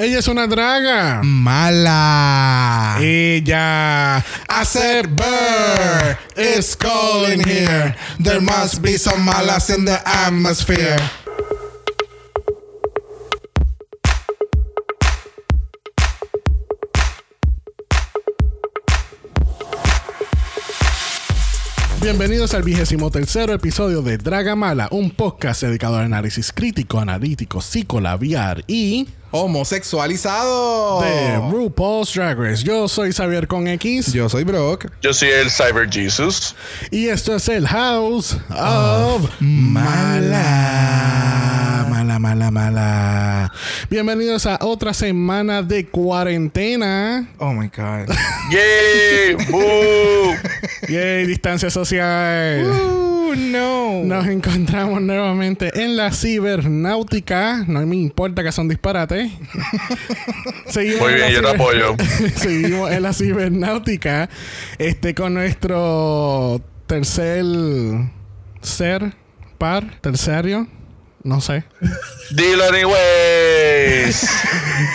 Ella es una draga. Mala. Ella. I said Burr is calling here. There must be some malas in the atmosphere. Bienvenidos al vigésimo tercero episodio de Draga Mala, un podcast dedicado al análisis crítico, analítico, psicolabiar y Homosexualizado. de RuPaul's Drag Race. Yo soy Xavier con X Yo soy Brock. Yo soy el Cyber Jesus. y esto es el House of Mala. Mala, mala, mala. Bienvenidos a otra semana de cuarentena. Oh my God. ¡Yay! ¡Boo! Yay, distancia social. Ooh, no. Nos encontramos nuevamente en la cibernáutica. No me importa que son disparates. Seguimos Muy en bien, la yo te apoyo. Seguimos en la cibernáutica. Este con nuestro tercer ser, par, terciario. No sé. Dilo anyways.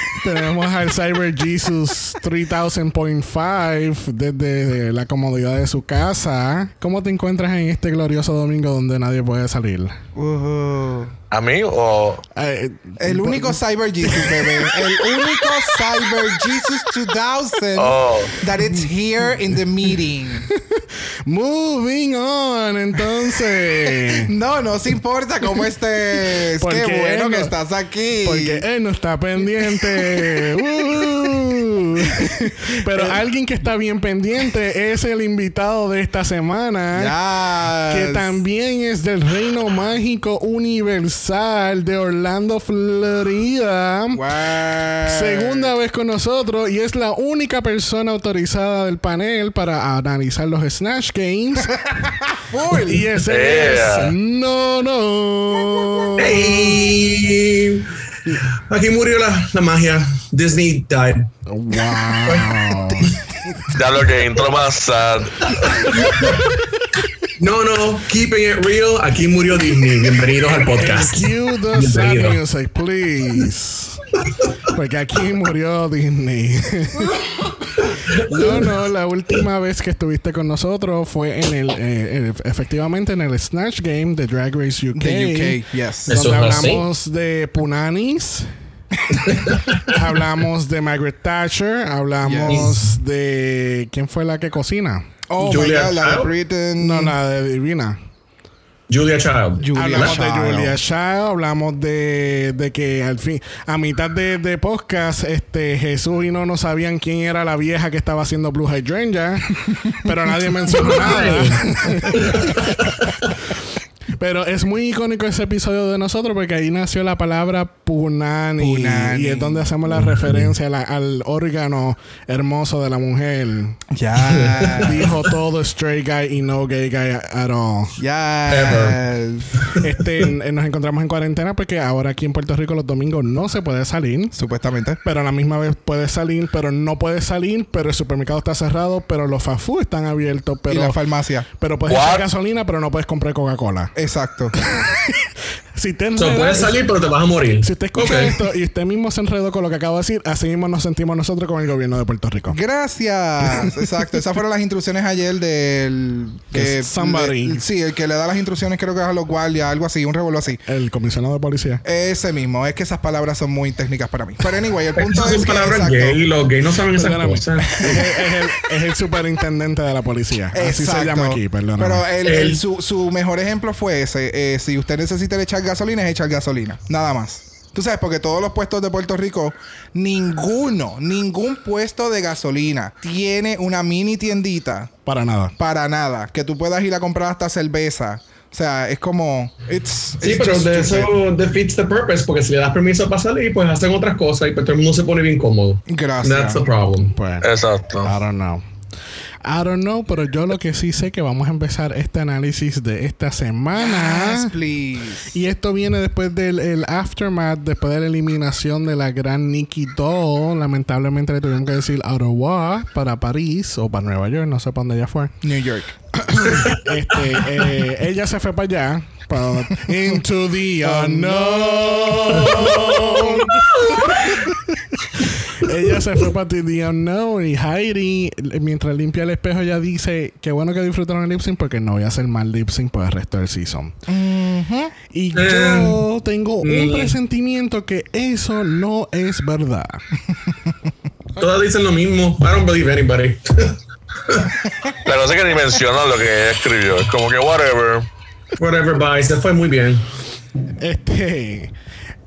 Tenemos al Cyber Jesus 3000.5 desde la comodidad de su casa. ¿Cómo te encuentras en este glorioso domingo donde nadie puede salir? Woohoo. ¿A mí o...? Eh, El único Cyber Jesus, bebé. El único Cyber Jesus 2000 Oh. that it's here in the meeting. Moving on, entonces. No, no se importa cómo estés. Qué bueno que estás aquí. Porque él no está pendiente. Uh. Pero alguien que está bien pendiente es el invitado de esta semana. Yes. Que también es del Reino Mágico Universal de Orlando, Florida. Wow. Segunda vez con nosotros y es la única persona autorizada del panel para analizar los Snatch Games. Y ese Yeah. es No No. Hey. Aquí murió la, la magia. Disney died. Wow. Ya lo que intro más sad. No, no, keeping it real. Aquí murió Disney. Bienvenidos al podcast. Cue the sad music, please. Porque aquí murió Disney. No, no, la última vez que estuviste con nosotros fue en el, eh, eh, efectivamente en el Snatch Game de Drag Race UK. The UK, yes. Eso Donde así. hablamos de Punanis. hablamos de Margaret Thatcher. Hablamos de. ¿Quién fue la que cocina? Oh Julia my God, la de? Britain. No, la de Divina. Julia Child. Julia hablamos de. Julia Child, hablamos de, de que al fin, a mitad de, de podcast, este Jesús y no no sabían quién era la vieja que estaba haciendo Blue Hydrangea, pero nadie mencionó nada. Pero es muy icónico ese episodio de nosotros porque ahí nació la palabra punani, Punani. y es donde hacemos la referencia la- al órgano hermoso de la mujer. Ya. Dijo todo straight guy y no gay guy at all. Yes. Este, nos encontramos en cuarentena porque ahora aquí en Puerto Rico los domingos no se puede salir. Supuestamente. Pero a la misma vez puede salir, pero no puede salir, pero el supermercado está cerrado, pero los fast food están abiertos, y pero, la farmacia. pero puedes echar gasolina, pero no puedes comprar Coca-Cola. Exacto. Si te So, enredas- puedes salir, pero te vas a morir. si usted escucha Ok. esto y usted mismo se enredó con lo que acabo de decir, así mismo nos sentimos nosotros con el gobierno de Puerto Rico. Gracias. Exacto. Esas fueron las instrucciones ayer del somebody. le- sí, el que le da las instrucciones creo que es a los guardias, algo así, un revuelo así. El comisionado de policía. Ese mismo, es que esas palabras son muy técnicas para mí. Pero anyway, el punto es son que palabras gay. Los gays no saben esas cosas. Es, el- es el, superintendente de la policía. Así se llama aquí, perdón. Pero el, el- El- su, su mejor ejemplo fue ese. eh, si usted necesita echar gasolina, es echar gasolina. Nada más. Tú sabes, porque todos los puestos de Puerto Rico, ninguno, ningún puesto de gasolina tiene una mini tiendita Para nada. para nada. Que tú puedas ir a comprar hasta cerveza. O sea, es como. It's, Sí, it's pero de eso defeats the purpose. Porque si le das permiso para salir, pues hacen otras cosas y pues todo el mundo se pone bien cómodo. Gracias. That's the problem. Pues, Exacto. I don't know. I don't know, pero yo lo que sí sé que vamos a empezar este análisis de esta semana. Yes, please. Y esto viene después del el aftermath, después de la eliminación de la gran Nikki Doll. Lamentablemente le tuvimos que decir Ottawa para París o para Nueva York, no sé para dónde ella fue. New York. Este, eh, ella se fue para allá. para- into the unknown. se fue para The Unknown y Heidi, mientras limpia el espejo, ella dice que bueno que disfrutaron el lip sync porque no voy a hacer mal lip sync por el resto del season. Y yo tengo un mm. presentimiento que eso no es verdad. Todas dicen lo mismo. I don't believe anybody. La cosa es que ni mencionan lo que ella escribió. Es como que whatever. Whatever, bye. Se fue muy bien. Este.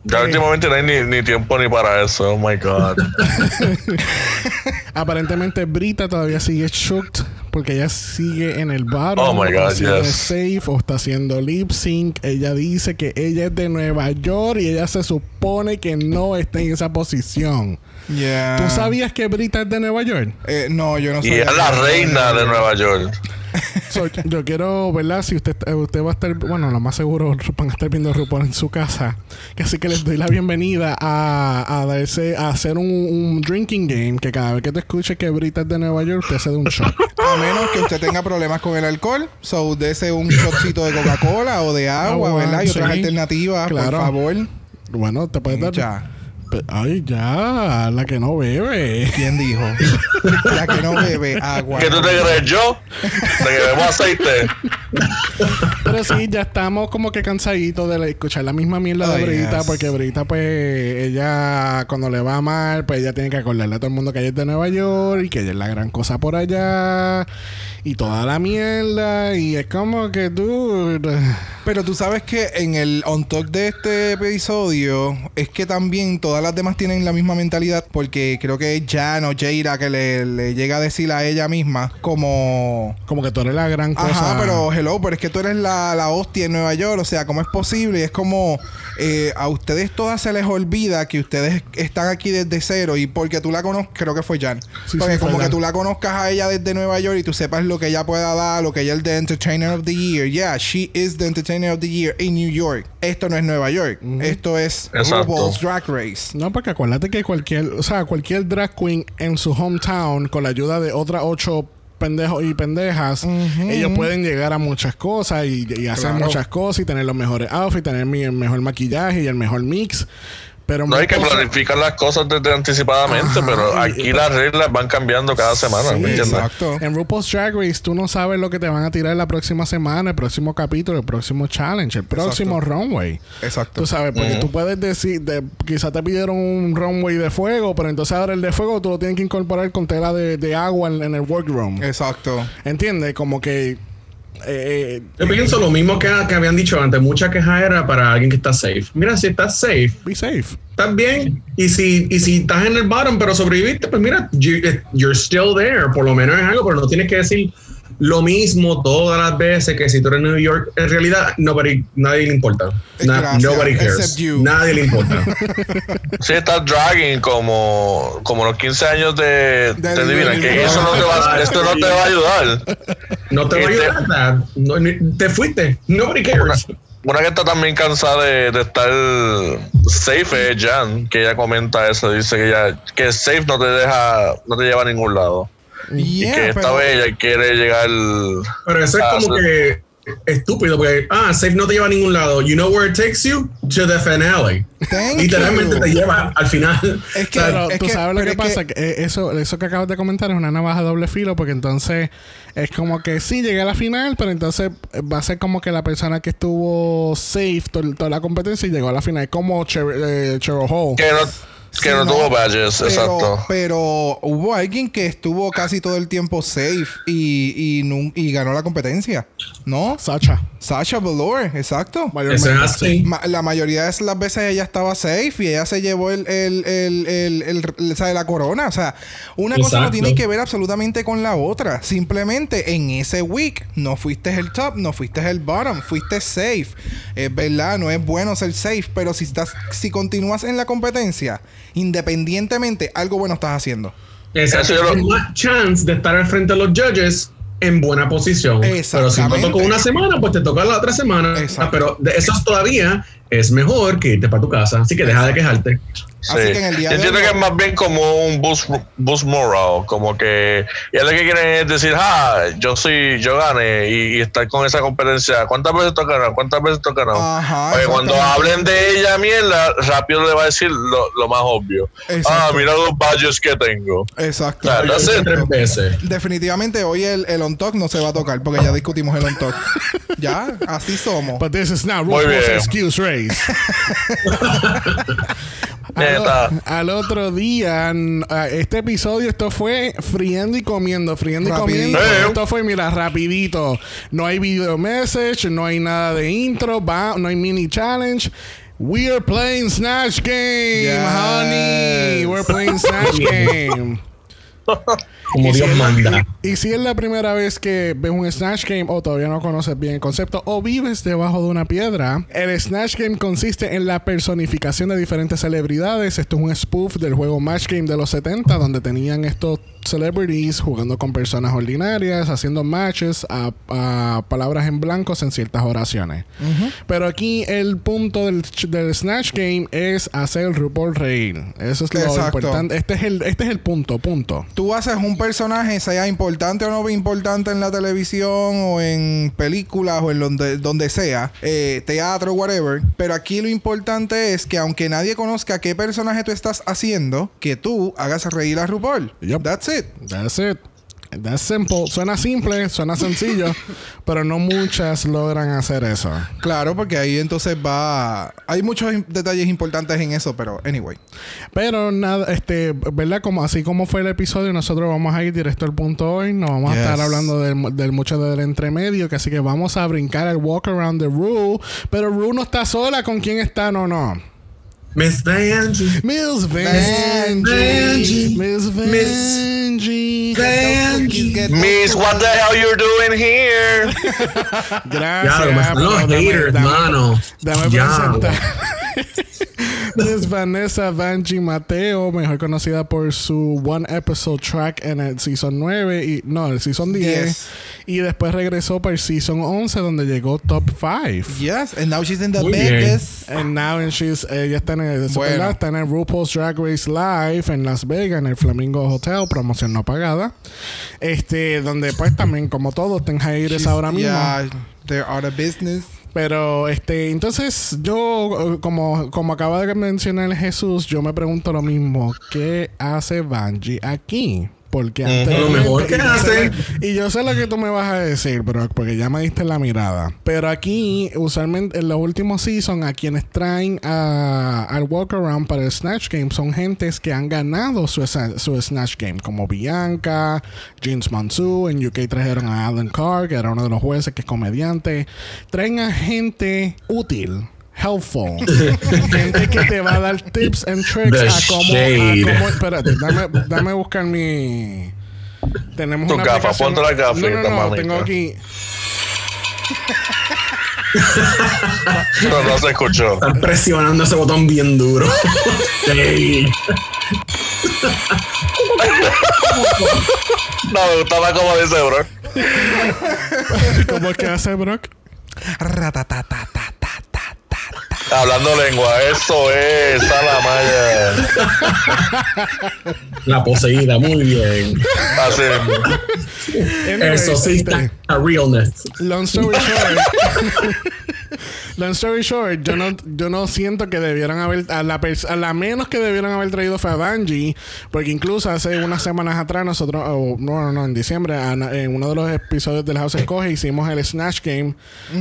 Ya últimamente no hay ni, ni tiempo ni para eso. Oh my god. Aparentemente Brita todavía sigue shocked porque ella sigue en el bar. Oh my God, yes. safe o está haciendo lip sync. Ella dice que ella es de Nueva York y ella se supone que no está en esa posición. Yeah. ¿Tú sabías que Brita es de Nueva York? Eh, no, yo no Y sabía. es la reina de Nueva York. So, yo quiero, ¿verdad? Si usted, eh, usted va a estar, bueno, lo más seguro van a estar viendo RuPaul en su casa. Así que les doy la bienvenida a, a darse, a hacer un, un drinking game. Que cada vez que te escuche que Brita es de Nueva York, usted se da un shot. A menos que usted tenga problemas con el alcohol, so dese un shotcito de Coca-Cola o de agua, Agua, ¿verdad? Y otras sí. alternativas, Claro. por favor. Bueno, te puedes dar. Ya. Ay, ya, la que no bebe. ¿Quién dijo? La que no bebe agua. ¿Qué tú te crees yo? ¿De que bebo aceite? Pero sí, ya estamos como que cansaditos de escuchar la misma mierda de Brita, yes. porque Brita, pues, ella cuando le va mal, pues ella tiene que acordarle a todo el mundo que ella es de Nueva York y que ella es la gran cosa por allá y toda la mierda. Y es como que tú. Pero tú sabes que en el on talk de este episodio es que también todas las demás tienen la misma mentalidad porque creo que es Jan o Jaira que le, le llega a decir a ella misma como Como que tú eres la gran cosa. Ajá, pero hello, pero es que tú eres la, la hostia en Nueva York, o sea, ¿cómo es posible? Y es como eh, a ustedes todas se les olvida que ustedes están aquí desde cero y porque tú la conozcas, creo que fue Jan, Sí, porque sí, como que Jan. tú la conozcas a ella desde Nueva York y tú sepas lo que ella pueda dar, lo que ella es the Entertainer of the Year. Yeah, she is the Entertainer of the Year in New York. Esto no es Nueva York, esto es Exacto. RuPaul's Drag Race. No, porque acuérdate que cualquier, o sea, cualquier drag queen en su hometown, con la ayuda de otras ocho pendejos y pendejas, ellos pueden llegar a muchas cosas y, y hacer Claro. muchas cosas y tener los mejores outfits, tener mi- el mejor maquillaje y el mejor mix. Pero No hay que planificar las cosas desde anticipadamente, Ajá, pero aquí y- las reglas van cambiando cada semana, Sí, ¿me entiendes? Exacto. En RuPaul's Drag Race, tú no sabes lo que te van a tirar la próxima semana, el próximo capítulo, el próximo challenge, el próximo runway. Exacto. Tú sabes, porque tú puedes decir, de, quizá te pidieron un runway de fuego, pero entonces ahora el de fuego tú lo tienes que incorporar con tela de, de agua en, en el workroom. Exacto. ¿Entiendes? Como que. Eh, Yo pienso lo mismo que, que habían dicho antes. Mucha queja era para alguien que está safe. Mira, si estás safe, be safe. estás bien. Y si, y si estás en el bottom, pero sobreviviste, pues mira, you- eh, you're still there. Por lo menos es algo, pero no tienes que decir lo mismo todas las veces que si tú eres en New York. En realidad, nobody, nadie le importa. Na- Gracias. nobody cares. Nadie le importa. Sí, estás dragging como, como los 15 años de, De- de Divina, de- que eso no te va, esto no te va a ayudar. No te va a ayudar. Dad. No, ni- te fuiste. Nobody cares. Una que está también cansada de, de estar safe es Jan, que ella comenta eso, dice que ella, que safe no te deja, no te lleva a ningún lado. Y Yeah, que esta pero- vez ella quiere llegar Pero eso es como que estúpido, porque, ah, safe no te lleva a ningún lado. You know where it takes you? To the finale. Thank Literalmente you. te lleva al final. Es que- O sea, Pero es tú que- sabes lo que es pasa, que, eh, eso, eso que acabas de comentar es una navaja doble filo, porque entonces es como que sí, llegué a la final, pero entonces eh, va a ser como que la persona que estuvo safe to- toda la competencia y llegó a la final, como Cher- eh, Cheryl Hall. que no, que Sí, no, no, tuvo badges, pero, exacto. Pero hubo alguien que estuvo casi todo el tiempo safe y, y, ganó la competencia, ¿no? Sacha. Sasha Velour, exacto. Ma- la mayoría de las veces ella estaba safe y ella se llevó el, el, el, el, el- el- ¿sabe? la corona. O sea, una cosa no tiene que ver absolutamente con la otra. Simplemente en ese week no fuiste el top, no fuiste el bottom, fuiste safe. Es verdad, no es bueno ser safe, pero si estás, si continúas en la competencia, independientemente, algo bueno estás haciendo. Exacto. Tienes más chance de estar al frente de los judges en buena posición. Pero si no tocó una semana, pues te toca la otra semana. Exacto. Ah, pero de- eso es todavía es mejor que irte para tu casa. Así que deja de quejarte. Así que en el día Yo de entiendo hoy- que es más bien como un boost, boost moral, como que y es lo que quieren es decir, ah, yo soy, yo gané y, y estar con esa competencia. ¿Cuántas veces ganado? ¿Cuántas veces ganado? Ajá, Porque cuando hablen de ella mierda, rápido le va a decir lo, lo más obvio. Exacto. Ah, mira los badges que tengo. Exacto. That's hice it. tres veces. Definitivamente hoy el, el on talk no se va a tocar porque ya discutimos el on talk. ya, así somos. But this is not Muy RuPaul's bien. excuse race. al, otro día, este episodio, esto fue friendo y comiendo, friendo y comiendo. Eh. Esto fue, mira, rapidito. No hay video message, no hay nada de intro, va, no hay mini challenge. We are playing Snatch Game, Yes. honey. We're playing Snatch Game. Como si Dios manda. Y, y si es la primera vez que ves un Snatch Game o todavía no conoces bien el concepto o vives debajo de una piedra, el Snatch Game consiste en la personificación de diferentes celebridades. Esto es un spoof del juego Match Game de los 70, donde tenían estos celebrities jugando con personas ordinarias, haciendo matches a, a palabras en blancos en ciertas oraciones. Pero aquí el punto del Snatch Game es hacer el RuPaul reír. Eso es lo Exacto. importante. Este es el, este es el punto, punto. Tú haces un personaje, sea importante o no importante en la televisión o en películas o en donde, donde sea, eh, teatro, whatever. Pero aquí lo importante es que aunque nadie conozca qué personaje tú estás haciendo, que tú hagas reír a RuPaul. Yep. That's it. That's it. That's simple. Suena simple, suena sencillo, pero no muchas logran hacer eso. Claro, porque ahí entonces va... Hay muchos detalles importantes en eso, pero anyway. Pero nada, este, ¿verdad? Como así como fue el episodio, nosotros vamos a ir directo al punto hoy. No vamos Yes. a estar hablando del, del mucho del entremedio, que así que vamos a brincar el walk around the Rue. Pero Rue no está sola. ¿Con quién está? No, no. Miss Vanjie. Miss Vanjie. Vanjie. Miss Miss Vanjie. Miss, what the hell you're doing here? Gracias. Ya, los pero dame- haters, dame- mano. Dame Ya. Miss Vanessa Vanji Mateo, mejor conocida por su One Episode Track en el Season 9 y no, el Season 10 Yes. y después regresó para el Season 11 donde llegó Top 5. Yes, and now she's in the Muy bien. Vegas. And now and she's, ella está en el, Bueno. está en el RuPaul's Drag Race Live en Las Vegas, en el Flamingo Hotel, promoción no pagada. Este, donde pues también, como todos, ten She's- ahora mismo. Yeah, they're out of business. Pero este, entonces yo, como, como acaba de mencionar Jesús, yo me pregunto lo mismo. ¿Qué hace Bungie aquí? Porque antes. Lo mejor que y yo hace. sé lo- Y yo sé lo que tú me vas a decir, pero porque ya me diste la mirada. Pero aquí, usualmente en los últimos seasons, a quienes traen a- al walk around para el Snatch Game son gentes que han ganado su, su Snatch Game, como Bianca, James Mansu. En UK trajeron a Alan Carr, que era uno de los jueces, que es comediante. Traen a gente útil. Helpful. gente que te va a dar tips and tricks The a cómo, a cómo. Espérate, dame, dame buscar mi. Tenemos Tu una gafa, aplicación- ponte la gafita, No, no, no, tengo aquí. No, no se escuchó. Están presionando ese botón bien duro. Sí. No, me gustaba como dice, bro. ¿Cómo es que hace Brock? Hablando lengua, eso es Salamaya. La poseída, muy bien. Eso sí está a realness. Long story short. Long story short, yo no, yo no siento que debieran haber. A la, pers- a la menos que debieran haber traído fue a Bungie. Porque incluso hace unas semanas atrás, nosotros. o no, no, no, en diciembre, en uno de los episodios del House Escoge, hicimos el Snatch Game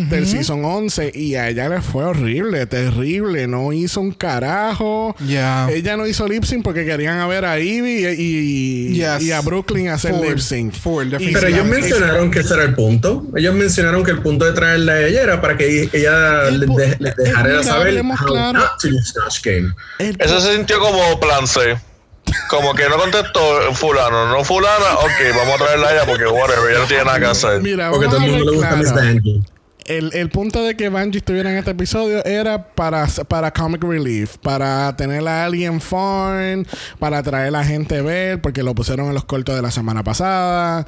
del Season 11. Y a ella le fue horrible, terrible. No hizo un carajo. Yeah. Ella no hizo lip sync porque querían a ver a Ivy y, y, Yes. y a Brooklyn hacer Full, lip sync. full, Y- definitivamente. Pero ellos mencionaron que ese era el punto. Ellos mencionaron que el punto de traerla a ella era para que ella El les pu- de- les mira, saber how claro. not to do Snatch Game. El- Eso se sintió como plan C. Como que no contestó fulano, no fulana, ok, vamos a traerla a ella porque whatever, ella no tiene nada que hacer. Mira, Porque todo el mundo le gusta claro. Miss Vanjie. El, el punto de que Bungie estuviera en este episodio era para, para comic relief, para tener a alguien fun, para traer a la gente a ver, porque lo pusieron en los cortos de la semana pasada.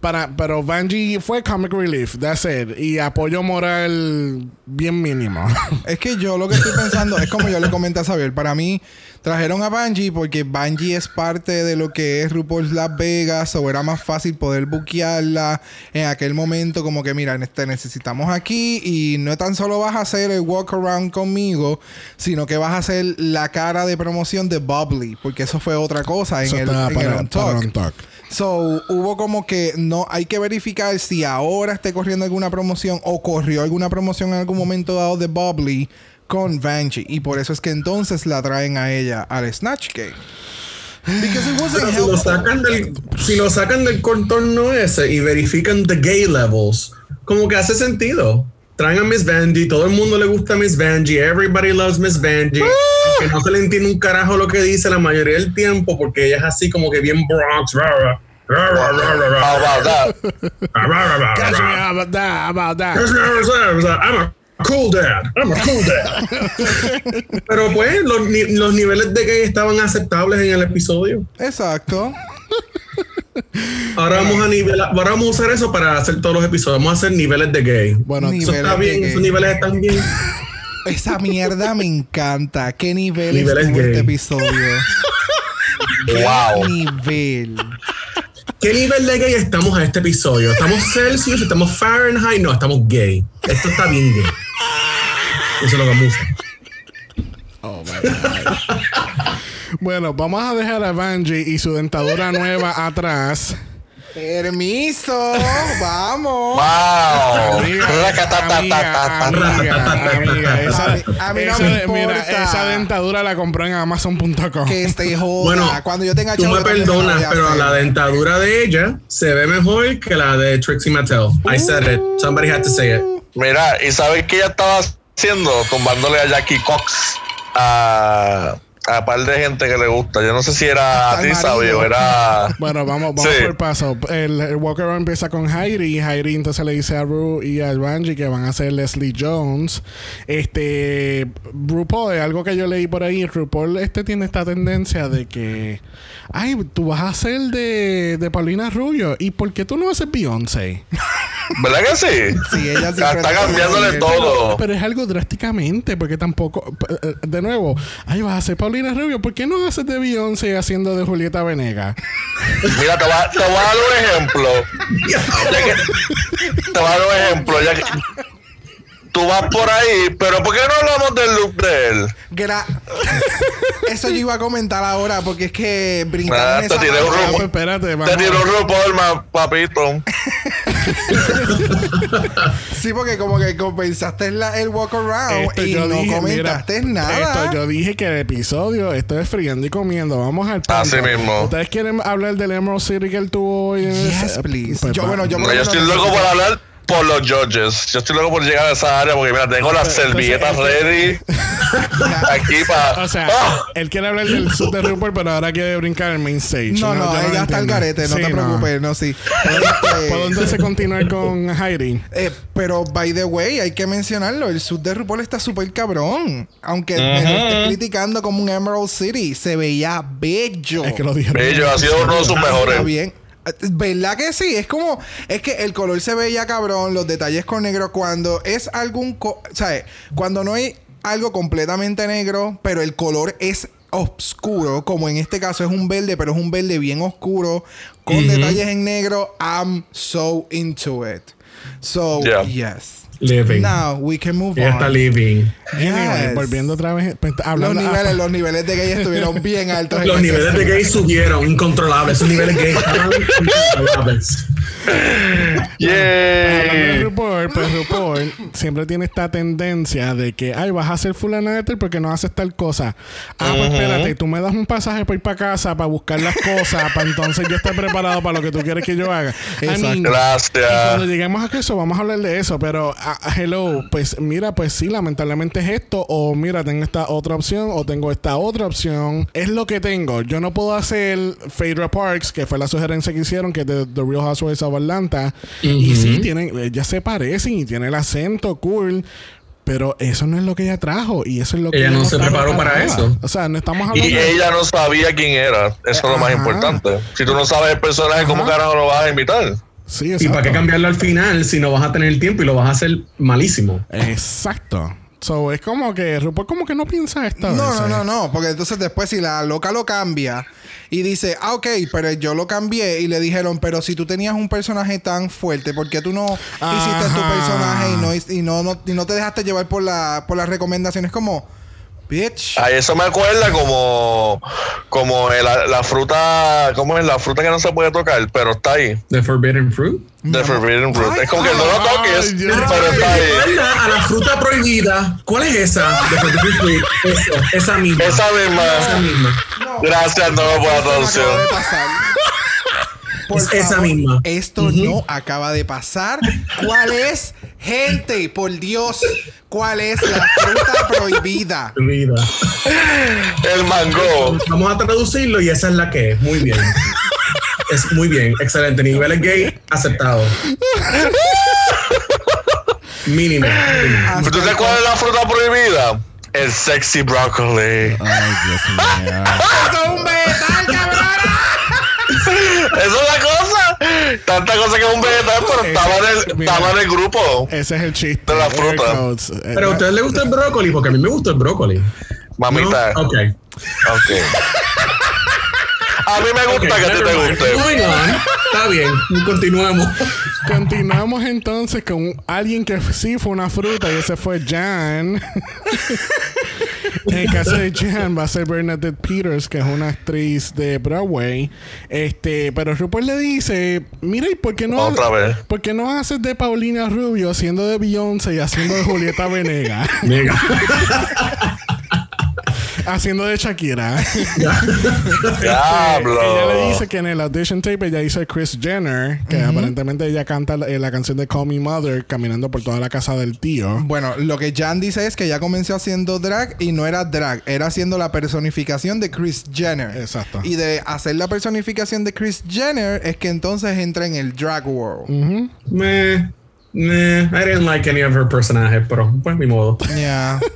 para, pero Bungie fue comic relief, that's it. Y apoyo moral bien mínimo. Es que yo lo que estoy pensando es como yo le comenté a Xavier. Para mí, trajeron a Bungie porque Bungie es parte de lo que es RuPaul's Las Vegas. O era más fácil poder buquearla en aquel momento. Como que, mira, te necesitamos aquí. Y no tan solo vas a hacer el walk around conmigo, sino que vas a hacer la cara de promoción de Bubbly. Porque eso fue otra cosa en el, en para-. So, hubo como que no hay que verificar si ahora esté corriendo alguna promoción o corrió alguna promoción en algún momento dado de Bubbly con Vanjie. Y por eso es que entonces la traen a ella al Snatch Game. Because it wasn't Pero si lo sacan del, si lo sacan del contorno ese y verifican the gay levels, como que hace sentido. Traen a Miss Vanjie, todo el mundo le gusta a Miss Vanjie, everybody loves Miss Vanjie. Que no se le entiende un carajo lo que dice la mayoría del tiempo porque ella es así como que bien Bronx. ra, ra, ra, ra, ra, ra, ra, How about that? about that, about that. I'm a cool dad. I'm a cool dad. Pero pues los, ni- los niveles de gay estaban aceptables en el episodio. Exacto. Ahora vamos a nivelar, ahora vamos a usar eso para hacer todos los episodios. Vamos a hacer niveles de gay. Bueno, Eso está bien, esos niveles están bien. Esa mierda me encanta. ¿Qué nivel Niveles estuvo este episodio? Wow. ¿Qué nivel? ¿Qué nivel de gay estamos a este episodio? ¿Estamos Celsius? ¿Estamos Fahrenheit? No, estamos gay. Esto está bien gay. Eso es lo que usar. Oh my God. bueno, vamos a dejar a Bungie y su dentadura nueva atrás. Permiso. Vamos. Wow. Amiga, Racatatatata. amiga, amiga, esa, A mí- no esa- me mira, esa dentadura la compró en Amazon.com. Que este joda. Bueno, Cuando yo tenga Tú chavo, me perdonas, a pero hacer. la dentadura de ella se ve mejor que la de Trixie Mattel. I said it. Somebody had to say it. Mira, ¿y sabes qué ella estaba haciendo? Tumbándole a Jackie Cox a, a par de gente que le gusta. Yo no sé si era a ti. Sabio, era... Bueno, vamos, vamos Sí. por paso. El, el Walk Around empieza con Heidi. Heidi entonces le dice a Ru y a Bungie que van a hacer Leslie Jones. Este, RuPaul, algo que yo leí por ahí, RuPaul este tiene esta tendencia de que, ay, tú vas a hacer de, de Paulina Rubio. ¿Y por qué tú no haces Beyoncé? ¿Verdad que sí? Sí, ella Está siempre- cambiándole todo. Pero es algo drásticamente, porque tampoco, eh, de nuevo, ay, vas a hacer Paulina Rubio. ¿Por qué no haces de Beyoncé haciendo de Julieta Venegas? Mira, te voy a, te voy a dar un ejemplo. Ya que- te voy a dar un ejemplo. Ya que, tú vas por ahí, pero ¿por qué no hablamos del look de él? Gra- Eso yo iba a comentar ahora porque es que brincaron Ah, te esa tiré un parte. Ah, rumbo. pues espérate, Te tiró un ma- papito. Sí, porque como que compensaste la- el walk around Esto y no dije, comentaste mira, nada. Esto yo dije que el episodio, esto es friendo y comiendo. Vamos al punto. Así mismo. ¿Ustedes quieren hablar del Emerald City que él tuvo hoy? en el- Yes, please. Pues Yo, bueno, yo No, yo estoy loco por hablar por los judges. Yo estoy loco por llegar a esa área porque, mira, tengo las Entonces, servilletas entonces- ready aquí para. O sea, ¡Ah! él quiere hablar del sud de RuPaul, pero ahora quiere brincar el main stage. No, no, lo ella está al garete, no Sí, te preocupes, no, sí. Este, ¿Puedo entonces continuar con Heidi? eh, pero, by the way, hay que mencionarlo. El sud de RuPaul está súper cabrón. Aunque me lo estés criticando como un Emerald City, se veía bello. Es que lo dijeron. Bello, ha sido uno de sus Está mejores. bien. ¿Verdad que sí? Es como... Es que el color se veía cabrón, los detalles con negro. Cuando es algún... co- ¿Sabes? Cuando no hay algo completamente negro, pero el color es oscuro, como en este caso es un verde, pero es un verde bien oscuro, con detalles en negro, I'm so into it. So, Yeah. yes. Living. Now we can move Ella on. está living. Anyway, Yes. volviendo otra vez, pues, Los hablando niveles, los niveles de gay estuvieron bien altos. Los niveles de gay subieron, incontrolables. Esos niveles gay incontrolables. ¡Yay! RuPaul, pues RuPaul siempre tiene esta tendencia de que, ay, vas a hacer fulana de tal porque no haces tal cosa. Ah, pues espérate, tú me das un pasaje para ir para casa, para buscar las cosas, para entonces yo estar preparado para lo que tú quieres que yo haga. Exacto. y cuando Gracias. lleguemos a eso, vamos a hablar de eso. Pero, ah, hello, pues mira, pues sí, lamentablemente es esto. O mira, tengo esta otra opción. O tengo esta otra opción. Es lo que tengo. Yo no puedo hacer Phaedra Parks, que fue la sugerencia que hicieron, que es de The Real Housewives of Atlanta. Y sí, tienen, ellas se parecen y tiene el acento cool. Pero eso no es lo que ella trajo. Y eso es lo que Ella no se preparó para eso. O sea, no estamos hablando. Y ella no sabía quién era. Eso es lo más importante. Si tú no sabes el personaje, ¿cómo Ajá. carajo lo vas a invitar? Sí, ¿Y exacto. para qué cambiarlo al final si no vas a tener el tiempo y lo vas a hacer malísimo? Exacto. So, es como que RuPaul como que no piensa esto. No, no, no, no, porque entonces después si la loca lo cambia y dice, ah, ok, pero yo lo cambié y le dijeron, pero si tú tenías un personaje tan fuerte, ¿por qué tú no hiciste tu personaje y no, y no, no, y no te dejaste llevar por, la, por las recomendaciones? Como, bitch. Ay, eso me acuerda como, como la, la fruta, ¿cómo es? La fruta que no se puede tocar, pero está ahí. The Forbidden Fruit. The Forbidden Fruit. Ay, es como que no lo ay, toques, Dios. pero está ahí. A la fruta prohibida. ¿Cuál es esa? The Forbidden Fruit. Eso, esa misma. Esa Esa misma. Gracias, no por la traducción. Por Es esa misma. Esto no acaba de pasar. ¿Cuál es? Gente, por Dios, ¿cuál es la fruta prohibida? Prohibida. El mango. Vamos a traducirlo y esa es la que es. Muy bien. Es muy bien. Excelente. Niveles gay aceptado. Mínimo. mínimo. ¿Tú te acuerdas de la fruta prohibida? El sexy broccoli. Ay, Dios mío. ¡Eso es un vegetal, cabrona! Esa es la cosa. Tanta cosa que es un vegetal, pero estaba en el, Mira. estaba en el grupo. Ese es el chiste. De la Air fruta. Eh, Pero a ustedes les gusta el brócoli porque a mí me gusta el brócoli. Mamita. ¿No? Ok. Ok. A mí me gusta que a ti te guste. Está bien. Continuemos. Continuamos entonces con alguien que sí fue una fruta y ese fue Jan. en el caso de Jan va a ser Bernadette Peters, que es una actriz de Broadway. Este, pero RuPaul le dice, mira, ¿y por qué no, Otra vez. ¿por qué no haces de Paulina Rubio haciendo de Beyoncé y haciendo de Julieta Venegas? Haciendo de Shakira. Diablo. Ella le dice que en el audition tape ella hizo a Chris Jenner, que aparentemente ella canta la, eh, la canción de Call Me Mother caminando por toda la casa del tío. Bueno, lo que Jan dice es que ya comenzó haciendo drag y no era drag, era haciendo la personificación de Chris Jenner. Exacto. Y de hacer la personificación de Chris Jenner es que entonces entra en el drag world. Meh. Meh. I didn't like any of her personajes, pero pues mi modo. Yeah.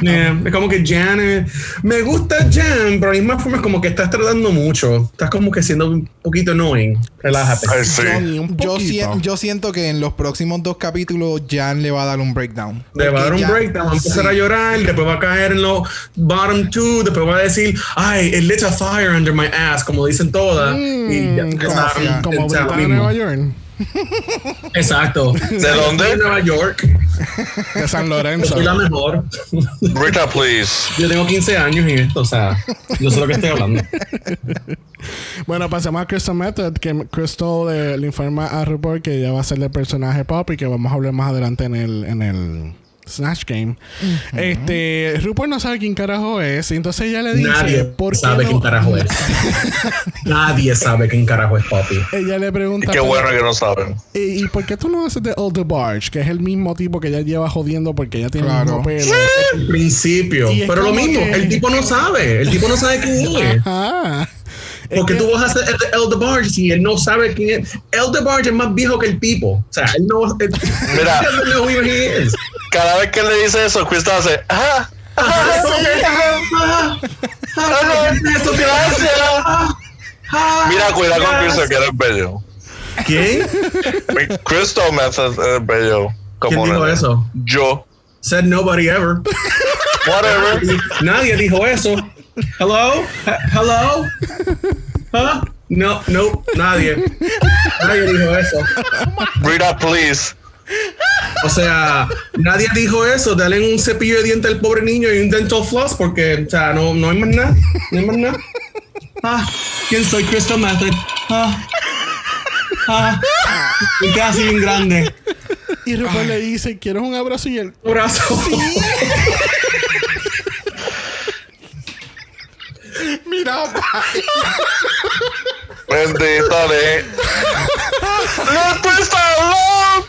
Yeah, Es como que Jan eh, me gusta Jan, pero a la misma forma es como que estás tratando mucho. Estás como que siendo un poquito annoying. Relájate. Sí. Un Yo, poquito. sien- yo siento que en los próximos dos capítulos Jan le va a dar un breakdown. Le va a dar un ya- breakdown, va a empezar sí. a llorar, después va a caer en los bottom two, después va a decir, ay, it lit a fire under my ass, como dicen todas. y ya, Mm, está- como está mismo. Nueva York. Exacto. ¿De dónde? De Nueva York. De San Lorenzo. Soy la mejor. Rita, please. Yo tengo 15 años y esto, o sea, yo sé lo que estoy hablando. Bueno, pasemos a Crystal Method, que Crystal le, le informa a RuPaul que ella va a ser el personaje pop y que vamos a hablar más adelante en el, en el Snatch Game. Este, RuPaul no sabe quién carajo es, y entonces ella le dice, Nadie ¿por qué sabe no? quién carajo es. Nadie sabe quién carajo es Poppy. Ella le pregunta, Qué "Pero, bueno que no saben. ¿y, y por qué tú no haces de Old Barge? Que es el mismo tipo que ella lleva jodiendo porque ella tiene Claro. pelo. Al principio. Y Pero lo mismo, que- el tipo no sabe. El tipo no sabe quién es. Ajá. Porque que- tú vas a hacer el de El DeBarge si él no sabe quién es. El DeBarge es más viejo que el tipo. O sea, él no. Él, Mira. he doesn't Cada vez que le dice eso, Crystal hace, ajá, ajá, sí, ajá, ajá, gracias. Mira, cuida con Crystal, que eres bello. ¿Quién? Mi- Crystal Method es bello. Como ¿Quién dijo eso? Yo. Said nobody ever. Whatever. Nadie dijo eso. Hello? He- Hello? Huh? No, no, nadie. Nadie dijo eso. Rita, please. O sea, nadie dijo eso. Dale un cepillo de dientes al pobre niño y un dental floss porque, o sea, no, no hay más nada. No hay más nada. Ah, ¿quién soy? Crystal Method. Ah, ah, casi bien grande. Y RuPaul le dice, ¿quieres un abrazo? Y él, Un brazo. Mira. Bendita de. ¡No Crystal, no!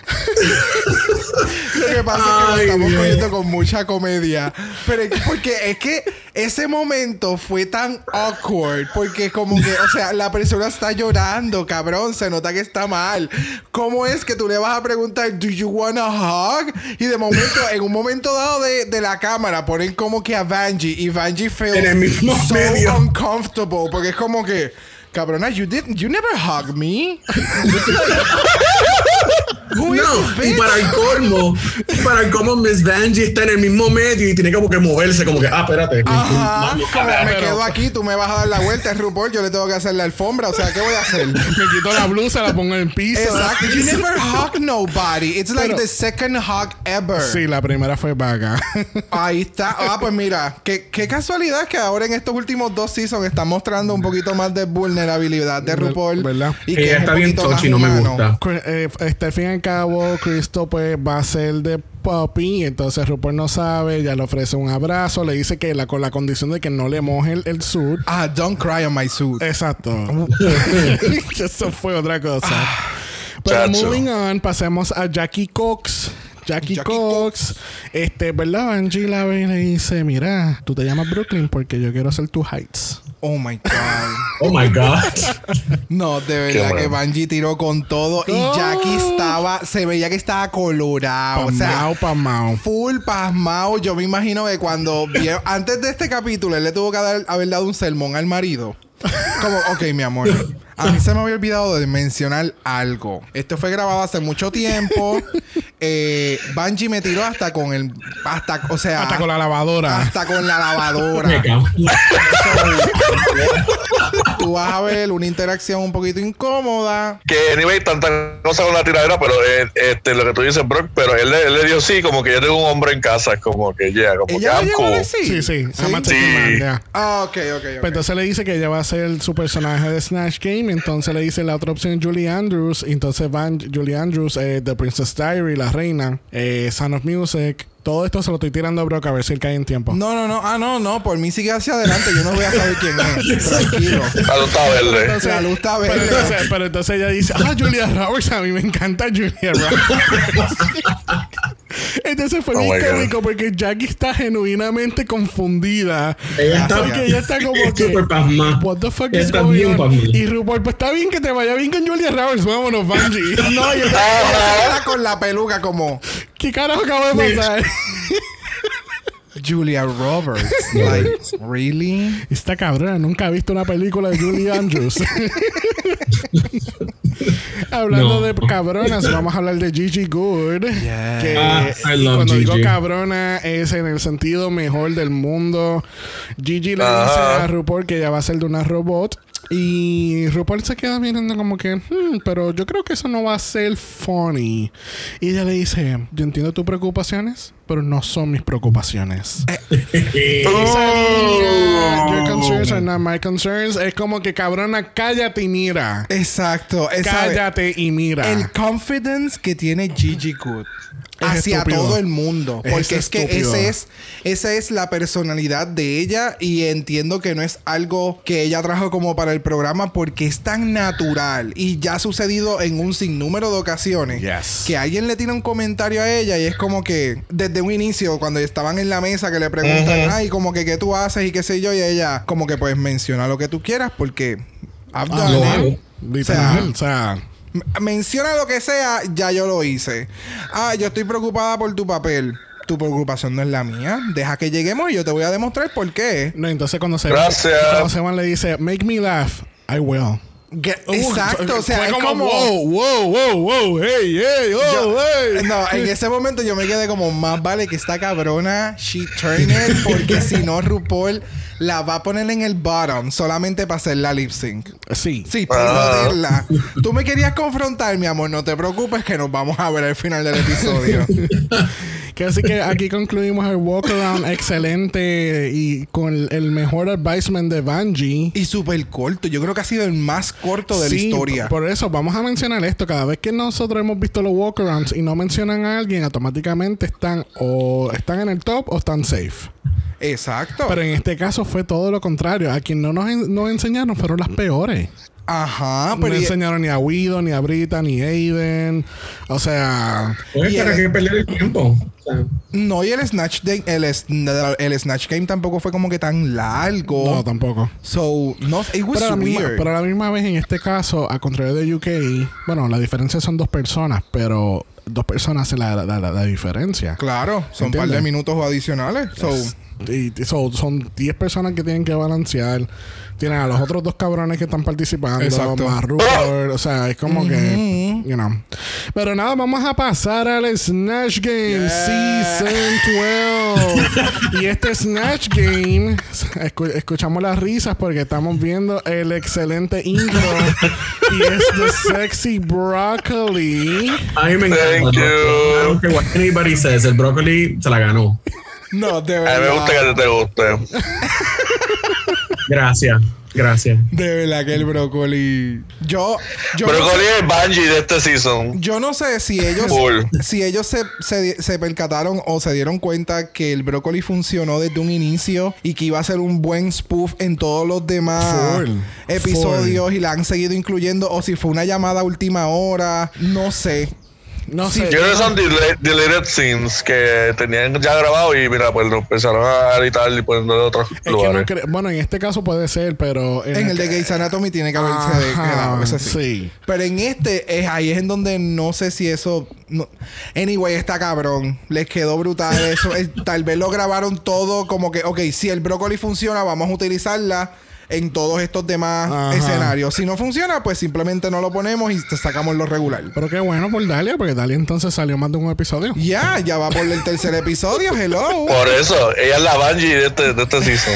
Lo que pasa es que lo Ay, estamos cogiendo con mucha comedia. Pero es- porque es que ese momento fue tan awkward. Porque como que, o sea, la persona está llorando, cabrón. Se nota que está mal. ¿Cómo es que tú le vas a preguntar, ¿Do you want a hug? Y de momento, en un momento dado de, de la cámara, ponen como que a Vanjie. Y Vanjie feels En el mismo so medio. uncomfortable. Porque es como que. Cabrona, you did you never hug me. Who is No, y para el colmo, para el colmo, Miss Vanjie está en el mismo medio y tiene como que moverse, como que, ah, espérate. Ajá, Vamos, como me quedo aquí, tú me vas a dar la vuelta, es RuPaul, yo le tengo que hacer la alfombra, o sea, ¿qué voy a hacer? Me quito la blusa, la pongo en el piso. Exacto. You never hug nobody. It's like Pero- the second hug ever. Sí, la primera fue vaga. Ahí está. Ah, pues mira, qué, qué casualidad que ahora en estos últimos dos seasons están mostrando un poquito más de vulnerabilidad de RuPaul. ¿verdad? Y Ella que es un está bien touchy, no me gusta. Eh, este, al fin y al cabo, Cristo pues va a ser de Puppy. Entonces RuPaul no sabe, ya le ofrece un abrazo, le dice que la, con la condición de que no le moje el, el suit. Ah, don't cry on my suit. Exacto. Eso fue otra cosa. Pero Chacho. moving on, pasemos a Jackie Cox. Jackie, Jackie Cox, este, ¿verdad? Angie la ve y le dice, mira, tú te llamas Brooklyn porque yo quiero ser tu Heights. Oh my God. Oh my God. No, de verdad que. Bungie tiró con todo y. Jackie estaba, se veía que estaba colorado. O sea, pamao. full pasmao. Yo me imagino que cuando vieron, antes de este capítulo, él le tuvo que dar- haber dado un sermón al marido. Como, ok, mi amor. A mí se me había olvidado de mencionar algo. Esto fue grabado hace mucho tiempo. Eh, Bungie me tiró hasta con el. Hasta, o sea. Hasta con la lavadora. Hasta con la lavadora. Me cago. Tú vas a ver una interacción un poquito incómoda. Que, anyway, tantas cosas con la tiradera, pero eh, este, lo que tú dices, Brock, pero él, le- él le dio sí, como que yo tengo un hombre en casa, como que ya, como que ¿Ella I'm cool. decir? Sí, sí. I'm a Sí. yeah. Ah, ok, ok, ok. Pues entonces le dice que ella va a ser su personaje de Snatch Game. Entonces le dice la otra opción Julie Andrews. Entonces van Julie Andrews, eh, The Princess Diary, La Reina, eh, Son of Music. Todo esto se lo estoy tirando a Brock a ver si él cae en tiempo. No, no, no. Ah, no, no. Por mí sigue hacia adelante. Yo no voy a saber quién es. Tranquilo. La luz está verde. Entonces, La luz está pero verde. entonces, pero entonces ella dice, ah, Julia Roberts, a mí me encanta Julia Roberts. entonces fue Oh God. cómico porque Jackie está genuinamente confundida. Ella está- porque ella está como que, what the fuck Ella is está going bien on? Y RuPaul, pues está bien que te vaya bien con Julia Roberts, vámonos, Bungie. No, yo estaba con la peluca como ¿Qué carajo acaba de pasar? Julia Roberts. Like, really? Esta cabrona nunca ha visto una película de Julie Andrews. Hablando No. de cabronas, vamos a hablar de Gigi Good. Que Ah, I love cuando digo cabrona es en el sentido mejor del mundo. Gigi le dice a RuPaul que ella va a ser de una robot. Y RuPaul se queda mirando como que, "Hmm, pero yo creo que eso no va a ser funny. Y ella le dice, yo entiendo tus preocupaciones, pero no son mis preocupaciones. Esa línea, Your concerns are not my concerns. Es como que cabrona, cállate y mira. Exacto. Esa- Cállate y mira. el confidence que tiene Gigi Good hacia estúpido. todo el mundo. Porque es, que ese es, esa es la personalidad de ella y entiendo que no es algo que ella trajo como para el programa porque es tan natural y ya ha sucedido en un sinnúmero de ocasiones Yes. que alguien le tira un comentario a ella y es como que desde un inicio cuando estaban en la mesa que le preguntan, ay, como que qué tú haces y qué sé yo y ella como que pues menciona lo que tú quieras porque I've Ah. O sea, O sea, Menciona lo que sea, ya yo lo hice. Ah, yo estoy preocupada por tu papel. Tu preocupación no es la mía. Deja que lleguemos y yo te voy a demostrar por qué. no, entonces cuando se Gracias. cuando se van le dice, make me laugh, I will. Uh, exacto, o sea, fue es como, como. wow, wow, wow, wow, hey, hey, oh, Yo- hey. no, en ese momento yo me quedé como más vale que esta cabrona she turn it porque si no RuPaul la va a poner en el bottom solamente para hacer la lip sync. Sí. Sí, Ah. joderla. Tú me querías confrontar, mi amor, no te preocupes que nos vamos a ver al final del episodio. Que así que aquí concluimos el walk around excelente y con el, mejor advisement de Bungie. y súper corto, yo creo que ha sido el más corto de la historia. Por eso, vamos a mencionar esto. Cada vez que nosotros hemos visto los walkarounds y no mencionan a alguien, automáticamente están o están en el top o están safe. Exacto. Pero en este caso fue todo lo contrario. A quien no nos, en- nos enseñaron fueron las peores. Ajá, No pero y- enseñaron ni a Guido, ni a Brita, ni a Aiden. O sea, Pues, ¿para el- qué perder el tiempo? O sea, no, y el Snatch el, el Snatch Game tampoco fue como que tan largo. no, tampoco. So, no, it was Pero a, la misma, weird. pero a la misma vez, en este caso, a contrario de UK, bueno, la diferencia son dos personas, pero dos personas hacen la, la, la- la diferencia. Claro, son un par de minutos adicionales. So, Y so, son 10 personas que tienen que balancear. Tienen a los otros dos cabrones que están participando. Exacto. Más Rupert, o sea, es como que, you know. Pero nada, vamos a pasar al Snatch Game Yeah. Season 12. y este Snatch Game, escu- escuchamos las risas porque estamos viendo el excelente intro. y es The Sexy Broccoli. A mí me encanta. Thank you. brócoli. I don't care what anybody says. El brócoli se la ganó. No, de A mí me gusta que verdad. te guste. Gracias. Gracias. De verdad que el brócoli. Yo. Yo no Brócoli sé- es Bungie de este season. Yo no sé si ellos, si ellos se, se, se percataron o se dieron cuenta que el brócoli funcionó desde un inicio y que iba a ser un buen spoof en todos los demás Full. episodios y la han seguido incluyendo o si fue una llamada a última hora, no sé. No sé. Yo creo que son dele- deleted scenes que tenían ya grabado y mira, pues lo empezaron a editar y poniendo de otros Es que lugares. no creo- bueno, en este caso puede ser, pero En el de Gates Anatomy tiene que haberse de- quedado, ese sí. sí. Pero en este, es, ahí es en donde no sé si eso. no- Anyway, está cabrón. Les quedó brutal eso. Es- tal vez lo grabaron todo como que, ok, si el brócoli funciona, vamos a utilizarla en todos estos demás Ajá. escenarios. Si no funciona, pues simplemente no lo ponemos y te sacamos lo regular. Pero qué bueno por Dalia, porque Dalia entonces salió más de un episodio. Ya, ya va por el tercer episodio. Hello. Por eso, ella es la Bungie de este, de este season.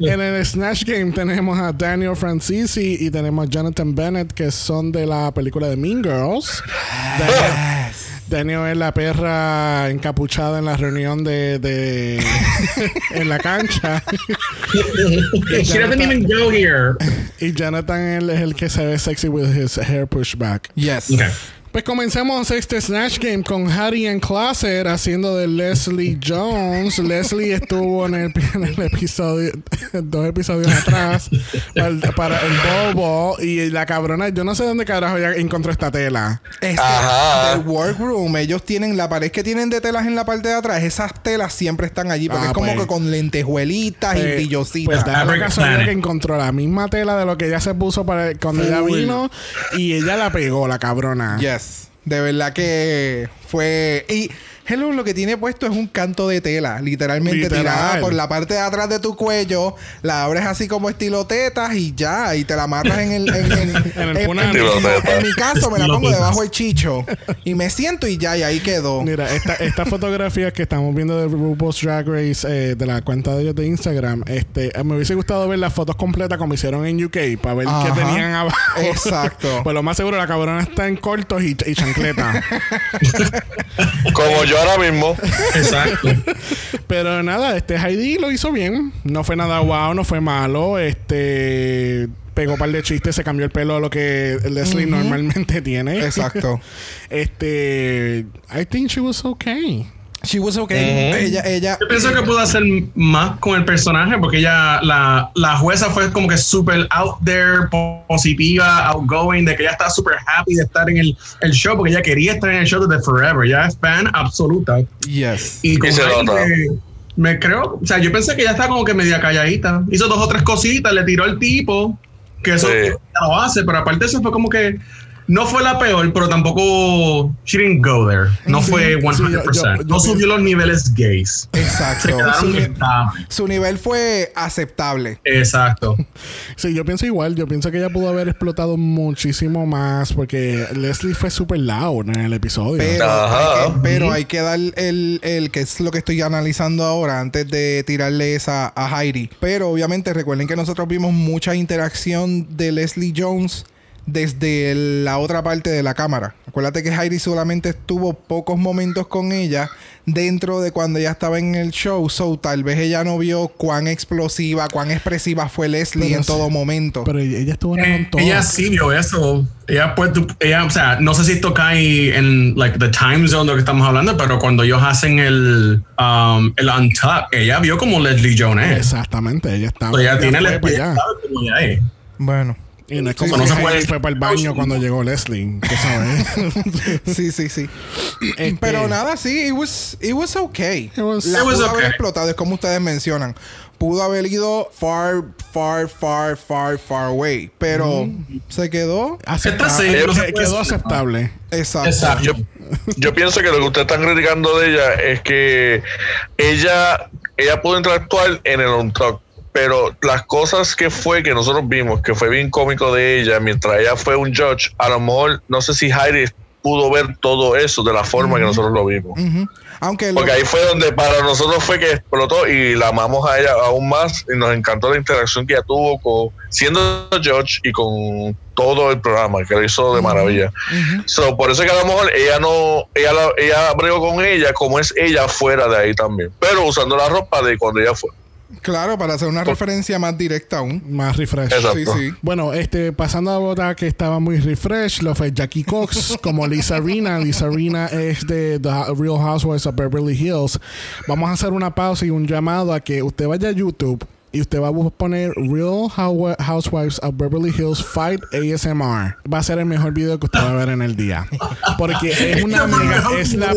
en el Snatch Game tenemos a Daniel Francisi y tenemos a Jonathan Bennett, que son de la película de Mean Girls. Daniel, Daniel es la perra encapuchada en la reunión de, de en la cancha. She doesn't even go here. y Jonathan él es el que se ve sexy with his hair pushed back. Yes. Okay. Pues comencemos este Snatch Game con Harry en Closet haciendo de Leslie Jones. Leslie estuvo en el, en el episodio, dos episodios atrás, para el, para el Bobo. Y la cabrona, yo no sé dónde carajo ya encontró esta tela. Este, Ajá. del workroom, ellos tienen la pared que tienen de telas en la parte de atrás. Esas telas siempre están allí porque Ah, es como pues. que con lentejuelitas y Pues- brillositas. Pues la casualidad que encontró la misma tela de lo que ella se puso para cuando ella vino y ella la pegó, la cabrona. Yes. De verdad que fue. Y Hello lo que tiene puesto es un canto de tela, literalmente Literal. tirada por la parte de atrás de tu cuello. La abres así como estilo tetas y ya. Y te la amarras en el. En, en- En el en- mi caso, me la pongo debajo del chicho. Y me siento y ya, y ahí quedó. Mira, esta, esta fotografía que estamos viendo de RuPaul's Drag Race eh, de la cuenta de ellos de Instagram, este, eh, me hubiese gustado ver las fotos completas como hicieron en UK para ver Ajá. qué tenían abajo. Exacto. pues lo más seguro la cabrona está en cortos y, y chancleta. Como yo ahora mismo. Exacto. Pero nada, este Heidi lo hizo bien. No fue nada wow, no fue malo. Este pegó un par de chistes, se cambió el pelo a lo que Leslie normalmente tiene. Exacto. Este, I think she was okay. She was okay. Ella, ella. Yo pienso que pudo hacer más con el personaje porque ella, la, la jueza fue como que súper out there, po- positiva, outgoing, de que ella está súper happy de estar en el, el show porque ella quería estar en el show desde forever. Ya es fan absoluta. Yes. Y nota. me, creo, o sea, yo pensé que ella estaba como que media calladita. Hizo dos o tres cositas, le tiró al tipo, que eso Sí. ya lo hace, pero aparte eso fue como que no fue la peor, pero tampoco she didn't go there. No Sí, fue sí, 100%. yo- yo- yo no subió los niveles gays. Se Exacto. quedaron Su, su nivel fue aceptable. Exacto. Sí, yo pienso igual. Yo pienso que ella pudo haber explotado muchísimo más porque Leslie fue súper loud en el episodio. Pero, Ajá. hay que, pero hay que dar el, el que es lo que estoy analizando ahora antes de tirarle esa a Heidi. Pero obviamente recuerden que nosotros vimos mucha interacción de Leslie Jones desde la otra parte de la cámara. Acuérdate que Heidi solamente estuvo pocos momentos con ella dentro de cuando ella estaba en el show. So tal vez ella no vio cuán explosiva, cuán expresiva fue Leslie Pero en sí. todo momento. Pero ella estuvo en Eh, con todo. ella sí vio eso. Ella, pues, ella, o sea, no sé si esto cae en like the time zone de lo que estamos hablando, pero cuando ellos hacen el, um, el untuck, ella vio como Leslie Jones es. Exactamente, ella estaba. So, ella ella tiene ella es. bueno. Y no es como sí, No se puede- fue para el baño cuando llegó Leslie. ¿Tú sabes? Sí, sí, sí. Este- Pero nada, sí, it was, it was okay. It was- La It was pudo okay. haber explotado, es como ustedes mencionan. Pudo haber ido far, far, far, far, far away. Pero se quedó. Aceptable. Sí, no se quedó decir. aceptable. Exacto. Exacto. Yo, yo pienso que lo que ustedes están criticando de ella es que ella, ella pudo interactuar en el on talk. Pero las cosas que fue que nosotros vimos, que fue bien cómico de ella, mientras ella fue un judge, a lo mejor no sé si Heidi pudo ver todo eso de la forma que nosotros lo vimos. Ujú. Aunque lo- Porque ahí fue donde para nosotros fue que explotó y la amamos a ella aún más y nos encantó la interacción que ella tuvo con siendo George y con todo el programa que lo hizo de maravilla. So, por eso es que a lo mejor ella no, ella, la- ella bregó con ella como es ella fuera de ahí también, pero usando la ropa de cuando ella fue. Claro, para hacer una referencia más directa aún. Más refresh. Exacto. Sí, sí. Bueno, este, pasando a otra que estaba muy refresh, lo fue Jackie Cox como Lisa Rina. Lisa Rina es de The Real Housewives of Beverly Hills. Vamos a hacer una pausa y un llamado a que usted vaya a YouTube y usted va a poner Real Hou- Housewives of Beverly Hills Fight ASMR. Va a ser el mejor video que usted va a ver en el día. Porque es una mega, es la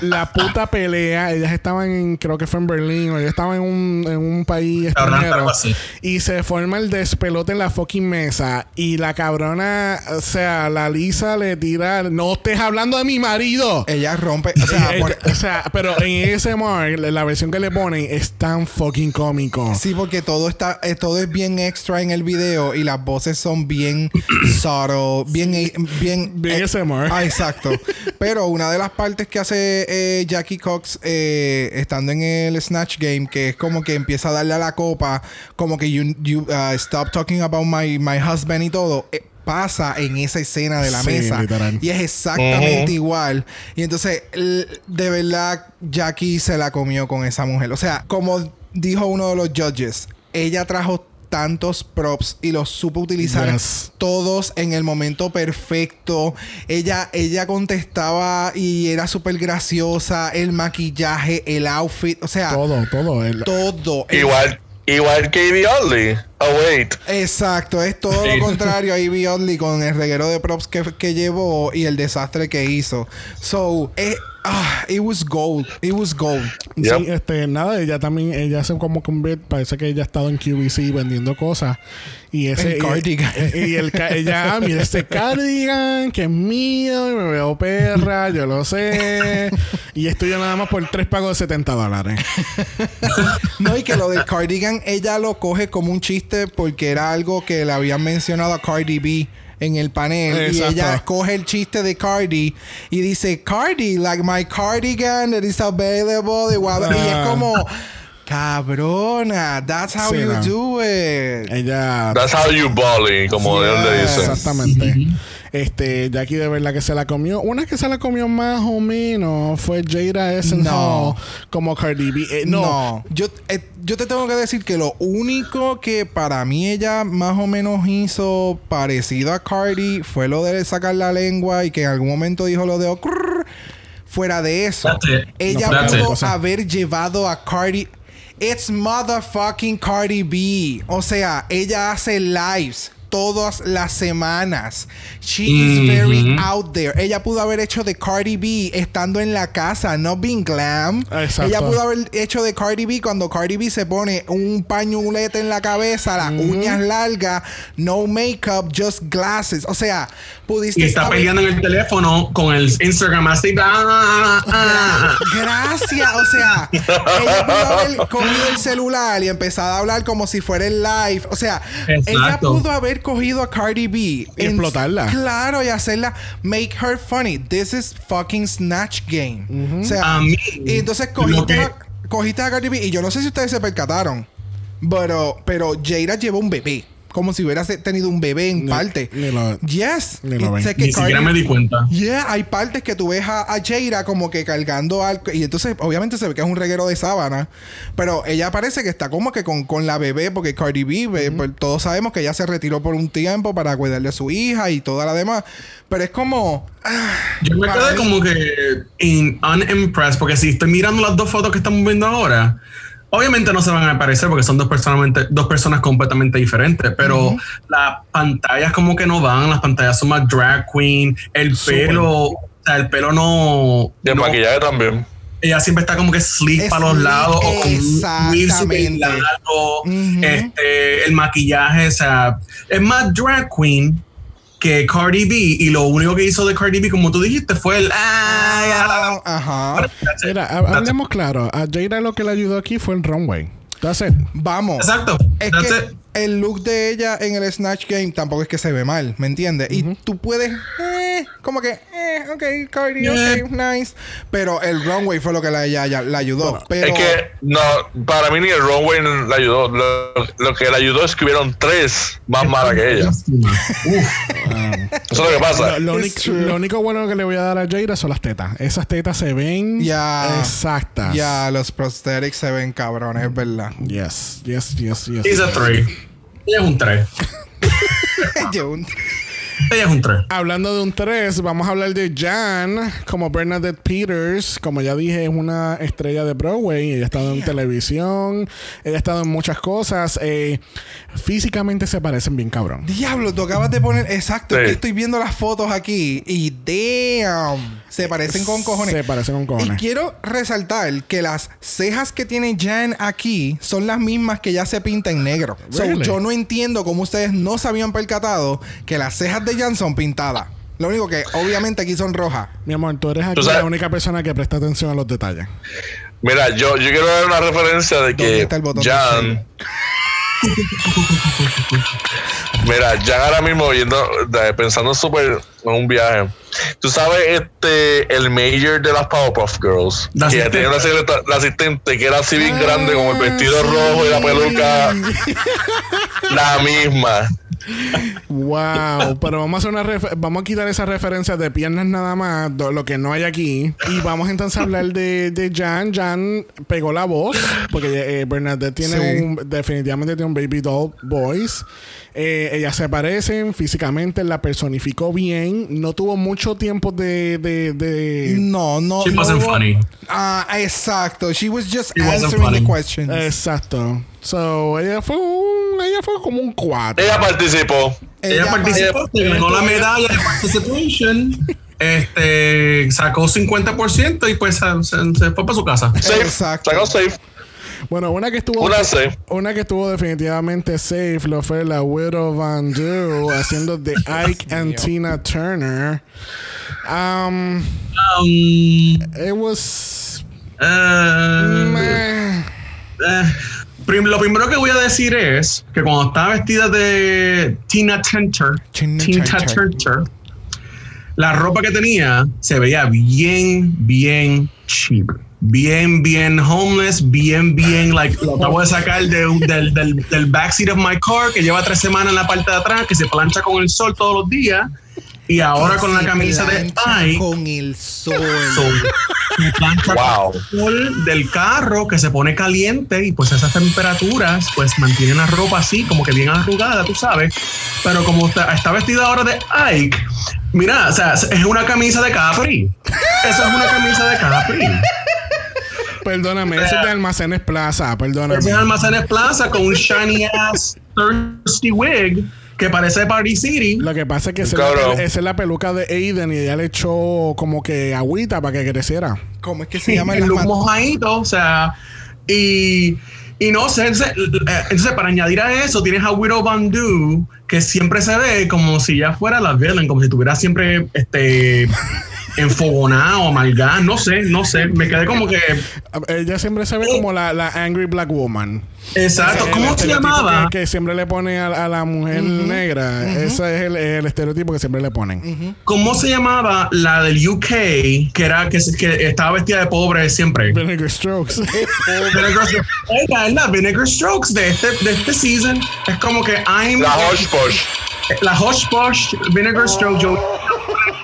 la puta pelea, ellas estaban en, creo que fue en Berlín, o ellas estaban en un, en un país extranjero. algo así. Y se forma el despelote en la fucking mesa. Y la cabrona, o sea, la Lisa le tira, no estés hablando de mi marido. Ella rompe, o sea, Eh, por- eh, o sea, pero en ASMR, la la versión que le ponen es tan fucking cómico. Sí, porque todo está, eh, todo es bien extra en el video y las voces son bien subtle, bien, bien, Bien eh, ASMR. Ah, exacto. Pero una de las partes que hace eh, Jackie Cox eh, estando en el Snatch Game, que es como que empieza a darle a la copa, como que you, you, uh, stop talking about my, my husband y todo. eh, pasa en esa escena de la Sí, mesa literal. y es exactamente igual y entonces de verdad Jackie se la comió con esa mujer o sea como dijo uno de los judges ella trajo tantos props y los supo utilizar Yes. todos en el momento perfecto ella ella contestaba y era súper graciosa el maquillaje el outfit o sea Todo, todo. el- todo Igual, igual que Ivy Oh, wait. Exacto, es todo Sí. lo contrario a Ivy Oddly con el reguero de props que, que llevó y el desastre que hizo. So, eh, ah, it was gold. It was gold. Sí, Yep. este, nada, ella también, ella se como convierte, parece que ella ha estado en QVC vendiendo cosas. Y ese. El cardigan. Y, y el, ella, ah, mira este cardigan que es mío y me veo perra, yo lo sé. y esto yo nada más por tres pagos de 70 dólares. No, y que lo del cardigan, ella lo coge como un chiste porque era algo que le habían mencionado a Cardi B en el panel. Exacto. Y ella coge el chiste de Cardi y dice, Cardi, like my cardigan that is available. Y, es Ah. como, cabrona, that's how Sí, you no. do it. Ella. That's how you bully, como Yeah. él le dice. Exactamente. Este, Jackie de verdad que se la comió. Una que se la comió más o menos fue Jada Essence No. Como Cardi B. Eh, no. No, yo, eh, yo te tengo que decir que lo único que para mí ella más o menos hizo parecido a Cardi fue lo de sacar la lengua y que en algún momento dijo lo de "Ocurr". fuera de eso. Ella No, pudo it. haber llevado a Cardi. It's motherfucking Cardi B. O sea, ella hace lives todas las semanas. She is very out there. Ella pudo haber hecho de Cardi B estando en la casa, no being glam. Exacto. Ella pudo haber hecho de Cardi B cuando Cardi B se pone un pañulete en la cabeza, las uñas largas, no makeup, just glasses. O sea, pudiste Y está haber- peleando en el teléfono con el Instagram así. ah, ah, ah. Gracias, o sea, ella pudo haber cogido el celular y empezado a hablar como si fuera el live. O sea, ella pudo haber cogido a Cardi B Y en- explotarla. Claro, y hacerla make her funny. This is fucking Snatch Game. O sea, A mí, y entonces cogiste, que- a, cogiste a Cardi B y yo no sé si ustedes se percataron, pero, pero Jada llevó un bebé. Como si hubiera se- tenido un bebé en Ni- parte. ni lo- yes. ni lo ven. sé que Ni siquiera me di cuenta. Yeah, hay partes que tú ves a, a Jaira como que cargando algo. Y entonces, obviamente, se ve que es un reguero de sábana. Pero ella parece que está como que con, con la bebé, porque Cardi B, pues, todos sabemos que ella se retiró por un tiempo para cuidarle a su hija y toda la demás. Pero es como. ah, Yo me quedé como que in, unimpressed, porque si estoy mirando las dos fotos que estamos viendo ahora, obviamente no se van a parecer porque son dos, personalmente, dos personas completamente diferentes, pero las pantallas como que no van, las pantallas son más drag queen, el pelo, o sea, el pelo no... Y el no- maquillaje también. ella siempre está como que sleek para los lados o con un weave super largo, Ujú. este, el maquillaje, o sea, es más drag queen que Cardi B y lo único que hizo de Cardi B, como tú dijiste, fue el. Ah, ajá. Mira, ha- hablemos claro. A Jada lo que le ayudó aquí fue el runway. That's it. Vamos. Exacto. Es That's que it. El look de ella en el Snatch Game tampoco es que se ve mal, ¿me entiendes? Y tú puedes, eh, como que, eh, ok, Cardi, Yeah. ok, nice. Pero el runway fue lo que la, ella- ella- la ayudó. pero, Es que no, para mí ni el runway le ayudó. Lo, lo que le ayudó es que hubieron tres más malas que ella. Eso es lo que pasa. Lo, único- true. lo único bueno que le voy a dar a Jada son las tetas. Esas tetas se ven Ya. exactas. ya los prosthetics se ven cabrones, es verdad. Yes, yes, yes, yes. He's a three. Ella es un 3. Yo- Ella es un 3. Hablando de un 3, vamos a hablar de Jan como Bernadette Peters. Como ya dije, es una estrella de Broadway. Ella ha estado en televisión, ella ha estado en muchas cosas. Eh, físicamente se parecen bien cabrón. Diablo, tú acabas de poner. Exacto, es que estoy viendo las fotos aquí y damn. Se parecen con cojones. Se parecen con Y cojones. quiero resaltar que las cejas que tiene Jan aquí son las mismas que ya se pinta en negro. So, yo no entiendo cómo ustedes no se habían percatado que las cejas de Jan son pintadas. Lo único que obviamente aquí son rojas. Mi amor, tú eres aquí Tú la única persona que presta atención a los detalles. Mira, yo, yo quiero dar una referencia de ¿Dónde que está el botón de Jan. Mira, Jan ahora mismo yendo, pensando súper en un viaje. Tú sabes, este, el mayor de las Powerpuff Girls, La que asistente. tenía una asistente, la asistente que era así bien Ah, grande, con el vestido rojo y la peluca, la misma. Wow, pero vamos a hacer una refer- vamos a quitar esa referencia de piernas nada más, lo que no hay aquí, y vamos entonces a hablar de, de Jan. Jan pegó la voz, porque eh, Bernadette tiene Sí. un, definitivamente tiene un baby doll voice. Eh, ellas se parecen físicamente, la personificó bien, no tuvo mucho tiempo de, de, de- No, no. She no wasn't hubo- funny. Ah, exacto. She was just She answering the questions. exacto. So, ella fue un, ella fue como un 4. Ella participó. Ella, participó, se ganó la medalla de participation. Este sacó 50% y pues se, se- se fue para su casa. Safe. Exacto. Sacó safe. Bueno, una que estuvo Una safe. Una que estuvo definitivamente safe lo fue la Widow Van Du haciendo de Ike and Tina Turner. Um, Um, it was meh. prim- lo primero que voy a decir es que cuando estaba vestida de Tina Turner, Tina Turner. La ropa que tenía se veía bien, bien cheap. Bien, bien homeless, bien, bien, like, lo acabo de sacar de del, del, del backseat of my car, que lleva tres semanas en la parte de atrás, que se plancha con el sol todos los días, y ahora con la camisa de plancha Ike, Con el sol. se plancha Wow. con el sol del carro que se pone caliente y pues esas temperaturas pues mantienen la ropa así como que bien arrugada, tú sabes. Pero como está, está vestida ahora de Ike, mira, o sea, es una camisa de Capri. Eso es una camisa de Capri. Perdóname, eso es de Almacenes Plaza, perdóname. Ese es Almacenes Plaza con un shiny ass thirsty wig que parece Party City. Lo que pasa es que esa es, la, Cabrón. esa es la peluca de Aiden y ella le echó como que agüita para que creciera. ¿Cómo es que se llama el mojadito, o sea, y, y no sé, entonces, eh, entonces, para añadir a eso tienes a Widow Van Du, que siempre se ve como si ya fuera la villain, como si estuviera siempre este enfogonada o amargada, no sé, no sé, me quedé como que, Ella siempre se ve como la, la Angry Black Woman. exacto, ¿cómo se llamaba? Que, que siempre le pone a, a la mujer negra. Ese es el, el estereotipo que siempre le ponen. ¿Cómo se llamaba la del UK, que era que, se- que estaba vestida de pobre siempre? Vinegar Strokes. Vinegar Strokes. Ella es la Vinegar Strokes de este, de este season. Es como que I'm La Hush Push. la Hush Push Vinegar Stroke yo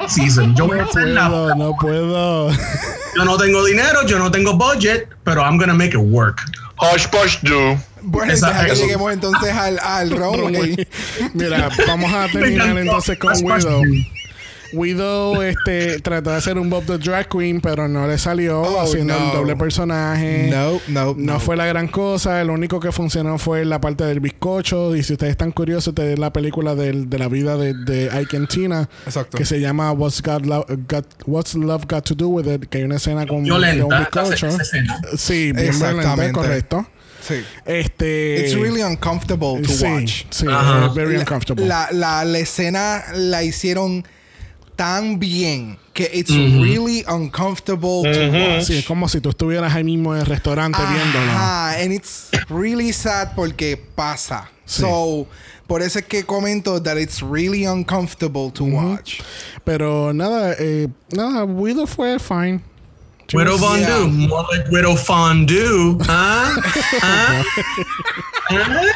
season. Yo voy a hacer la- puedo, no puedo. yo no tengo dinero, yo no tengo budget, pero I'm gonna make it work. Hush Push Do. Bueno, deja que eso- lleguemos entonces al, al. Mira, vamos a terminar entonces con Widow. Do. Widow este, trató de hacer un Bob the Drag Queen, pero no le salió Oh, haciendo no. el doble personaje. No, no, No no. fue la gran cosa, lo único que funcionó fue la parte del bizcocho. Y si ustedes están curiosos de la película del- de, la vida de, de Ike and Tina, Exacto. que se llama What's, God Lo- Got- What's Love Got to Do with It, que hay una escena con un bizcocho. esa escena. Sí, bien violenta, Exactamente. correcto. Sí. Este. It's really uncomfortable to sí, watch. Sí, eh, very uncomfortable. La, la, la escena la hicieron tan bien que it's really uncomfortable to watch. Sí, es como si tú estuvieras ahí mismo en el restaurante viéndolo. Ajá, and it's really sad porque pasa. Sí. So, por eso es que comento that it's really uncomfortable to watch. Pero nada, eh, nada, Widow fue fine. Widow Fondue. Yeah. More like Widow Fondue. ¿Ah? ¿Ah? ¿Ah?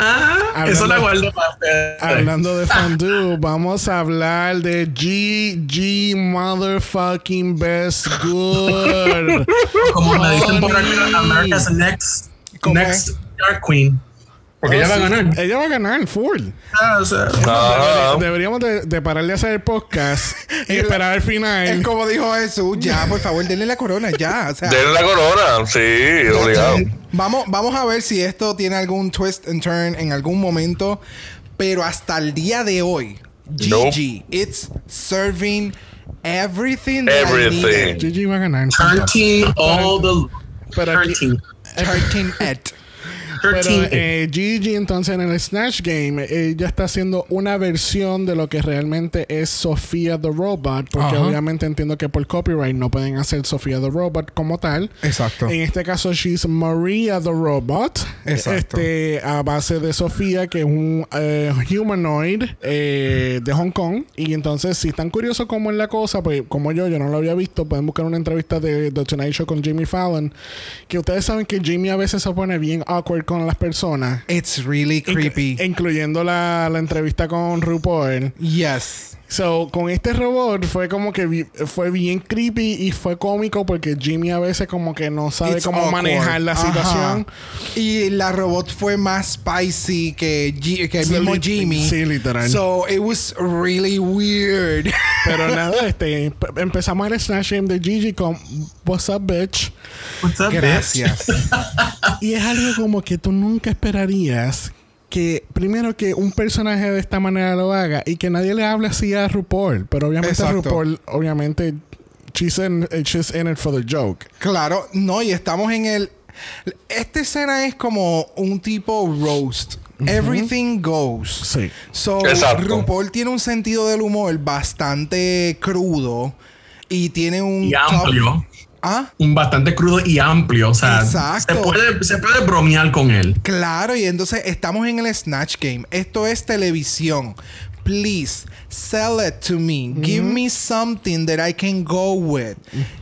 ¿Ah? Eso la guardo para. Hablando de fondue, vamos a hablar de GG Motherfucking Best Good. Como me dicen por acá, America's Next, ¿Cómo next Dark Queen. Porque ella va a ganar. Ella va a ganar full. Ah, o sea, Ah, Deberíamos de, de parar de hacer el podcast y esperar al final. Es como dijo Jesús, ya, por favor, denle la corona, ya. O sea, denle la corona, sí, obligado. vamos, vamos a ver si esto tiene algún twist and turn en algún momento. Pero hasta el día de hoy, GG, Nope. it's serving everything that I Everything. needed. GG va a ganar. 13 all the Pero aquí- 13. 13 et. Pero 13. eh, Gigi entonces en el Snatch Game ella está haciendo una versión de lo que realmente es Sofía the Robot porque obviamente entiendo que por copyright no pueden hacer Sofía the Robot como tal. Exacto. En este caso she's Maria the Robot. Exacto. Este a base de Sofía que es un eh, humanoid eh, de Hong Kong y entonces si están curiosos cómo es la cosa pues como yo yo no lo había visto pueden buscar una entrevista de The Tonight Show con Jimmy Fallon que ustedes saben que Jimmy a veces se pone bien awkward con las personas It's really Inc- creepy. incluyendo la, la entrevista con RuPaul. Yes. So, con este robot fue como que vi- fue bien creepy y fue cómico porque Jimmy a veces como que no sabe It's cómo awkward. manejar la Ajá. situación. Y la robot fue más spicy que, G- que el mismo Jimmy. sí, literal. So it was really weird. Pero nada, este empezamos el Snatch Game de Gigi con What's up, bitch. What's up, bitch? Gracias. Y es algo como que tú nunca esperarías que primero que un personaje de esta manera lo haga y que nadie le hable así a RuPaul. Pero obviamente Exacto. RuPaul, obviamente, she's in, she's in it for the joke. claro, no, y estamos en el. Esta escena es como un tipo roast. Everything goes. Sí. So, Exacto. RuPaul tiene un sentido del humor bastante crudo y tiene un. Y tough- amplio. Ah, Un bastante crudo y amplio. O sea, Exacto. se puede, se puede bromear con él. Claro, y entonces estamos en el Snatch Game. Esto es televisión. Please sell it to me. Give me something that I can go with.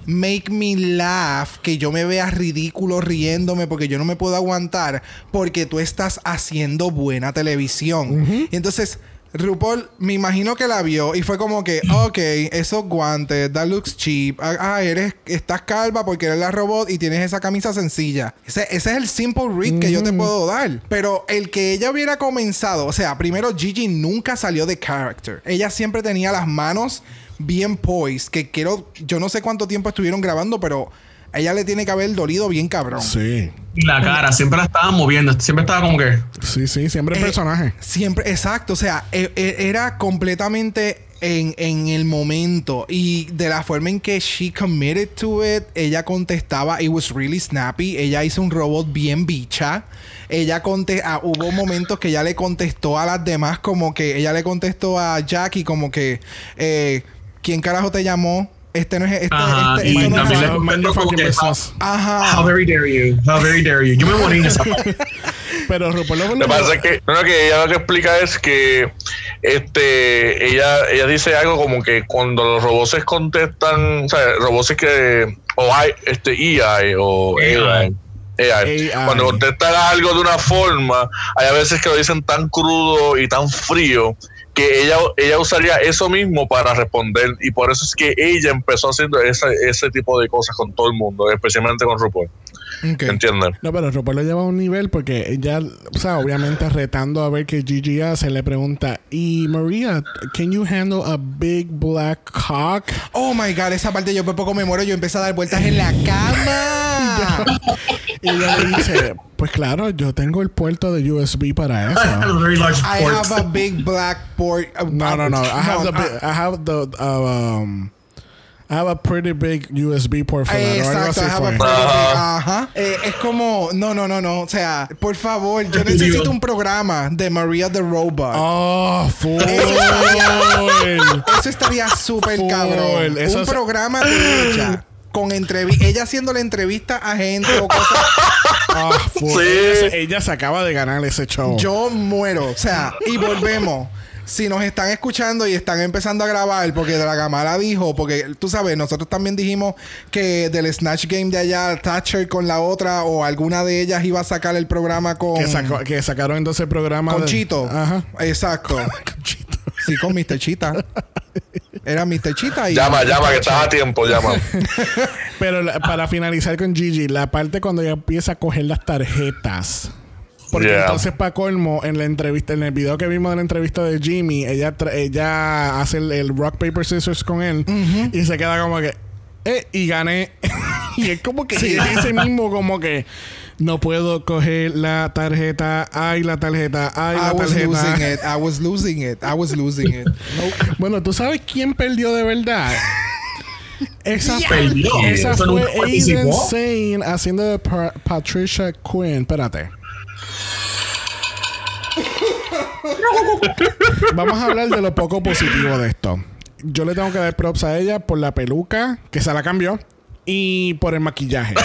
Make me laugh. Que yo me vea ridículo riéndome porque yo no me puedo aguantar porque tú estás haciendo buena televisión. Y entonces. RuPaul, me imagino que la vio y fue como que, ok, esos guantes, that looks cheap. Ah, ah, eres, estás calva porque eres la robot y tienes esa camisa sencilla. Ese, ese es el simple read que yo te puedo dar. Pero el que ella hubiera comenzado, o sea, primero Gigi nunca salió de character. Ella siempre tenía las manos bien poised, que quiero, yo no sé cuánto tiempo estuvieron grabando, pero ella le tiene que haber dolido bien cabrón. Sí. Y la cara, siempre la estaba moviendo. Siempre estaba como que. Sí, sí, siempre el Eh, personaje. Siempre, exacto. O sea, e- e- era completamente en, en el momento. Y de la forma en que she committed to it, ella contestaba. It was really snappy. Ella hizo un robot bien bicha. Ella conte ah, hubo momentos que ella le contestó a las demás, como que ella le contestó a Jackie, como que, eh, ¿quién carajo te llamó? Este no es. Este, Ajá, este- y esto no es- también your contestó como que. Ajá. How very dare you. How very dare you. Yo me morí en esa parte. Pero RuPaul lo Lo que pasa es que, no, no, que ella lo que explica es que este ella ella dice algo como que cuando los robots contestan, o sea, robots que o hay este EI o AI. AI, AI, AI. cuando contestan algo de una forma, hay a veces que lo dicen tan crudo y tan frío que ella, ella usaría eso mismo para responder y por eso es que ella empezó haciendo ese, ese tipo de cosas con todo el mundo, especialmente con RuPaul. Ok. ¿Entiendes? No, pero RuPaul lo lleva a un nivel porque ella, o sea, obviamente retando a ver qué Gigi hace, le pregunta, y Maria, can you handle a big black cock? Oh my god, esa parte yo por poco me muero. Yo empecé a dar vueltas en la cama. Y ella le dice, pues claro, yo tengo el puerto de USB para I have eso. a very large I port. have a big black port. uh, No, no, no. I have the, bi- I have the, uh, um, I have a pretty big USB port for that. algo Exacto, I have a pretty big- Ajá. Eh, es como, no, no, no, no. O sea, por favor, yo necesito un programa de Maria the Robot. Oh, full. Eso estaría súper cabrón. Eso un es- programa de ella. Con entrevi ella haciendo la entrevista a gente o cosas. Ah, full. Sí. Ella, se, ella se acaba de ganar ese show. Yo muero. O sea, y volvemos. Si nos están escuchando y están empezando a grabar, porque Dragamala dijo, porque tú sabes, nosotros también dijimos que del Snatch Game de allá, Thatcher con la otra, o alguna de ellas iba a sacar el programa con, que, sacaron entonces el programa con de- Chito. Ajá. Exacto. Con Chito. Sí, con Mr. Chita. Era Mr. Chita y. Llama, llama, que estás a tiempo, llama. Pero la- para finalizar con Gigi, la parte cuando ella empieza a coger las tarjetas. Porque Yeah. entonces, para colmo, en la entrevista, en el video que vimos de la entrevista de Jimmy, ella, tra- ella hace el, el rock, paper, scissors con él y se queda como que, eh, y gané. y es como que ella dice mismo, como que, no puedo coger la tarjeta, ay, la tarjeta, ay, I la was losing tarjeta. it. I was losing it. I was losing it. Nope. Bueno, ¿tú sabes quién perdió de verdad? Esa, Perdió. esa Eso fue Aiden. Sane haciendo de Pa- Patricia Quinn. Espérate. Vamos a hablar de lo poco positivo de esto. Yo le tengo que dar props a ella por la peluca, que se la cambió, y por el maquillaje.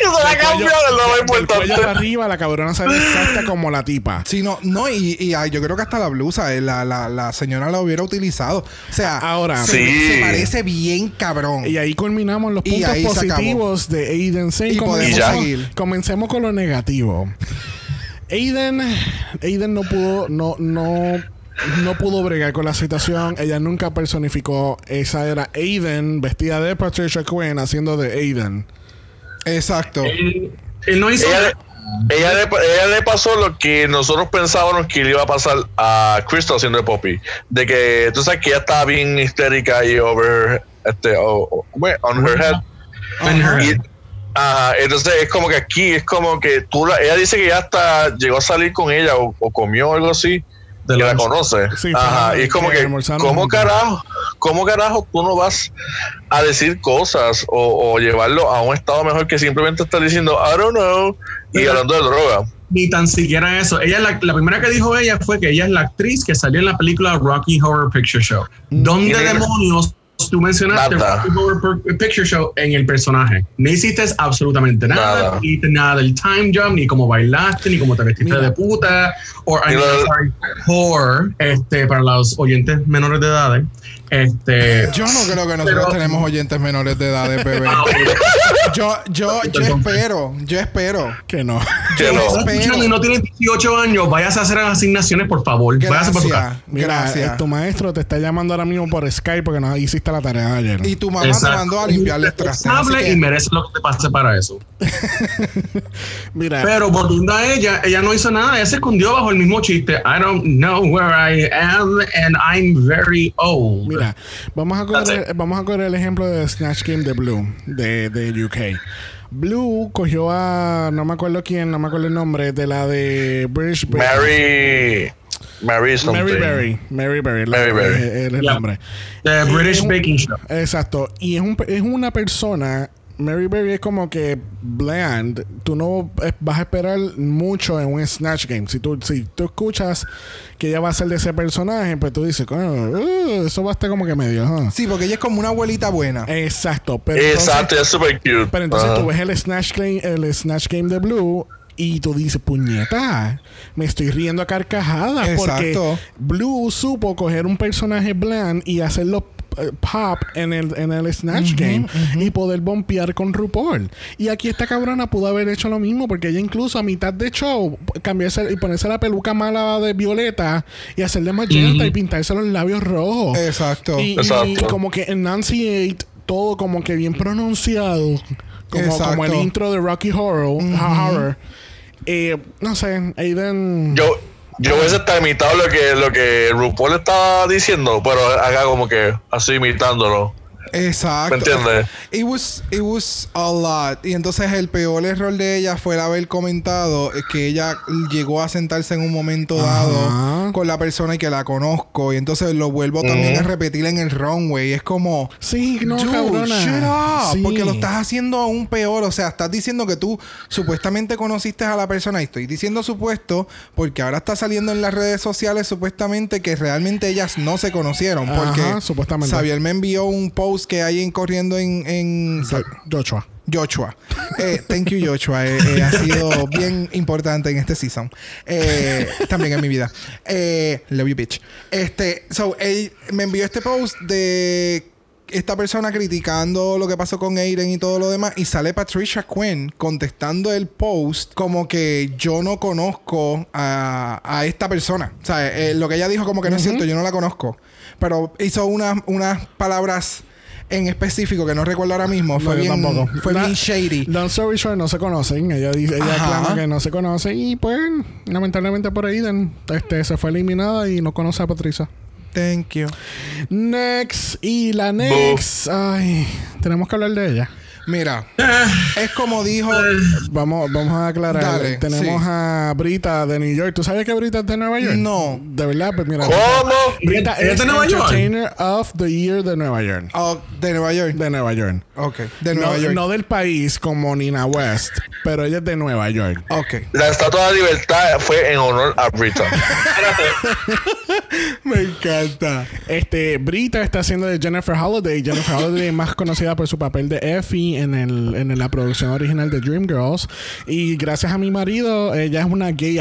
Se la cambió, es lo más Del cuello para importante. arriba, la cabrona se ve exacta como la tipa. Sí, no, no, y, y, ay, yo creo que hasta la blusa, eh, la, la, la señora la hubiera utilizado. O sea, Ahora- se, Sí. se parece bien cabrón. Y ahí culminamos los Y puntos ahí se acabó. positivos de Aiden Sane. Y podemos Comencemos- seguir. Comencemos con lo negativo. Aiden, Aiden no pudo, no, no, no pudo bregar con la situación. Ella nunca personificó. Esa era Aiden vestida de Patricia Quinn haciendo de Aiden. Exacto. Él, él no hizo Ella, le- ella, le, ella le pasó lo que nosotros pensábamos que le iba a pasar a Crystal haciendo de Poppy. De que tú sabes que ella estaba bien histérica y over este o- o- bueno, on her head. en her- Y, ajá, entonces es como que aquí es como que tú la, ella dice que ya hasta llegó a salir con ella o, o comió algo así De que la conoce. Sí, ajá y es como que cómo carajo cómo carajo tú no vas a decir cosas o, o llevarlo a un estado mejor que simplemente estar diciendo I don't know y hablando de droga Ni tan siquiera eso. Ella, la, la primera que dijo ella fue que ella es la actriz que salió en la película Rocky Horror Picture Show. ¿Dónde Y de- demonios tú mencionaste Horror Pir- Picture Show en el personaje? No hiciste absolutamente nada, Nada. ni hiciste nada del time jump, ni cómo bailaste, ni cómo te vestiste Mira. de puta, o whore, este, para los oyentes menores de edad. Este, Yo no creo que nosotros Pero- tenemos oyentes menores de edad de bebé. Ah, yo, yo, yo espero, yo espero. Que no. que Yo no y no tienes 18 años, vayas a hacer las asignaciones, por favor. Váyase por. Gracias, Mira, gracias. eh, tu maestro te está llamando ahora mismo por Skype porque no hiciste la tarea de ayer. Y tu mamá Exacto. te mandó a limpiarle el traste. que- y merece lo que te pase para eso. Mira, Pero volviendo a ella, ella no hizo nada, ella se escondió bajo el mismo chiste. I don't know where I am and I'm very old. Mira, vamos a correr, vamos a correr el ejemplo de Snatch Game de Blue, de, de UK. Blue cogió a, no me acuerdo quién, no me acuerdo el nombre, de la de British Mary Mary something Mary Berry. Mary Berry. la- Mary Berry. Es, el Yeah. nombre. The British es un- Baking Show. Exacto. Y es, un, es una persona. Mary Berry es como que bland. Tú no vas a esperar mucho en un Snatch Game. Si tú, si tú escuchas que ella va a ser de ese personaje, pues tú dices, "Coño, uh, eso va a estar como que medio. huh". Sí, porque ella es como una abuelita buena. Exacto. Pero entonces- exacto es super cute pero entonces tú ves el Snatch Game, el Snatch Game de Blue y tú dices, puñeta, me estoy riendo a carcajadas porque Exacto. Blue supo coger un personaje bland y hacerlo pop en el, en el Snatch Game y poder bompear con RuPaul. Y aquí esta cabrona pudo haber hecho lo mismo porque ella incluso a mitad de show cambiarse y ponerse la peluca mala de violeta y hacerle magenta y pintarse los labios rojos. Exacto. Y, y Exacto. como que enunciate todo como que bien pronunciado. Como, como el intro de Rocky Horror. Horror. Eh, no sé, Aiden. yo yo hubiese estado imitando lo que lo que RuPaul estaba diciendo pero haga como que así imitándolo Exacto. ¿Me entiendes? It was, it was a lot. Y entonces el peor error de ella fue el haber comentado que ella llegó a sentarse en un momento dado Ajá. con la persona y que la conozco. Y entonces lo vuelvo también a repetir en el runway. Es como. Sí, no, Dude, cabrona. shut up, Sí. Porque lo estás haciendo aún peor. O sea, estás diciendo que tú supuestamente conociste a la persona. Y estoy diciendo supuesto porque ahora está saliendo en las redes sociales supuestamente que realmente ellas no se conocieron. Porque Ajá, supuestamente. Xavier me envió un post que hay en corriendo en, en Jo- Joshua. Joshua. Eh, thank you, Joshua. Eh, eh, ha sido bien importante en este season. También en mi vida. Love you, bitch. Este, so, él me envió este post de esta persona criticando lo que pasó con Aiden y todo lo demás. Y sale Patricia Quinn contestando el post como que yo no conozco a, a esta persona. O sea, lo que ella dijo como que no es cierto, yo no la conozco. Pero hizo unas, unas palabras en específico que no recuerdo ahora mismo. Fue No, bien, tampoco. fue La- bien shady. Long story short, no se conocen. Ella dice, ella Ajá. aclama que no se conocen. Y pues, lamentablemente por Aiden, este, se fue eliminada y no conoce a Patricia. Thank you. Next. Y la next. Ay, tenemos que hablar de ella. Mira, Eh, es como dijo. Vamos, vamos a aclarar. Dale, tenemos sí. a Brita de New York. ¿Tú sabes que Brita es de Nueva York? No. De verdad, pues mira. ¿Cómo? Brita ¿Ella es es de Nueva York? Entertainer of the Year de Nueva York. oh, de Nueva York. De Nueva York. Ok, de Nueva no, York. no del país como Nina West, pero ella es de Nueva York. Ok. La estatua de la libertad fue en honor a Brita. Me encanta. Este, Brita está haciendo de Jennifer Holiday. Jennifer Holiday es más conocida por su papel de Effie en, el, en la producción original de Dreamgirls. Y gracias a mi marido, ella es una gay,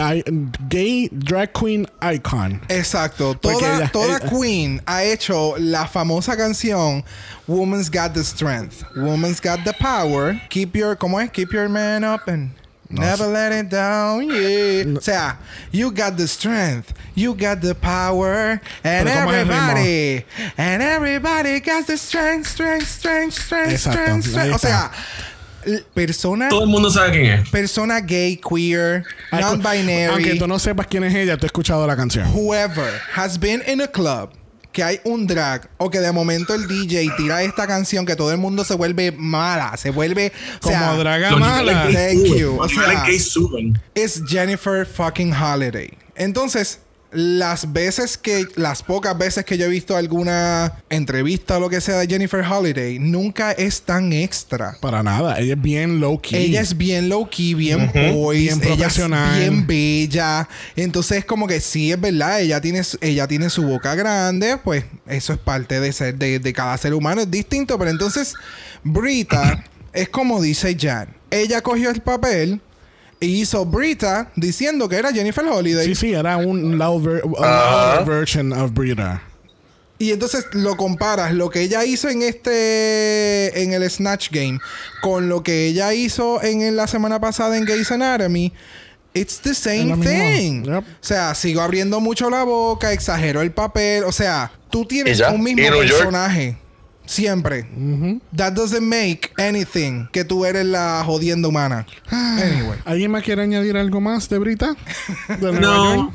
gay drag queen icon. Exacto. Toda, ella- toda ella- Queen ha hecho la famosa canción Woman's Got the Strength. Woman's Got the Power. Keep your, ¿cómo es? Keep your man up and never let it down. Yeah. O sea, you got the strength. You got the power. And everybody. And everybody got the strength, strength, strength, strength, Exacto, strength, strength. O sea, persona, todo el mundo sabe quién es. persona gay, queer, non-binary Aunque tú no sepas quién es ella, tú has escuchado la canción. whoever has been in a club que hay un drag o que de momento el DJ tira esta canción que todo el mundo se vuelve mala, se vuelve o Como sea, draga mala. Thank you. O sea- es Jennifer fucking Holiday. Entonces, las veces que, las pocas veces que yo he visto alguna entrevista o lo que sea de Jennifer Holiday, nunca es tan extra. Para nada. Ella es bien low key. Ella es bien low key, bien poised, Bien ella es profesional. bien bella. Entonces, como que sí es verdad, ella tiene, su- ella tiene su boca grande, pues eso es parte de ser, de, de cada ser humano, es distinto. Pero entonces, Brita es como dice Jan. Ella cogió el papel hizo Brita diciendo que era Jennifer Holiday. Sí, sí, era un loud, ver- a Ajá. louder version of Brita. Y entonces lo comparas lo que ella hizo en este en el Snatch Game con lo que ella hizo en, la semana pasada en Grey's Anatomy. It's the same thing. Yep. O sea, sigo abriendo mucho la boca, exagero el papel. O sea, tú tienes un mismo Y New York. personaje. Siempre. That doesn't make anything que tú eres la jodienda humana. Anyway. ¿Alguien más quiere añadir algo más de Brita? De No,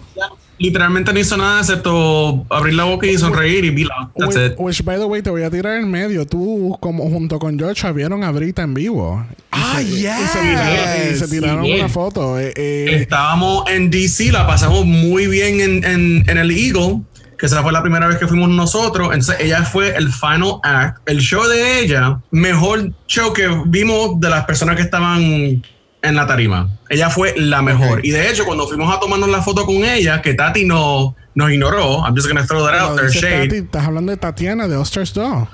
literalmente no hizo nada excepto abrir la boca y sonreír y vila. That's Which, it. which, by the way, te voy a tirar en medio. Tú, como junto con George, vieron a Brita en vivo. Y Ah, se- y yes. se tiraron, y se tiraron Sí, una foto. Eh, eh, Estábamos en DC, la pasamos muy bien en, en, en el Eagle, que esa fue la primera vez que fuimos nosotros. Entonces ella fue el final act. El show de ella, mejor show que vimos de las personas que estaban en la tarima. Ella fue la mejor. Y de hecho, cuando fuimos a tomarnos la foto con ella, que Tati no, nos ignoró, I'm just gonna throw that cuando out there, shade. Tati, estás hablando de Tatiana de Osters 2.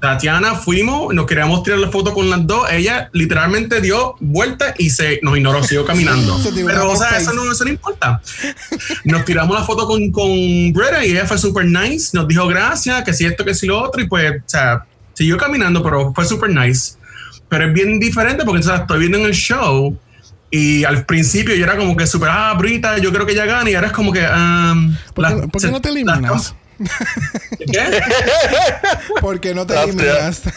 Tatiana fuimos, nos queríamos tirar la foto con las dos. Ella literalmente dio vuelta y se nos ignoró, siguió caminando. Pero, o sea, eso no, eso no importa. Nos tiramos la foto con, con y ella fue super nice. Nos dijo gracias, que si esto, que si lo otro. Y pues, o sea, siguió caminando, pero fue super nice. Pero es bien diferente porque entonces la estoy viendo en el show. Y al principio yo era como que super, ah, Brita, yo creo que ella gana. Y ahora es como que. um, ¿Por, la- qué, por qué se- no te eliminas? ¿Qué? Porque no te eliminaste.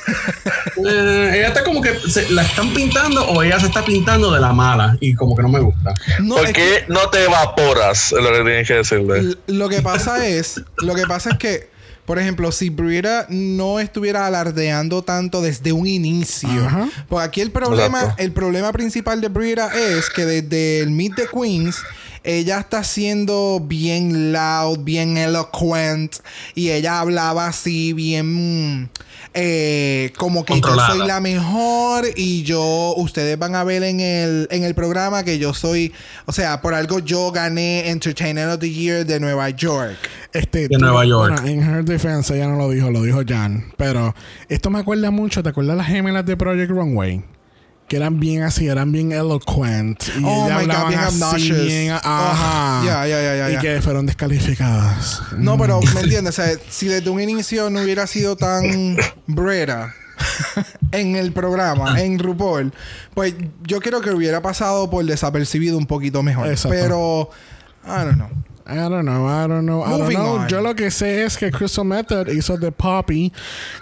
Eh, ella está como que se, la están pintando o ella se está pintando de la mala y como que no me gusta. No, ¿Por es qué no te evaporas? Es lo que tienes que decirle. Lo que pasa es, lo que pasa es que, por ejemplo, si Britta no estuviera alardeando tanto desde un inicio. Ajá. Pues aquí el problema, Exacto. el problema principal de Britta es que desde el Meet the Queens ella está siendo bien loud, bien eloquent y ella hablaba así bien eh, como que Controlada. yo soy la mejor y yo ustedes van a ver en el en el programa que yo soy, o sea, por algo yo gané Entertainer of the Year de Nueva York. Este, De Nueva York. Bueno, en Her Defense ella no lo dijo, lo dijo Jan. Pero esto me acuerda mucho, ¿te acuerdas las gemelas de Project Runway? Que eran bien así, eran bien eloquent. Y Oh my God, bien así, obnoxious. bien- Ah, ajá. Y que fueron descalificadas. No, pero me entiendes, o sea, si desde un inicio no hubiera sido tan brera en el programa, en RuPaul, pues yo creo que hubiera pasado por desapercibido un poquito mejor. Exacto. Pero, I don't know. I don't know, I don't know, I don't know. Yo lo que sé es que Crystal Method hizo de Poppy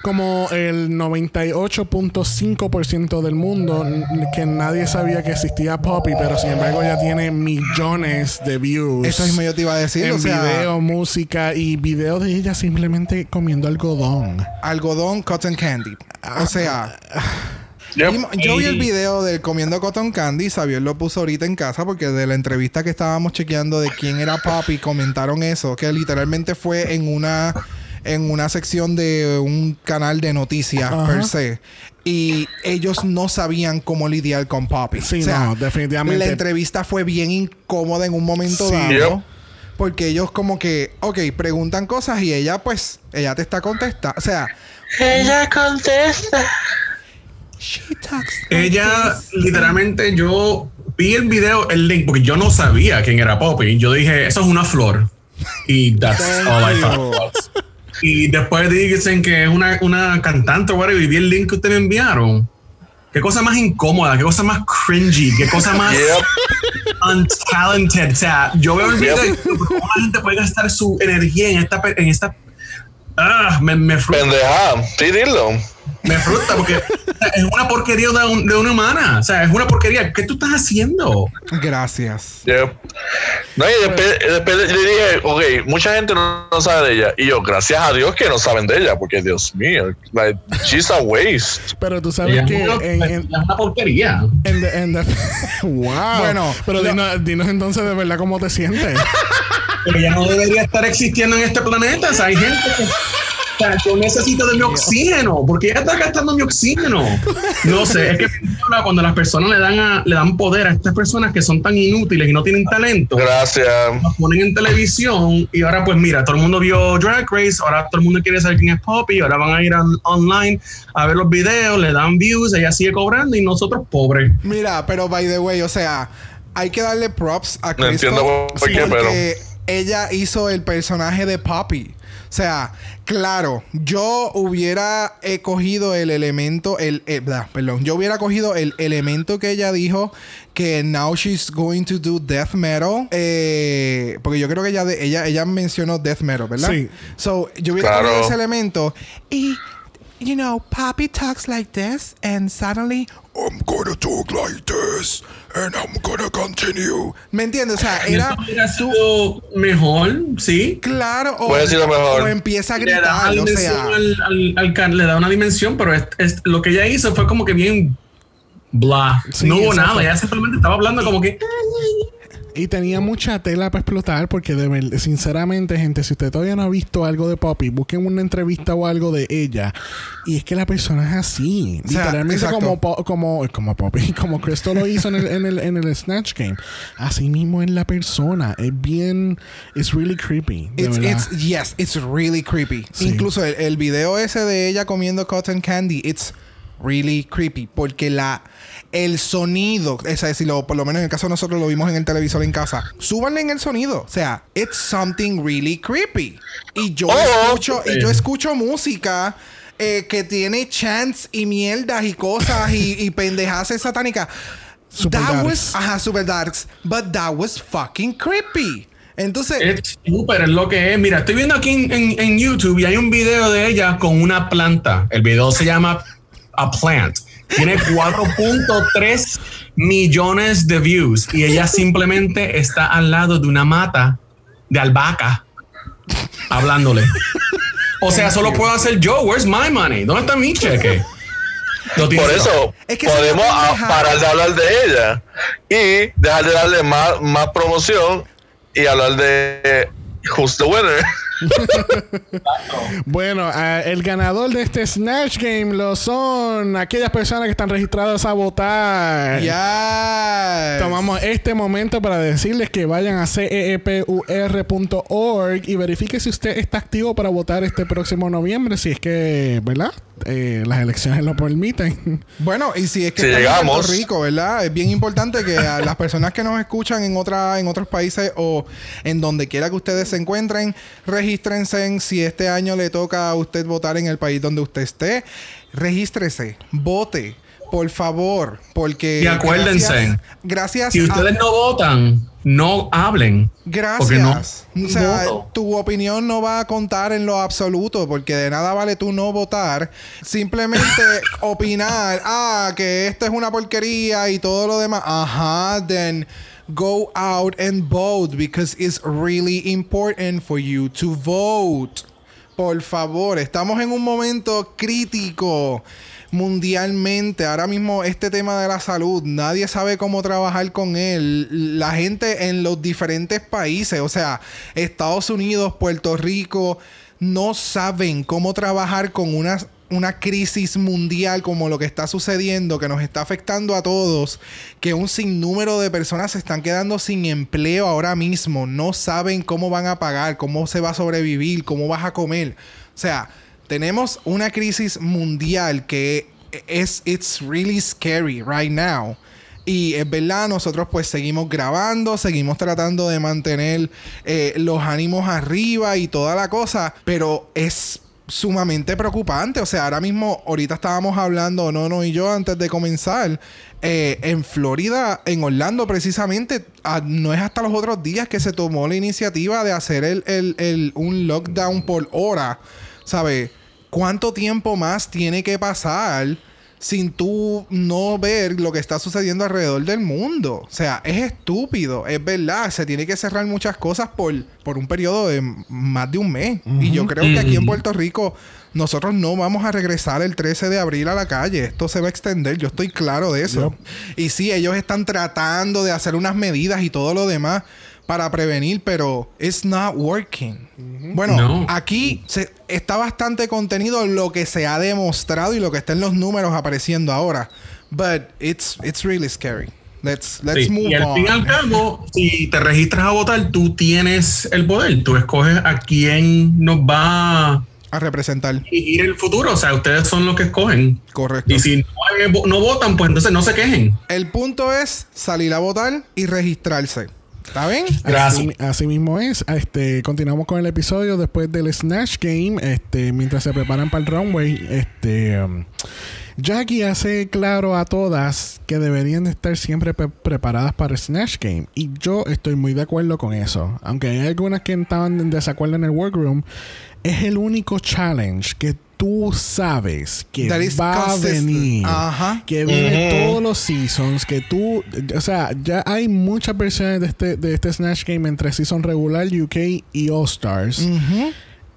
como el 98.5% del mundo que nadie sabía que existía Poppy, pero sin embargo ya tiene millones de views. Eso mismo yo te iba a decir. en o sea, video, música y video de ella simplemente comiendo algodón. algodón cotton candy. O sea, Yo vi el video de comiendo cotton candy. Xavier lo puso ahorita en casa porque de la entrevista que estábamos chequeando de quién era Papi, comentaron eso, que literalmente fue en una en una sección de un canal de noticias Ajá. per se. Y ellos no sabían cómo lidiar con Papi. Sí, no, definitivamente. La entrevista fue bien incómoda en un momento Sí. dado. Porque ellos como que, ok, preguntan cosas y ella pues, ella te está contestando. O sea, Ella contesta. She talks like Ella, this. literalmente, yo vi el video, el link, porque yo no sabía quién era Poppy. Yo dije, eso es una flor. Y that's all I thought. Y después dicen que es una, una cantante o y vi el link que ustedes me enviaron. Qué cosa más incómoda, qué cosa más cringy, qué cosa más Yep. untalented. O sea, yo veo el video y Yep. digo, cómo la gente puede gastar su energía en esta, pe- en esta Ah, me, me Pendeja. Sí, dilo. Me frustra porque es una porquería de, un- de una humana. O sea, es una porquería. ¿Qué tú estás haciendo? Gracias. No, y después, después le dije, ok, mucha gente no, no sabe de ella. Y yo, gracias a Dios que no saben de ella, porque Dios mío, like, she's a waste. Pero tú sabes Ella que es una- en, en- es una porquería. en the- en the- wow. Bueno, pero dinos, dinos entonces de verdad cómo te sientes. Pero ella no debería estar existiendo en este planeta. O sea, hay gente que. O sea, yo necesito de mi oxígeno. porque ella está gastando mi oxígeno? No sé, es que cuando las personas le dan, a- le dan poder a estas personas que son tan inútiles y no tienen talento, Gracias. las ponen en televisión y ahora pues mira, todo el mundo vio Drag Race, ahora todo el mundo quiere saber quién es Poppy, ahora van a ir on- online a ver los videos, le dan views, ella sigue cobrando y nosotros pobres. Mira, pero by the way, o sea, hay que darle props a No Crystal entiendo por- qué, porque ella hizo el personaje de Poppy. O sea, claro, yo hubiera eh, cogido el elemento, el, eh, blah, perdón, yo hubiera cogido el elemento que ella dijo que now she's going to do death metal, eh, porque yo creo que ella, de- ella, ella mencionó death metal, ¿verdad? Sí. So, yo hubiera Claro. cogido ese elemento y you know, Poppy talks like this, and suddenly, I'm gonna talk like this, and I'm gonna continue. ¿Me entiendes? O sea, era hubiera sido mejor, sí. claro, o, Puede ser lo mejor. o empieza a Le da, gritar, una o dimensión sea, al, al- al can- le da una dimensión, pero es, es- lo que ella hizo fue como que bien bla. Sí, no hubo nada, ella simplemente estaba hablando como que Y tenía mucha tela para explotar porque de ver- sinceramente, gente, si usted todavía no ha visto algo de Poppy, busquen una entrevista o algo de ella. Y es que la persona es así. O sea, literalmente como, como, como Poppy, como Crystal lo hizo en el, en, el, en el Snatch Game. Así mismo es la persona. Es bien... It's really creepy. De It's, yes, it's really creepy. Sí. Incluso el, el video ese de ella comiendo cotton candy, it's really creepy. Porque la, el sonido, es decir, lo- por lo menos en el caso de nosotros lo vimos en el televisor en casa, súbanle en el sonido. O sea, it's something really creepy. Y yo Oh, escucho, y yo escucho música. eh, que tiene chants y mierdas y cosas y, y pendejadas satánicas. Super that darks. was, ajá, super darks. But that was fucking creepy. Entonces, es súper, es lo que es. Mira, estoy viendo aquí en, en- en YouTube y hay un video de ella con una planta. El video se llama A Plant. Tiene 4.3 millones de views y ella simplemente está al lado de una mata de albahaca hablándole. O sea, solo puedo hacer yo. Where's my money? ¿Dónde está mi cheque? Por eso Es que es podemos una a- pendejada. parar de hablar de ella y dejar de darle más, más promoción y hablar de Who's the Winner. Bueno, ah, el ganador de este Snatch Game lo son aquellas personas que están registradas a votar. Ya. Tomamos este momento para decirles que vayan a E cepur.org y verifique si usted está activo para votar este próximo noviembre, si es que, ¿verdad? Eh, las elecciones lo permiten. Bueno, y si es que Si en llegamos. Puerto Rico, ¿verdad? Es bien importante que a las personas que nos escuchan en otra, en otros países o en donde quiera que ustedes se encuentren, regístrense en si este año le toca a usted votar en el país donde usted esté. Regístrese, vote, por favor, porque Y acuérdense, gracias, gracias Si a- ustedes no votan, no hablen. Porque no- Gracias. o sea, voto. tu opinión no va a contar en lo absoluto, porque de nada vale tú no votar. Simplemente opinar, ah, que esto es una porquería y todo lo demás. Ajá, then go out and vote because it's really important for you to vote. Por favor, estamos en un momento crítico mundialmente. Ahora mismo este tema de la salud, nadie sabe cómo trabajar con él. La gente en los diferentes países, o sea, Estados Unidos, Puerto Rico, no saben cómo trabajar con una, una crisis mundial como lo que está sucediendo, que nos está afectando a todos, que un sinnúmero de personas se están quedando sin empleo ahora mismo, no saben cómo van a pagar, cómo se va a sobrevivir, cómo vas a comer. O sea, tenemos una crisis mundial que es it's really scary right now. Y es verdad, nosotros pues seguimos grabando, seguimos tratando de mantener eh, los ánimos arriba y toda la cosa, pero es sumamente preocupante. O sea, ahora mismo, ahorita estábamos hablando, Nono y yo, antes de comenzar, eh, en Florida, en Orlando precisamente, ah, no es hasta los otros días que se tomó la iniciativa de hacer el, el- el- un lockdown por hora. ¿Sabes? ¿Cuánto tiempo más tiene que pasar sin tú no ver lo que está sucediendo alrededor del mundo? O sea, es estúpido, es verdad. Se tiene que cerrar muchas cosas por, por un periodo de más de un mes. Y yo creo que aquí en Ujú. Puerto Rico nosotros no vamos a regresar el 13 de abril a la calle. Esto se va a extender, yo estoy claro de eso. Y sí, ellos están tratando de hacer unas medidas y todo lo demás para prevenir, pero it's not working. Bueno, No. aquí se, está bastante contenido lo que se ha demostrado y lo que está en los números apareciendo ahora. But it's, it's really scary. Let's, let's Sí, move Y al on. fin y al cabo, si te registras a votar, tú tienes el poder. Tú escoges a quién nos va a representar. dirigir el futuro. O sea, ustedes son los que escogen. Correcto. Y si no, no votan, pues entonces no se quejen. El punto es salir a votar y registrarse. ¿Está bien? Gracias. Así, así mismo es. Este, continuamos con el episodio después del Snatch Game. Este, mientras se preparan para el runway, este, um, Jackie hace claro a todas que deberían de estar siempre pre- preparadas para el Snatch Game. Y yo estoy muy de acuerdo con eso. Aunque hay algunas que estaban en desacuerdo en el workroom, es el único challenge que tú sabes que va a venir. Ajá. Que viene todos los seasons. Que tú. O sea, ya hay muchas versiones de este, de este Snatch Game entre season regular, UK y All Stars.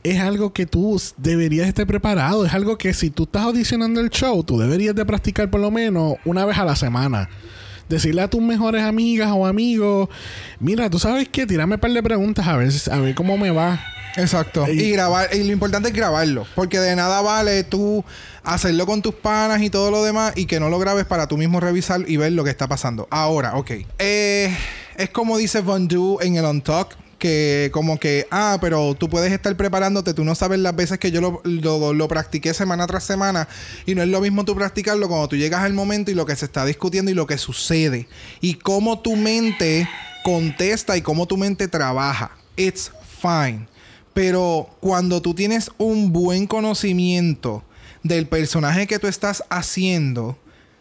Es algo que tú deberías estar preparado. Es algo que si tú estás audicionando el show, tú deberías de practicar por lo menos una vez a la semana. Decirle a tus mejores amigas o amigos, mira, tú sabes qué, tirame un par de preguntas a ver, si- a ver cómo me va. Exacto. Y- Y grabar, y lo importante es grabarlo. Porque de nada vale tú hacerlo con tus panas y todo lo demás y que no lo grabes para tú mismo revisar y ver lo que está pasando. Ahora, ok. Eh, es como dice Von Du en el On Talk. Que como que, ah, pero tú puedes estar preparándote, tú no sabes las veces que yo lo, lo, lo practiqué semana tras semana y no es lo mismo tú practicarlo cuando tú llegas al momento y lo que se está discutiendo y lo que sucede y cómo tu mente contesta y cómo tu mente trabaja. It's fine. Pero cuando tú tienes un buen conocimiento del personaje que tú estás haciendo,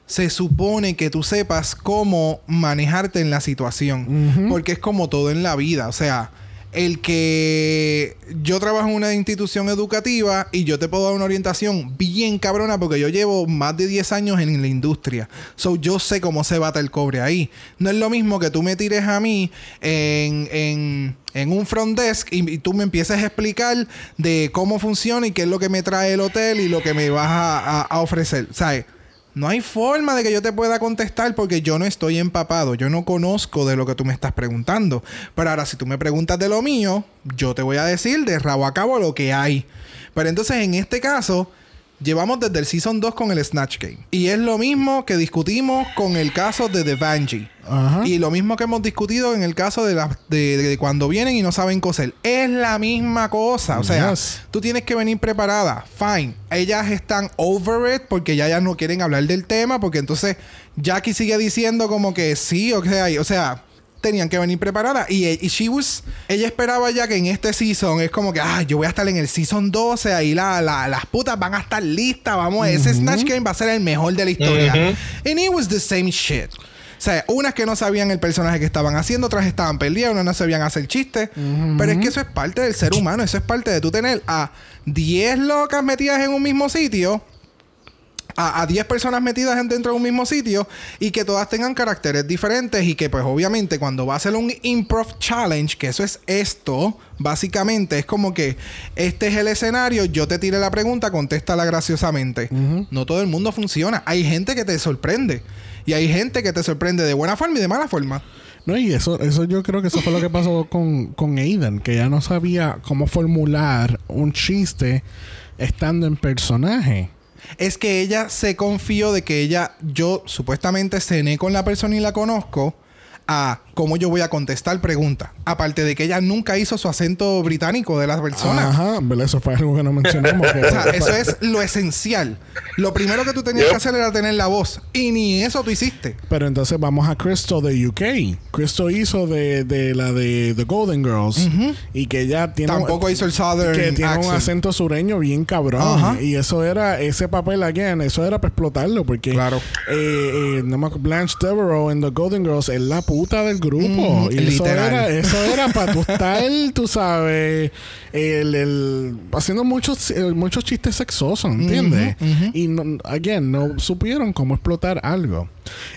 se supone que tú sepas cómo manejarte en la situación. Porque es como todo en la vida. O sea, el que yo trabajo en una institución educativa y yo te puedo dar una orientación bien cabrona porque yo llevo más de 10 años en la industria. So yo sé cómo se bata el cobre ahí. No es lo mismo que tú me tires a mí en, en, un front desk y, tú me empieces a explicar de cómo funciona y qué es lo que me trae el hotel y lo que me vas a- a ofrecer. ¿Sabes? No hay forma de que yo te pueda contestar porque yo no estoy empapado. Yo no conozco de lo que tú me estás preguntando. Pero ahora, si tú me preguntas de lo mío, yo te voy a decir de rabo a cabo lo que hay. Pero entonces, en este caso, llevamos desde el Season 2 con el Snatch Game. Y es lo mismo que discutimos con el caso de The Vanjie. Ajá. Y lo mismo que hemos discutido en el caso de, la- de, de cuando vienen y no saben coser. Es la misma cosa. O sea, Yes. tú tienes que venir preparada. Fine. Ellas están over it porque ya, ya no quieren hablar del tema. Porque entonces Jackie sigue diciendo como que sí, o sea, y- o sea tenían que venir preparadas. Y, y she was- ella esperaba ya que en este season es como que, ah, yo voy a estar en el season 12, ahí la, la- las putas van a estar listas, vamos, ese Snatch Game va a ser el mejor de la historia. Ujú. And it was the same shit. O sea, unas que no sabían el personaje que estaban haciendo, otras estaban perdidas, unas no sabían hacer chistes. Pero es que eso es parte del ser humano, eso es parte de tú tener a 10 locas metidas en un mismo sitio, a, a 10 personas metidas en- dentro de un mismo sitio y que todas tengan caracteres diferentes y que pues obviamente cuando va a ser un improv challenge, que eso es esto, básicamente es como que este es el escenario, yo te tire la pregunta, contéstala graciosamente. No todo el mundo funciona, hay gente que te sorprende y hay gente que te sorprende de buena forma y de mala forma. No, y eso, eso yo creo que eso fue lo que pasó con, con Aiden, que ya no sabía cómo formular un chiste estando en personaje. Es que ella se confió de que ella, yo supuestamente cené con la persona y la conozco, a cómo yo voy a contestar preguntas. Aparte de que ella nunca hizo su acento británico de la persona. Ajá, ¿verdad? Eso fue algo que no mencionamos. que- O sea, eso es lo esencial. Lo primero que tú tenías Yep. que hacer era tener la voz. Y ni eso tú hiciste. Pero entonces vamos a Crystal de UK. Crystal hizo de, de la de The Golden Girls. Y que ella tiene... Tampoco hizo el Southern Que tiene un accent. acento sureño bien cabrón. Ajá. Y eso era... Ese papel, again, eso era para explotarlo. Porque... Claro. Eh, eh, Blanche Devereaux en The Golden Girls es la puta del grupo. Y eso era, eso era para tú estar, tú sabes, el, el- haciendo muchos, eh, muchos chistes sexosos, ¿entiendes? Y, no, again, no supieron cómo explotar algo.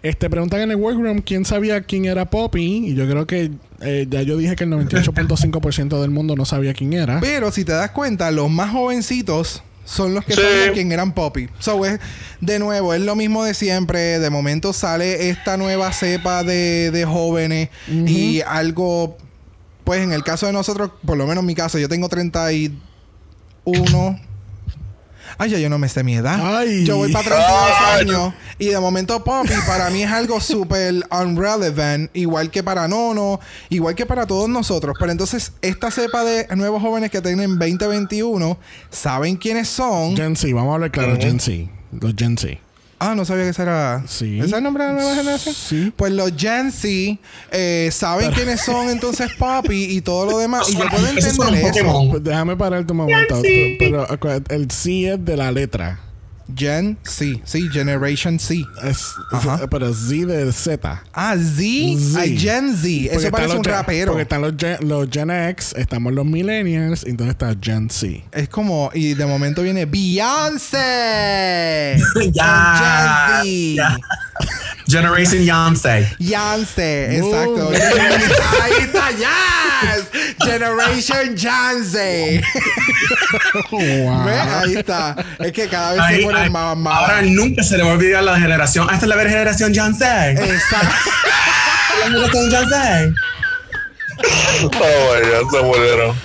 Este, preguntan en el workroom quién sabía quién era Poppy. Y yo creo que eh, ya yo dije que el 98.5% del mundo no sabía quién era. Pero si te das cuenta, los más jovencitos son los que Sí. sabían quién eran Poppy. So, es, de nuevo, es lo mismo de siempre. De momento sale esta nueva cepa de, de jóvenes y algo, pues en el caso de nosotros, por lo menos en mi caso, yo tengo 31. Ay, ya yo no me sé mi edad. Ay. Yo voy para 32 Ay. años. Y de momento Poppy para mí es algo súper unrelevant. Igual que para Nono. Igual que para todos nosotros. Pero entonces, esta cepa de nuevos jóvenes que tienen 20, 21, saben quiénes son. Gen Z, vamos a hablar claro, Gen Z. Los Gen Z. Ah, no sabía que ese era. Sí. ¿Ese es el nombre de la nueva generación? Sí. Pues los Gen Z eh, saben quiénes son entonces Poppy y todo lo demás. Y yo puedo entender eso. Pues déjame parar tu momento. Pero acuérdate, el C es de la letra. Gen Z. Sí, Generation Z. Es, pero Z de Z. Ah, Z. Z. Ah, Gen Z. Porque Eso parece un Gen- rapero. Porque están los Gen, los Gen X, estamos los Millennials, y entonces está Gen Z. Es como, y de momento viene Beyoncé. Ya, Gen ya. Z. Generation Yonsei. Beyoncé, exacto. Ahí está, yes. Generation Janse. wow. Ahí está. Es que cada vez Ahí- se pone ahí- más, más. Ahora nunca se le va a olvidar la generación. Esta es la generación Yonsei. Exacto. La generación Yonsei. Oh, vaya, se murieron.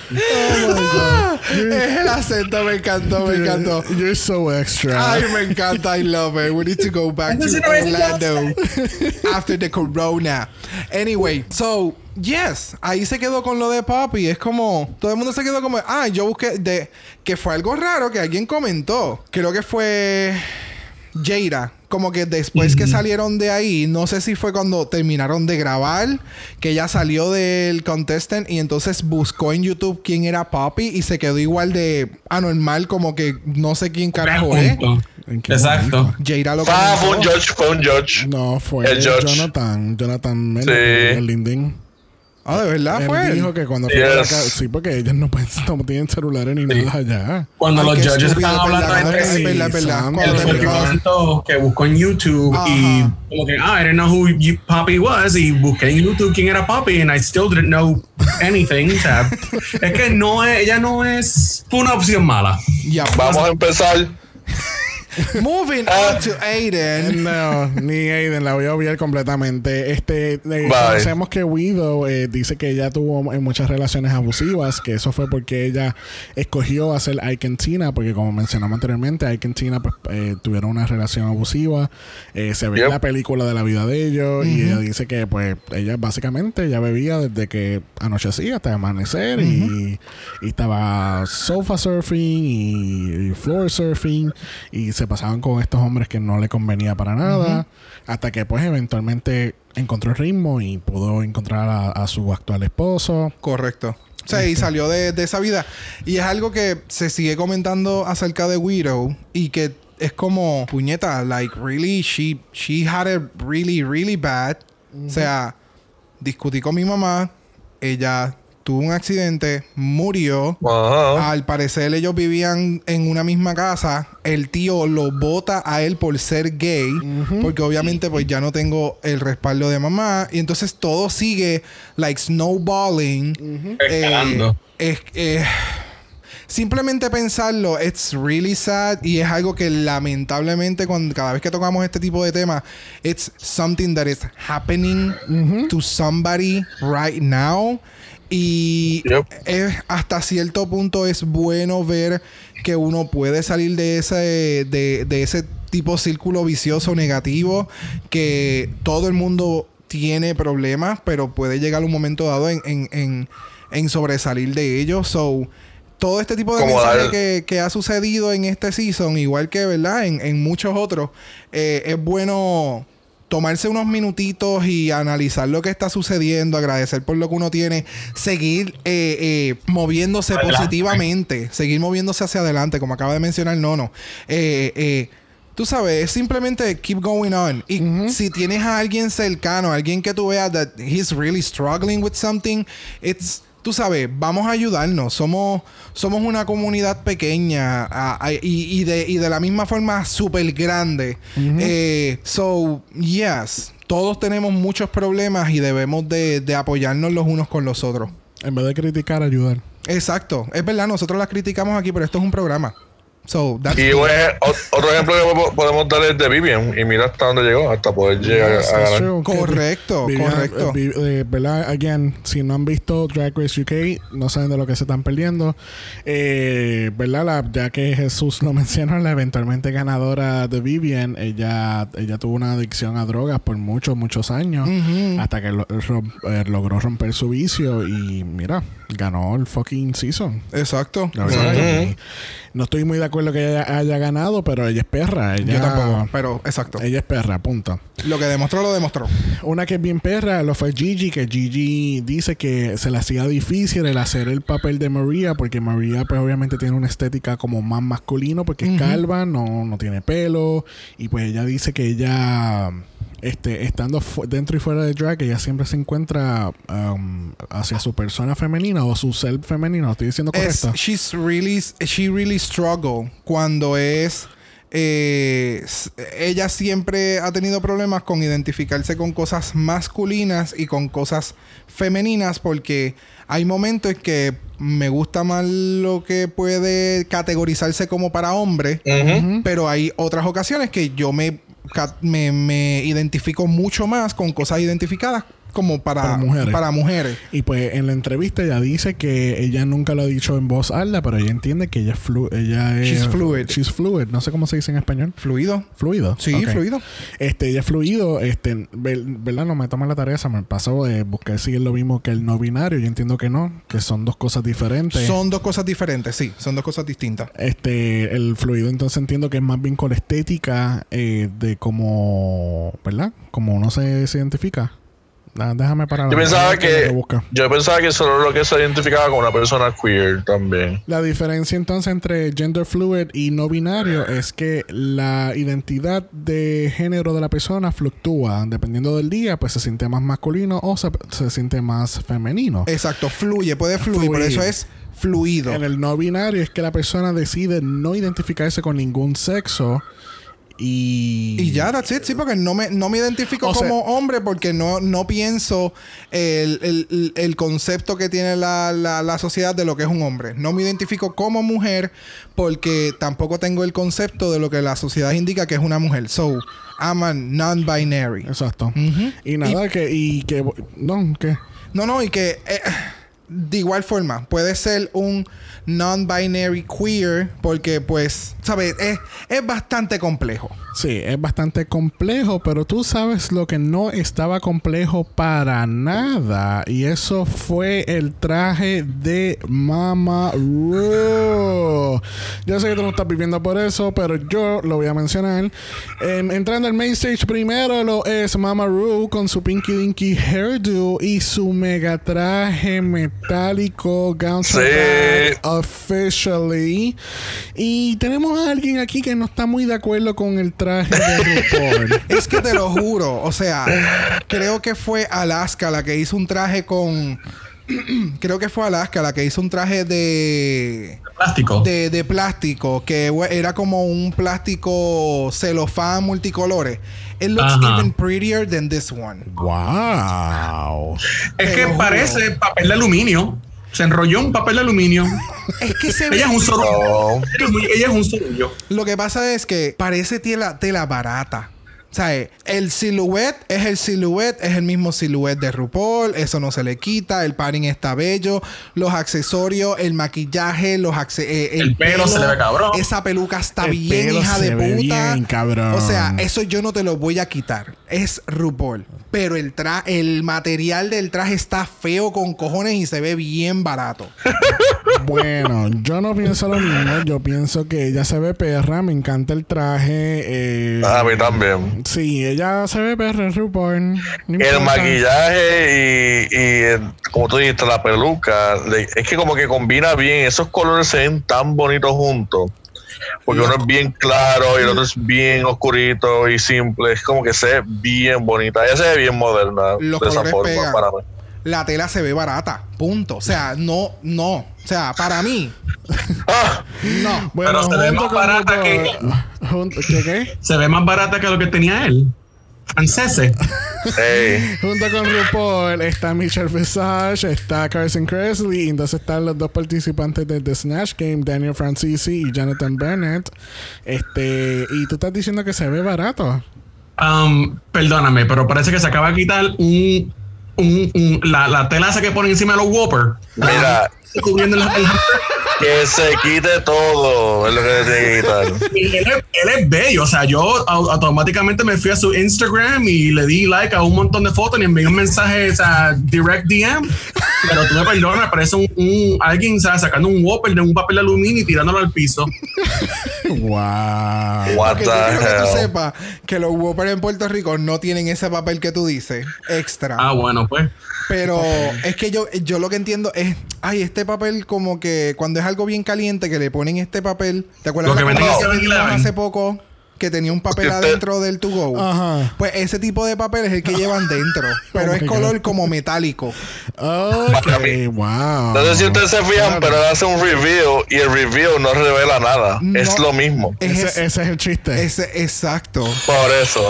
es el acento, me encantó, me encantó. You're so extra. Ay, me encanta. I love it. We need to go back to Orlando after the corona. Anyway, so, yes, ahí se quedó con lo de Poppy. Es como, todo el mundo se quedó como, ah, yo busqué, de, que fue algo raro que alguien comentó. Creo que fue Jada. Como que después que salieron de ahí, no sé si fue cuando terminaron de grabar, que ella salió del contestant y entonces buscó en YouTube quién era Poppy y se quedó igual de anormal, como que no sé quién carajo es. Punto. ¿En qué Exacto. Jada lo Ah, fue un. George, fue un George. No, fue El George. Jonathan. Jonathan Mena, Sí. el Lindin. Ah, de verdad él fue. dijo que cuando Yes. sí, porque ellos no, pueden, no tienen celulares ni nada allá. Cuando Ay, los judges están es hablando entre sí. verdad, verdad. Cuando que explicaban- comentó que buscó en YouTube Ajá. y como que, ah, I didn't know who you, Poppy was y busqué en YouTube quién era Poppy and I still didn't know anything. O sea, es que no es, ella no es, fue una opción mala. Ya, Vamos a empezar. Moving Ah. on to Aiden. No, ni Aiden, la voy a obviar completamente. Este, eh, conocemos que Widow eh, dice que ella tuvo en muchas relaciones abusivas, que eso fue porque ella escogió hacer Ike and Tina, porque como mencionamos anteriormente, Ike and Tina pues, eh, tuvieron una relación abusiva. Eh, se ve en Yep. la película de la vida de ellos y ella dice que pues ella básicamente ya bebía desde que anochecía hasta amanecer y, y estaba sofa surfing y, y floor surfing y se pasaban con estos hombres que no le convenía para nada hasta que pues eventualmente encontró el ritmo y pudo encontrar a, a su actual esposo Correcto. O sea, y salió de, de esa vida. Y es algo que se sigue comentando acerca de Widow y que es como, puñeta, like, really, she, she had it really, really bad. O sea, discutí con mi mamá, ella tuvo un accidente, murió. Ajá. Al parecer ellos vivían en una misma casa. El tío lo bota a él por ser gay. Porque obviamente pues ya no tengo el respaldo de mamá. Y entonces todo sigue like snowballing. Eh, Escalando. es, eh, simplemente pensarlo, it's really sad. Y es algo que lamentablemente cuando, cada vez que tocamos este tipo de temas, it's something that is happening to somebody right now. Y Yep. es- hasta cierto punto es bueno ver que uno puede salir de ese, de, de ese tipo de círculo vicioso negativo, que todo el mundo tiene problemas, pero puede llegar un momento dado en, en, en, en sobresalir de ellos. So, todo este tipo de Como mensaje dar- que, que ha sucedido en este season, igual que, ¿verdad? En, en muchos otros, eh, es bueno tomarse unos minutitos y analizar lo que está sucediendo, agradecer por lo que uno tiene, seguir eh, eh, moviéndose Adelante. positivamente, seguir moviéndose hacia adelante, como acaba de mencionar Nono. Eh, eh, Tú sabes, es simplemente keep going on. Y si tienes a alguien cercano, alguien que tú veas that he's really struggling with something, it's tú sabes, vamos a ayudarnos. Somos, somos una comunidad pequeña y, y de, y de la misma forma súper grande. Eh, so, yes, todos tenemos muchos problemas y debemos de, de apoyarnos los unos con los otros. en vez de criticar ayudar Exacto. Es verdad, nosotros las criticamos aquí, pero esto es un programa. So, that's Y un ej- o- otro ejemplo que po- podemos dar es de Vivian. Y mira hasta dónde llegó, hasta poder llegar Yes, a ganar. true. Correcto, Vivian, correcto. eh, eh, ¿Verdad? Again, si no han visto Drag Race UK, no saben de lo que se están perdiendo. Eh, ¿Verdad? La- ya que Jesús lo mencionó, la eventualmente ganadora de Vivian, ella, ella tuvo una adicción a drogas por muchos, muchos años. Hasta que lo- rom- eh, logró romper su vicio y mira, ganó el fucking season. Exacto. La verdad, y no estoy muy de acuerdo que ella haya ganado, pero ella es perra. Ella, Yo tampoco, pero exacto. Ella es perra, punto. Lo que demostró, lo demostró. Una que es bien perra lo fue Gigi, que Gigi dice que se le hacía difícil el hacer el papel de Maria, porque Maria pues obviamente tiene una estética como más masculino, porque es calva, no, no tiene pelo, y pues ella dice que ella, este, estando dentro y fuera de drag, ella siempre se encuentra um, hacia su persona femenina o su self femenino, ¿Lo estoy diciendo Es, correcto. she's really, she really struggle cuando es. eh, ella siempre ha tenido problemas con identificarse con cosas masculinas y con cosas femeninas porque hay momentos en que me gusta más lo que puede categorizarse como para hombre, pero hay otras ocasiones que yo me, me, me identifico mucho más con cosas identificadas como para, Para mujeres. Para mujeres. Y pues en la entrevista ella dice que ella nunca lo ha dicho en voz alta, pero ella entiende que ella es flu ella es She's fluid. She's fluid, no sé cómo se dice en español. Fluido. Fluido. Sí, fluido. Este, ella es fluido, este, ver- ¿verdad? No me toma la tarea, se me pasó de buscar si es lo mismo que el no binario. Yo entiendo que no, que son dos cosas diferentes. Son dos cosas diferentes, sí, son dos cosas distintas. Este, el fluido entonces entiendo que es más bien con la estética eh, de cómo, ¿verdad? Como uno se, se identifica. Déjame parar. Yo pensaba que, busca. yo pensaba que solo lo que se identificaba con una persona queer también. La diferencia entonces entre gender fluid y no binario es que la identidad de género de la persona fluctúa. Dependiendo del día, pues se siente más masculino o se, se siente más femenino. Exacto, fluye, puede fluir, por Fluir. eso es fluido. En el no binario es que la persona decide no identificarse con ningún sexo y... Y ya, that's it, sí, porque no me, no me identifico O sea- como hombre porque no, no pienso el, el- el concepto que tiene la, la- la sociedad de lo que es un hombre. No me identifico como mujer porque tampoco tengo el concepto de lo que la sociedad indica que es una mujer. So, I'm a non-binary. Exacto. Y nada, que... Y que... No, que... No, no, y que eh, de igual forma puede ser un non-binary queer porque pues, ¿sabes? Es, es bastante complejo. Sí, es bastante complejo, pero tú sabes lo que no estaba complejo para nada. Y eso fue el traje de Mama Ru. Yo sé que tú no estás viviendo por eso, pero yo lo voy a mencionar. En- entrando al main stage primero lo es Mama Ru con su Pinky Dinky hairdo y su mega traje metálico Gown Sí. officially. Y tenemos a alguien aquí que no está muy de acuerdo con el traje de RuPaul. Es que te lo juro, o sea, creo que fue Alaska la que hizo un traje con. creo que fue Alaska la que hizo un traje de. Plástico. de, de plástico, que era como un plástico celofán multicolores. It looks Ajá. even prettier than this one. wow. es que parece papel de aluminio. Se enrolló un papel de aluminio. Es que se ve. ella es un sorullo. Ella es un sorullo. Lo que pasa es que parece tela, tela barata. O sea, eh, el silhouette es el silhouette, es el mismo silhouette de RuPaul, eso no se le quita, el padding está bello, los accesorios, el maquillaje, los eh, El pelo se le ve cabrón. Esa peluca está El bien, pelo hija se de ve puta. bien, cabrón. O sea, eso yo no te lo voy a quitar. Es RuPaul. Pero el tra el material del traje está feo con cojones y se ve bien barato. Bueno, yo no pienso lo mismo. Yo pienso que ella se ve perra. Me encanta el traje. eh, A mí también. Sí, ella se ve perra en RuPaul. No El maquillaje y, y, eh, como tú dijiste, la peluca, es que como que combina bien, esos colores se ven tan bonitos juntos. Porque uno es bien claro y el otro es bien oscurito y simple. Es como que se ve bien bonita. Ella se ve bien moderna Los de esa colores forma pegan. para mí. La tela se ve barata. Punto. O sea, no, no. O sea, para mí, Ah, no. Bueno, Pero se ve más barata que- junto- ¿Qué qué? Se ve más barata que lo que tenía él. Franceses. ey. Junto con RuPaul está Michelle Visage, está Carson Kressley, y entonces están los dos participantes de The Snatch Game, Daniel Francisi y Jonathan Bennett. Este, y tú estás diciendo que se ve barato. Um, perdóname, pero parece que se acaba de quitar un, un- un- la, la tela esa que ponen encima de los Whopper. Mira, Cubriendo el- el- que se quite todo, es lo que tiene que quitar. Y él, es, él es bello. O sea, yo au- automáticamente me fui a su Instagram y le di like a un montón de fotos y envié un mensaje, o sea, direct DM. Pero tú me perdonas, parece un, un- alguien o sea, sacando un Whopper de un papel de aluminio y tirándolo al piso. Wow. What Porque the yo quiero que tú hell. sepas que los Whopper en Puerto Rico no tienen ese papel que tú dices. Extra. Ah, bueno, pues. Pero es que yo, yo lo que entiendo es, ay, este papel como que cuando es algo bien caliente que le ponen este papel, ¿te acuerdas Lo que la que 7-Eleven? vimos hace poco? Que tenía un papel adentro del to go. Ajá. Pues ese tipo de papel es el que llevan dentro. pero Oh es color God. como metálico. Ok, wow. No sé si ustedes se fijan, pero él hace un review y el review no revela nada. No. Es lo mismo. Es Ese, ese, ese es el chiste. ese- exacto. Por eso.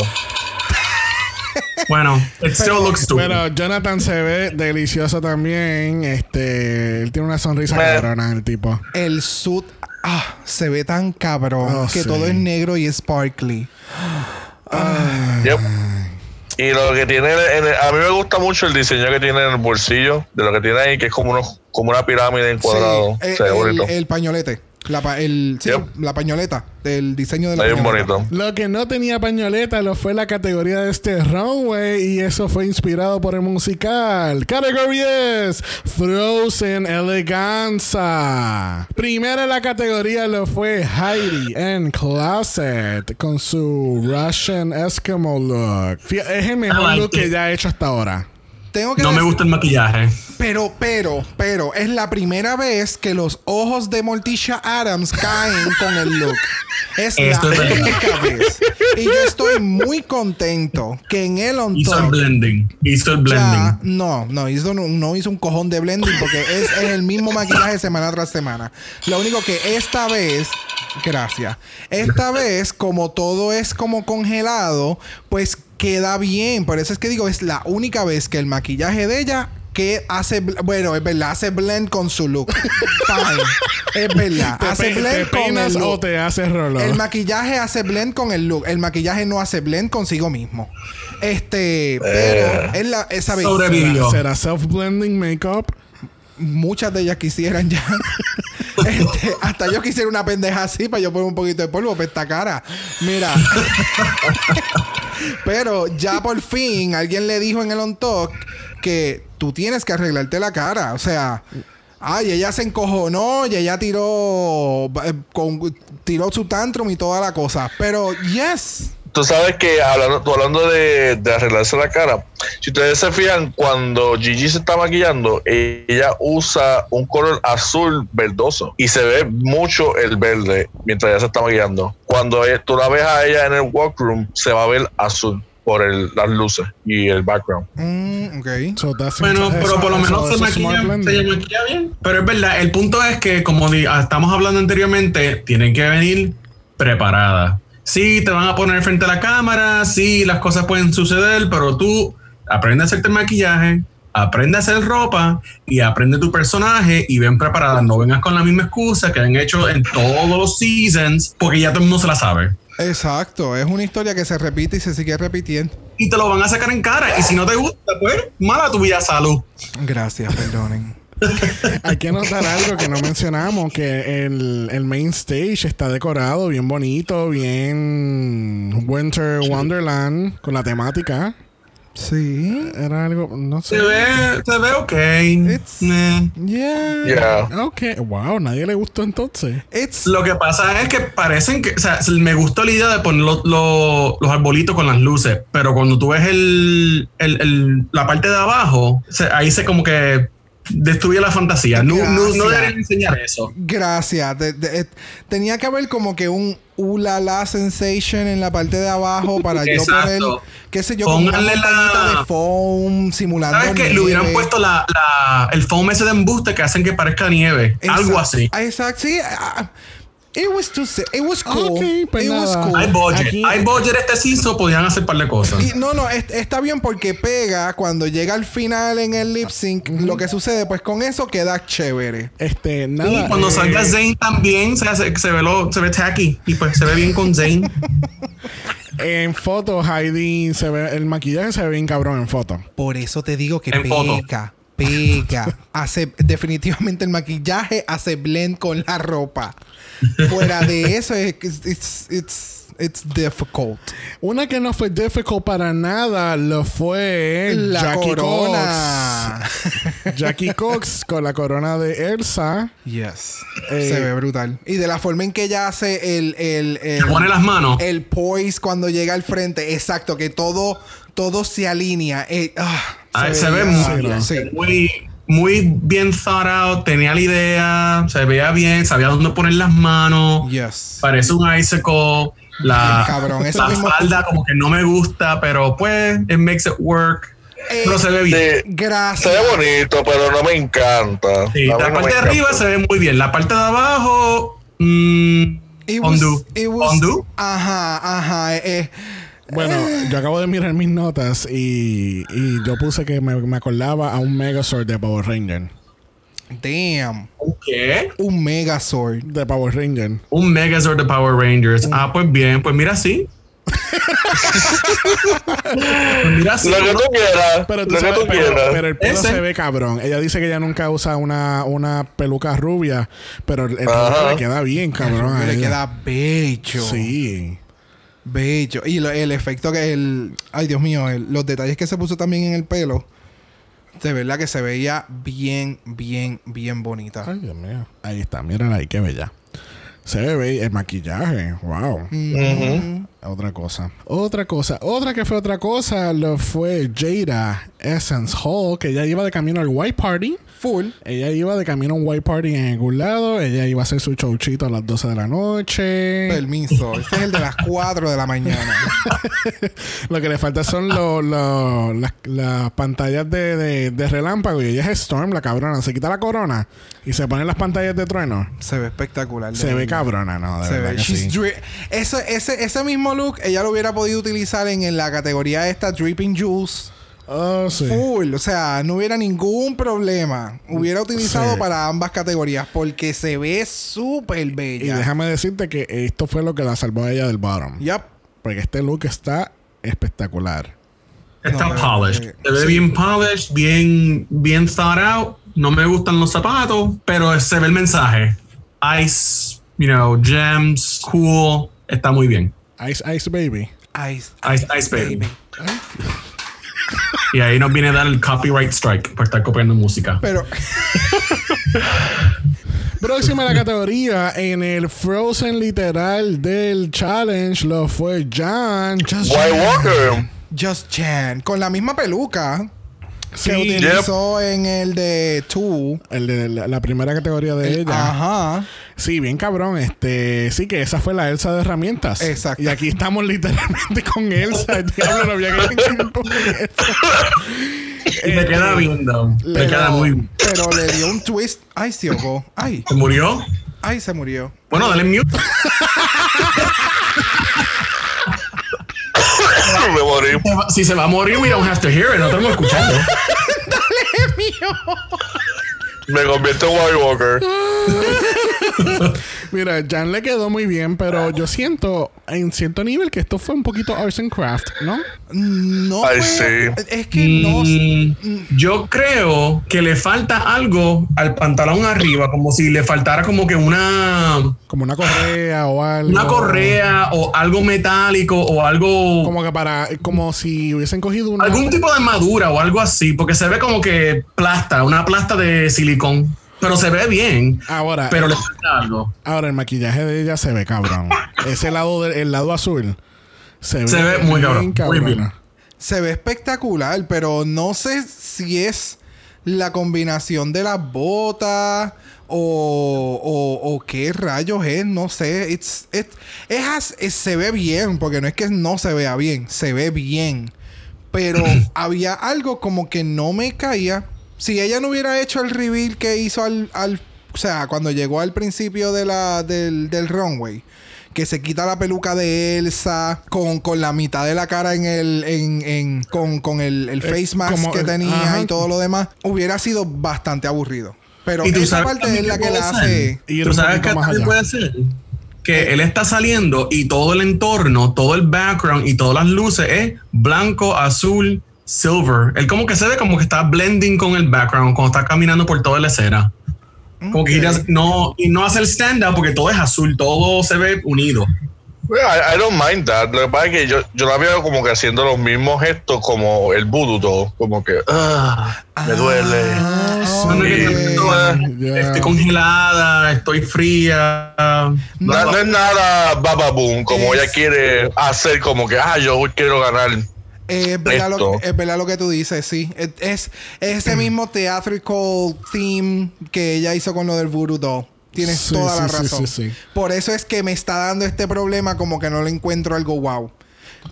Bueno, it still looks stupid. Pero Jonathan se ve delicioso también. Este, él tiene una sonrisa cabrona, el tipo. El suit ah, se ve tan cabrón Oh, que sí. todo es negro y sparkly. Yep. Y lo que tiene, en el- a mí me gusta mucho el diseño que tiene en el bolsillo, de lo que tiene ahí, que es como, unos, como una pirámide en cuadrado. Sí, eh, el pañolete. La, pa- el, sí, Yep. la pañoleta. Del diseño de la bien pañoleta. bonito. Lo que no tenía pañoleta lo fue la categoría de este runway y eso fue inspirado por el musical. Category es Frozen Eleganza. Primero en la categoría lo fue Heidi en Closet con su Russian Eskimo look. Es el mejor liked look que ya ha hecho hasta ahora. Tengo que No me gusta el maquillaje. Pero, pero, pero, es la primera vez que los ojos de Morticia Adams caen con el look. Es Esto la es verdad. única vez. Y yo estoy muy contento que en el on Hizo el blending. Hizo el ya- blending. no, no hizo, no, no hizo un cojón de blending porque es, es el mismo maquillaje semana tras semana. Lo único que esta vez, gracias, esta vez como todo es como congelado, pues queda bien. Por eso es que digo, es la única vez que el maquillaje de ella que hace, bueno, es verdad, hace blend con su look. Fine. Es verdad, ¿Te, hace te blend con el o look. te haces rollo? El maquillaje hace blend con el look. El maquillaje no hace blend consigo mismo. Este, pero es la, esa vez. Sobrevivió. ¿Será self-blending makeup? Muchas de ellas quisieran ya. Este, hasta yo quisiera una pendeja así para yo poner un poquito de polvo para esta cara. Mira. pero ya por fin alguien le dijo en el on talk que tú tienes que arreglarte la cara. O sea. Ay, ella se encojonó y ella tiró eh, con, tiró su tantrum y toda la cosa. Pero yes. Tú sabes que hablando, tú hablando de, de arreglarse la cara, si ustedes se fijan, cuando Gigi se está maquillando, ella usa un color azul verdoso y se ve mucho el verde mientras ella se está maquillando. Cuando tú la ves a ella en el workroom, se va a ver azul por el- las luces y el background. Mm, ok. So Bueno, pero por lo menos se maquilla, se maquilla bien. Pero es verdad, el punto es que, como di- ah, estamos hablando anteriormente, tienen que venir preparadas. Sí, te van a poner frente a la cámara, sí, las cosas pueden suceder, pero tú aprende a hacerte el maquillaje, aprende a hacer ropa y aprende tu personaje y ven preparada. No vengas con la misma excusa que han hecho en todos los seasons, porque ya todo el mundo se la sabe. Exacto. Es una historia que se repite y se sigue repitiendo. Y te lo van a sacar en cara. Y si no te gusta, pues, mala tu vida salud. Gracias, perdonen. Hay que notar algo que no mencionamos, que el, el main stage está decorado bien bonito, bien Winter Wonderland, con la temática. Sí. Era algo, no sé. Se ve, se ve ok. It's- Eh. Yeah. Yeah. Ok, wow, nadie le gustó entonces. It's Lo que pasa es que parecen que, o sea, me gustó la idea de poner lo- lo- los arbolitos con las luces, pero cuando tú ves el, el- el- la parte de abajo, se- ahí se como que destruye la fantasía. No, no, no deberían enseñar eso. gracias. De- de- eh, tenía que haber como que un ulala sensation en la parte de abajo para yo poner, qué sé yo, una Pónganle la- de foam simulando ¿Sabes qué? Le hubieran puesto la, la- el foam ese de embuste que hacen que parezca nieve. Algo Exacto. así. Exacto. Sí. ah, It was too It was cool. Ok, pues it was cool. Hay budget. Aquí- Hay budget este season, podían hacer un par de cosas. Y no, no, es- está bien porque pega cuando llega al final en el lip sync. Lo que sucede, pues con eso queda chévere. Este, nada. Y cuando eh, salga Zane también se, hace- se, ve lo, se ve tacky y pues se ve bien con Zane. En fotos, Heidi se ve, el maquillaje se ve bien cabrón en foto. Por eso te digo que En foto. Pega. Hace, definitivamente el maquillaje hace blend con la ropa. Fuera de eso, es que it's, it's, it's difficult. Una que no fue difficult para nada lo fue La Jackie corona. Cox. Jackie Cox con la corona de Elsa. Yes. Eh, Se ve brutal. Y de la forma en que ella hace el, el, el, pone las manos. el poise cuando llega al frente. Exacto, que todo, todo se alinea. Eh, ah, Ah, se, veía- ve muy, sí, bien, sí. muy, muy bien thought out. Tenía la idea, se veía bien, sabía dónde poner las manos. Yes. Parece un icicle. La, Cabrón, la mismo- falda como que no me gusta, pero pues, it makes it work. Eh, pero se ve bien. Sí, Gracias. se ve bonito, pero no me encanta. Sí, la no parte de encanta. arriba se ve muy bien. La parte de abajo. mm, It was- undo. it was- Undo. Ajá, ajá. eh, eh. Bueno, yo acabo de mirar mis notas y, y yo puse que me, me acordaba a un Megazord de Power Ranger. Damn. ¿Qué? Un Megazord. De Power Ranger. Un Megazord de Power Rangers. Ah, pues bien, pues mira así. pues mira así. Lo que tú quieras. Pero, tú lo que sabes, tú pero, quieras. pero el pelo Ese. se ve cabrón. Ella dice que ella nunca usa una, una peluca rubia, pero el, el pelo le queda bien cabrón. le queda bello. Sí. Bello. Y lo- el efecto que el. Ay, Dios mío. el- los detalles que se puso también en el pelo. De verdad que se veía bien, bien, bien bonita. Ay, Dios mío. Ahí está, mírala ahí, qué bella. Se ve el maquillaje. Wow. Mm. Otra cosa. Otra cosa. Otra que fue otra cosa lo fue Jada Essence Hall, que ella iba de camino al White Party. Full. Ella iba de camino a un White Party en algún lado. Ella iba a hacer su showchito a las 12 de la noche. Permiso. Este es el de las 4 de la mañana. Lo que le falta son lo- lo- las, las pantallas de, de- de relámpago. Y ella es Storm, la cabrona. Se quita la corona y se ponen las pantallas de trueno. Se ve espectacular. Se ve cabrona, ¿no? De Se verdad ve. que sí. Eso, ese, ese mismo look ella lo hubiera podido utilizar en, en la categoría esta Dripping Juice. Oh, sí. Full. O sea, no hubiera ningún problema. Hubiera utilizado Sí. para ambas categorías porque se ve súper Y bella. déjame decirte que esto fue lo que la salvó a ella del bottom. Yup. Porque este look está espectacular. Está No, polished. eh, Se ve bien polished, bien, bien thought out. No me gustan los zapatos, pero se ve el mensaje. Ice, you know, gems, cool. Está muy bien. Ice Ice Baby. Ice, Ice, Ice Baby. Y ahí nos viene a dar el copyright strike por estar copiando música. Pero Próxima a la categoría en el Frozen literal del challenge lo fue Jan. Just White Jan. Walker. Just Chan, con la misma peluca Sí, que utilizó en el de Two. el de la, la primera categoría de ella. Ajá. Sí, bien cabrón. Este, sí que esa fue la Elsa de herramientas. Exacto. Y aquí estamos literalmente con Elsa. Diablo, no había que con Elsa. Y te queda bien, though. Te le- queda muy. Pero le dio un twist. Ay, se ahogó. Ay, ¿Se murió? ay, se murió. Bueno, dale mute. Me morí. Si se va a morir, we don't have to hear it. No estamos escuchando. Me convierto en White Walker. Mira, Jan le quedó muy bien, pero yo siento, en cierto nivel, que esto fue un poquito arts and craft, ¿no? No Ay, fue- sí. Es que no... Mm, yo creo que le falta algo al pantalón arriba, como si le faltara como que una, Como una correa o algo. una correa o algo metálico o algo, Como que para, como si hubiesen cogido una. algún tipo de armadura o algo así, porque se ve como que plasta, una plasta de silicón, pero se ve bien. Ahora, Pero le falta algo. ahora el maquillaje de ella se ve cabrón. Ese lado del el lado azul se ve, Se ve muy cabrón, muy bien. Se ve espectacular, pero no sé si es la combinación de las botas o, o, o qué rayos es, no sé. It's, it- es as- es- se ve bien, porque no es que no se vea bien, se ve bien. Pero había algo como que no me caía. Si ella no hubiera hecho el reveal que hizo al, al- o sea, cuando llegó al principio de la, del, del runway, que se quita la peluca de Elsa con, con la mitad de la cara en el, en, en- con, con el, el face mask como- que tenía ajá. y todo lo demás, hubiera sido bastante aburrido. Pero Y tú esa sabes parte es la que la hace. Ir ¿Tú sabes también allá. puede ser? Que él está saliendo y todo el entorno, todo el background y todas las luces es blanco, azul, silver. Él como que se ve como que está blending con el background cuando está caminando por toda la acera. Como que no, y no hace el stand-up porque todo es azul, todo se ve unido. Well, I, I don't mind that. Lo que pasa es que yo, yo la veo como que haciendo los mismos gestos como el voodoo todo. Como que, ah, me duele. Ah, No, no, que ok. estoy- congelada, estoy fría. No, no es nada bababoom, como Es- ella quiere hacer como que, ah, yo quiero ganar. Eh, es, verdad lo, Esto. es verdad lo que tú dices, sí. Es, es, es ese mismo theatrical theme que ella hizo con lo del voodoo doll. Tienes Sí, toda la sí, razón. sí. Por eso es que me está dando este problema como que no le encuentro algo wow.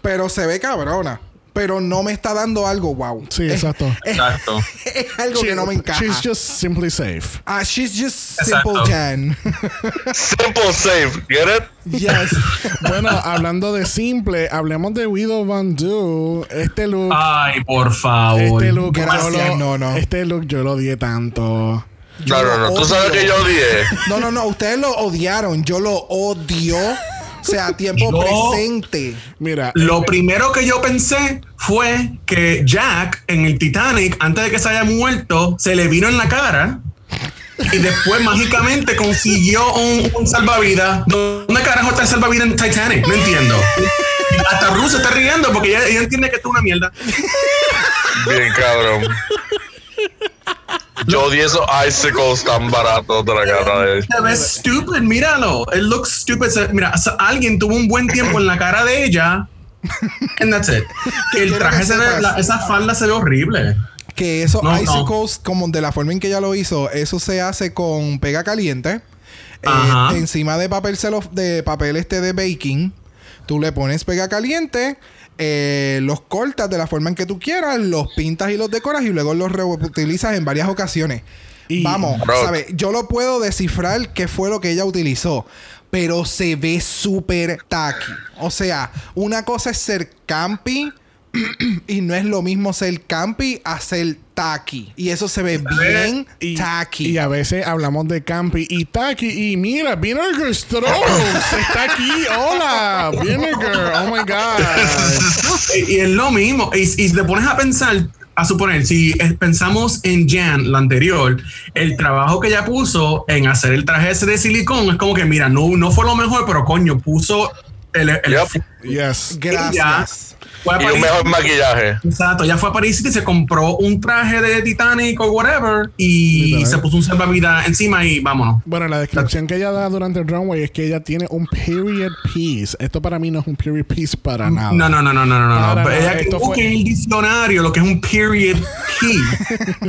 Pero se ve cabrona. Pero no me está dando algo wow. Sí, Es- exacto. Exacto. Es, algo que no me encaja. She's just simply safe. Ah, she's just simple Jan. Simple safe, get it? yes. Bueno, hablando de simple, hablemos de Widow Van Do. Este look. Ay, por favor. este look, Gracias, yo lo, no, no. Este look yo lo odié tanto. No, no, no. Tú sabes que yo odié. No, no, no. Ustedes lo odiaron. Yo lo odio. O sea, a tiempo Yo- presente. Mira, Lo primero que yo pensé fue que Jack en el Titanic, antes de que se haya muerto, se le vino en la cara y después mágicamente consiguió un, un salvavidas. ¿Dónde carajo está el salvavidas en Titanic? No entiendo. Hasta Ruth se está riendo porque ella, ella entiende que esto es una mierda. Bien, cabrón. Yo odié esos icicles tan baratos de la cara de ella. Se ve stupid, míralo. It looks stupid. Mira, o sea, alguien tuvo un buen tiempo en la cara de ella. And that's it. Que El traje que se ve, la- esa falda se ve horrible. Que esos No, no. icicles, como de la forma en que ella lo hizo, eso se hace con pega caliente. eh, encima de papel celo, de papel este de baking. Tú le pones pega caliente. Eh, los cortas de la forma en que tú quieras, los pintas y los decoras y luego los reutilizas en varias ocasiones. Y- Vamos. ¿sabes? Yo lo puedo descifrar qué fue lo que ella utilizó, pero se ve súper tacky. O sea, una cosa es ser campi y no es lo mismo ser campi a ser tacky. Y eso se ve bien Y, tacky. y a veces hablamos de Campi y Taki. Y mira, Vinegar Strokes está aquí. Hola, Vinegar. Oh my God. Y, y es lo mismo. Y, y si te pones a pensar, a suponer, si pensamos en Jan, la anterior, el trabajo que ella puso en hacer el traje ese de silicón es como que, mira, no, no fue lo mejor, pero coño, puso el. el Yep. Yes. Gracias. Y un mejor maquillaje. Exacto, ya fue a París y se compró un traje de Titanic o whatever y Literal. se puso un salvavidas encima y vámonos. Bueno, la descripción que ella da durante el runway es que ella tiene un period piece. Esto para mí no es un period piece para nada. No, no, no, no, no, no, no. Ella que esto busque fue- en el diccionario lo que es un period piece.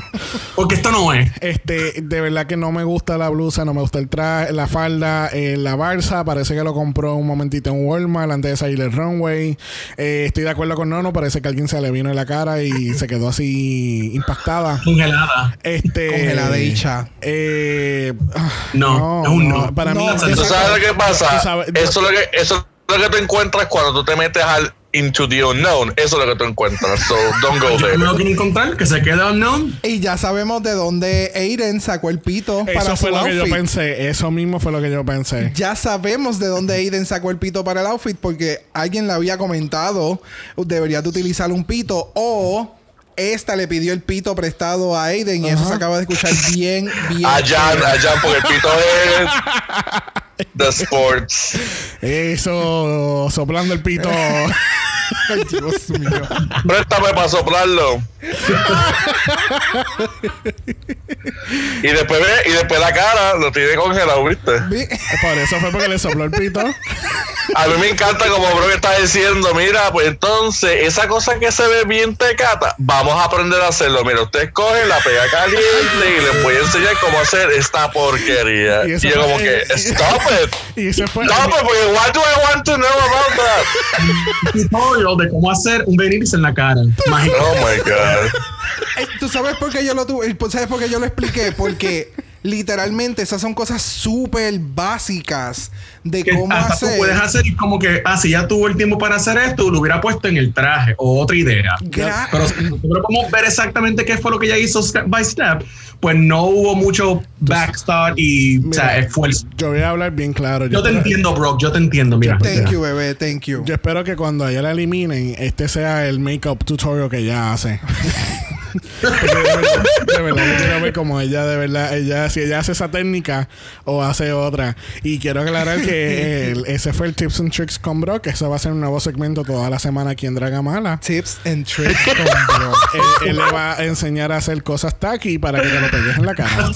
Porque esto no es. Este, de verdad que no me gusta la blusa, no me gusta el traje, la falda, eh, la balsa, parece que lo compró un momentito en Walmart antes de salir el runway. Eh, estoy de acuerdo con Nono, parece que alguien se le vino en la cara y se quedó así impactada. Congelada. Este, Congeladicha. Eh, ah, No, no. Para mí, No, de ¿Tú sabes lo que pasa? Sabes- Eso es lo que, eso es lo que tú encuentras cuando tú te metes al into the unknown. Eso es lo que tú encuentras. So don't go there. me lo quiero encontrar, que se queda unknown. Y ya sabemos de dónde Aiden sacó el pito para Eso su fue lo que yo outfit. pensé. Eso mismo fue lo que yo pensé. Ya sabemos de dónde Aiden sacó el pito para el outfit porque alguien le había comentado deberías de utilizar un pito o esta le pidió el pito prestado a Aiden y eso se acaba de escuchar bien, bien. A Jan, a Jan, porque el pito es The Sports. Eso, soplando el pito. Ay, Dios mío. Préstame para soplarlo. y después ve, y después la cara lo tiene congelado, ¿viste? Vi- Por eso fue porque le sopló el pito. A mí me encanta como bro que está diciendo, mira, pues entonces esa cosa que se ve bien tecata, vamos a aprender a hacerlo. Mira, ustedes cogen la pega caliente y les voy a enseñar cómo hacer esta porquería. Y yo como que, stop it. Y se fue. Stop it, porque why do I want to know about that? Tutorial de cómo hacer un Benítez en la cara. Mágico. Oh my god. ¿Tú sabes por qué yo lo tuve? ¿Sabes por qué yo lo expliqué? Porque literalmente esas son cosas súper básicas de Que cómo hasta tú hacer. puedes hacer como que, ah, si ya tuvo el tiempo para hacer esto, lo hubiera puesto en el traje o otra idea. Gra- Pero si nosotros podemos ver exactamente qué fue lo que ella hizo step by step, pues no hubo mucho backstart y o sea, Mira, esfuerzo. Yo voy a hablar bien claro. Yo te espero- entiendo, bro. Yo te entiendo, mira. Thank you, bebé. Thank you. Yo espero que cuando ella la eliminen, este sea el make-up tutorial que ella hace. De verdad, de yo quiero ver como ella, de verdad, ella, si ella hace esa técnica o hace otra. Y quiero aclarar que el- ese fue el Tips and Tricks con Brock, que eso va a ser un nuevo segmento toda la semana aquí en Dragamala. Tips and tricks con bro. Él, él le va a enseñar a hacer cosas tacky para que te lo pegues en la cara.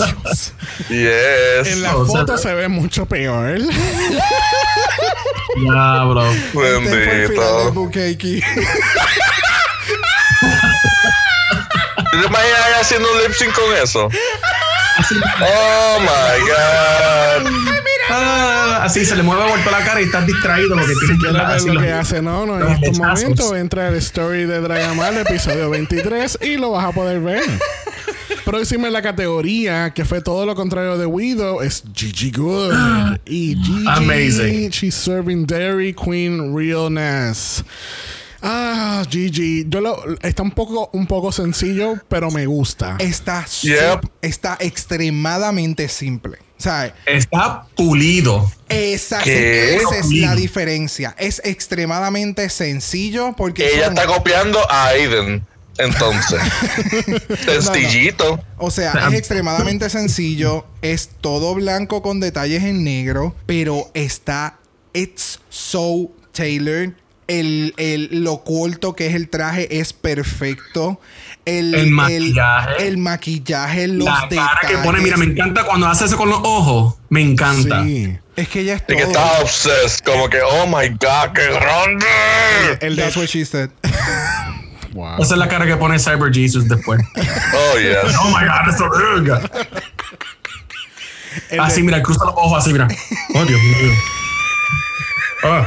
Yes. En la O sea, foto se ve mucho peor. Ya, bro. Este fue el final del Bendito. Bukake. ¿Tú te imaginas ella haciendo un lip sync con eso? Oh my god. Ah, así se le mueve vuelto la cara y estás distraído que Si tienes quieres ver así lo que hace Nono en los este lechazos. momento, entra al story de Dragamar, episodio 23, y lo vas a poder ver. Próxima en la categoría, que fue todo lo contrario de Widow, es Gigi Good. Y Gigi, Amazing. she's serving Dairy Queen Realness. Ah, Gigi, yo lo, está un poco, un poco sencillo, pero me gusta. Está, Yep. está extremadamente simple. ¿Sabes? Está pulido. Exacto. Esa es la diferencia. Es extremadamente sencillo porque Ella son- está copiando a Aiden. Entonces. Sencillito. O sea, es extremadamente sencillo. Es todo blanco con detalles en negro. Pero está. It's so tailored El, el- lo corto que es el traje es perfecto. El, El maquillaje. El, maquillaje, los La cara que pone, detalles. mira, me encanta cuando hace eso con los ojos. Me encanta. Sí. Es que ella es Y que estaba obsessed, como que, oh my god, qué grande. El de That's what she said. Wow. Esa es la cara que pone Cyber Jesus después. Oh yes. oh my god, eso verga. De- Así, mira, cruza los ojos así, mira. Oh, Dios mío. Ah.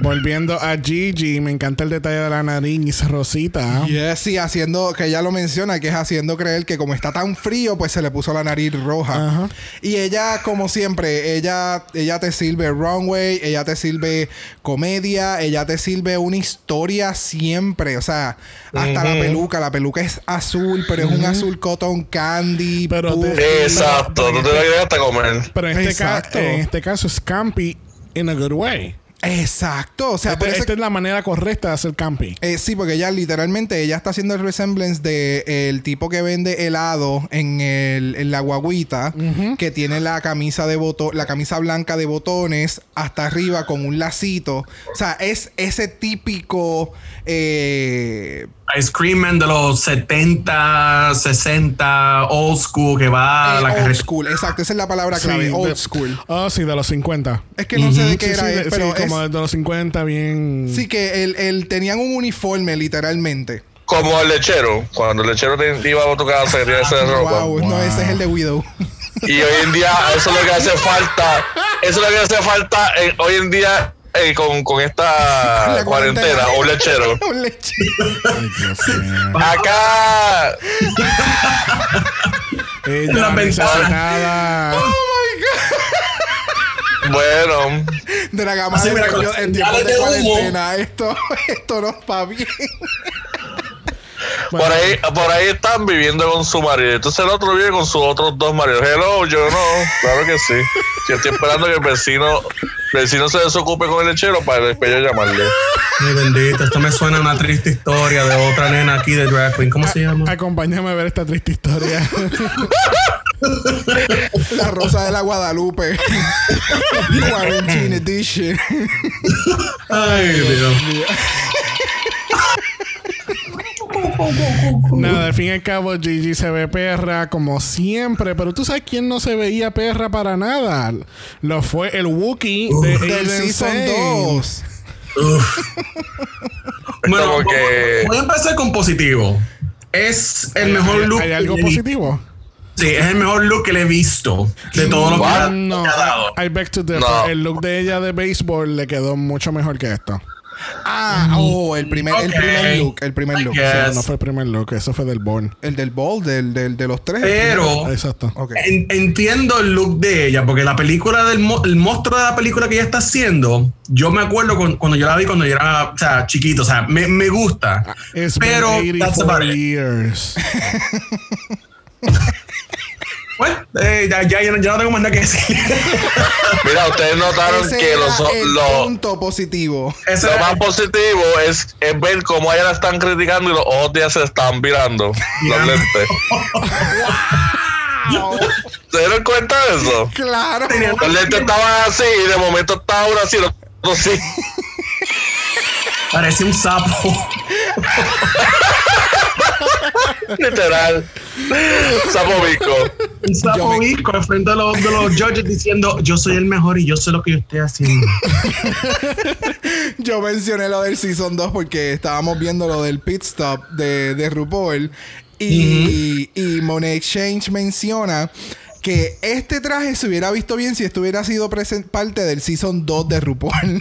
Volviendo a Gigi, me encanta el detalle de la nariz rosita. Yes, sí, haciendo, que ella lo menciona, que es haciendo creer que como está tan frío, pues se le puso la nariz roja. Ajá. Y ella, como siempre, ella, ella te sirve runway, ella te sirve comedia, ella te sirve una historia siempre. O sea, hasta la peluca, la peluca es azul, pero es un azul cotton candy. Pero puff. te- Exacto, tú te la hasta comer. Pero en este, Exacto. en este caso es campy in a good way. Exacto. O sea, Este- por esta es la manera correcta de hacer campy. Eh, sí, porque ella literalmente ella está haciendo el resemblance de el tipo que vende helado en, el, en la guaguita, que tiene la camisa de boto, la camisa blanca de botones hasta arriba con un lacito. O sea, es ese típico eh, Ice Cream Man de los 70, 60, old school, que va a eh, la old carretera. school. Exacto, esa es la palabra clave, Sí, old de- school. Oh, sí, de los 50. Es que no sé de qué Sí, era, sí, eh, de- pero sí, como es- de los 50, bien. sí que el, el- tenían un uniforme literalmente. Como el lechero. Cuando el lechero te iba a tu casa, quería hacer ropa. Wow, no, ese es el de Widow. Y hoy en día, eso es lo que hace falta. Eso es lo que hace falta eh, hoy en día eh, con, con esta La cuarentena. Un lechero. un lechero. Acá. Ella La ventana. necesitada. Bueno, De la gama de mira, en señales de cuarentena. Esto, esto no va bien. Bueno, por ahí, por ahí están viviendo con su marido. Entonces el otro vive con sus otros dos maridos. Hello, yo no. Claro que sí. Yo estoy esperando que el vecino, el vecino se desocupe con el lechero para después yo llamarle. Ay, bendito, esto me suena a una triste historia de otra nena aquí de Drag Queen. ¿Cómo se llama? Acompáñame a ver esta triste historia. La rosa de la Guadalupe. Quarantine edition. Ay, Dios. Nada, al fin y al cabo, Gigi se ve perra como siempre. Pero tú sabes quién no se veía perra para nada. Lo fue el Wookiee de Del Aiden Season Sane. 2. Bueno, como que- voy a empezar con positivo. Es el mejor ¿Hay- look. ¿Hay algo positivo? Sí, es el mejor look que le he visto de todo lo que ha, No, que ha dado. I beg to differ. No. El look de ella de béisbol le quedó mucho mejor que esto. Ah, oh, el primer, el Ok. primer look. El primer look. No fue el primer look, eso fue del Born. El del ball, del, del, de los tres. Pero Exacto. Ok. en- entiendo el look de ella, porque la película del mo- el monstruo de la película que ella está haciendo, yo me acuerdo con- cuando yo la vi cuando yo era o sea, chiquito, o sea, me, me gusta. It's pero been that's 84 about it. Bueno, eh, ya, ya, ya no- ya no tengo más nada que decir. Mira, ustedes notaron Ese que era los, el los- punto positivo. Ese lo era- más positivo es, es ver cómo a ella la están criticando y los ojos de ella se están virando. Los lentes. ¿Se dieron cuenta de eso? Claro. Los lentes estaban así y de momento estaba uno así, los otros sí. Parece un sapo. Literal. Sapo bico. Un sapo Yo me- visco al frente de los, de los judges diciendo yo soy el mejor y yo sé lo que yo estoy haciendo. Yo mencioné lo del Season 2 porque estábamos viendo lo del pit stop de, de RuPaul. Y, y Monet Exchange menciona que este traje se hubiera visto bien si estuviera sido parte del Season 2 de RuPaul.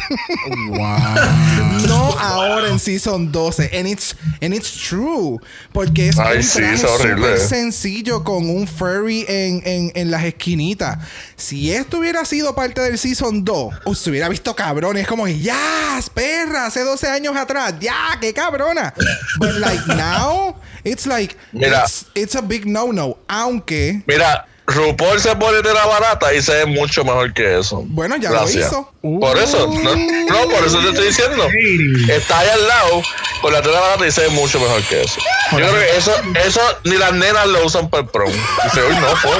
wow. no ahora en Season 12. And it's, and it's true. Porque es Ay, un sí, traje es horrible. súper sencillo con un furry en, en, en las esquinitas. Si esto hubiera sido parte del Season 2, uh, se hubiera visto cabrón. Es como, ya, perra, hace 12 años atrás. Ya, qué cabrona. But like now, it's like, Mira. it's, it's a big no-no. Aunque, Mira, RuPaul se pone tela barata y se ve mucho mejor que eso. bueno, ya Gracias. lo hizo. Por eso, no, no, por eso te estoy diciendo. Está ahí al lado con la tela barata y se ve mucho mejor que eso. Yo creo que eso, eso ni las nenas lo usan para el prom. Dice, uy, no, pues.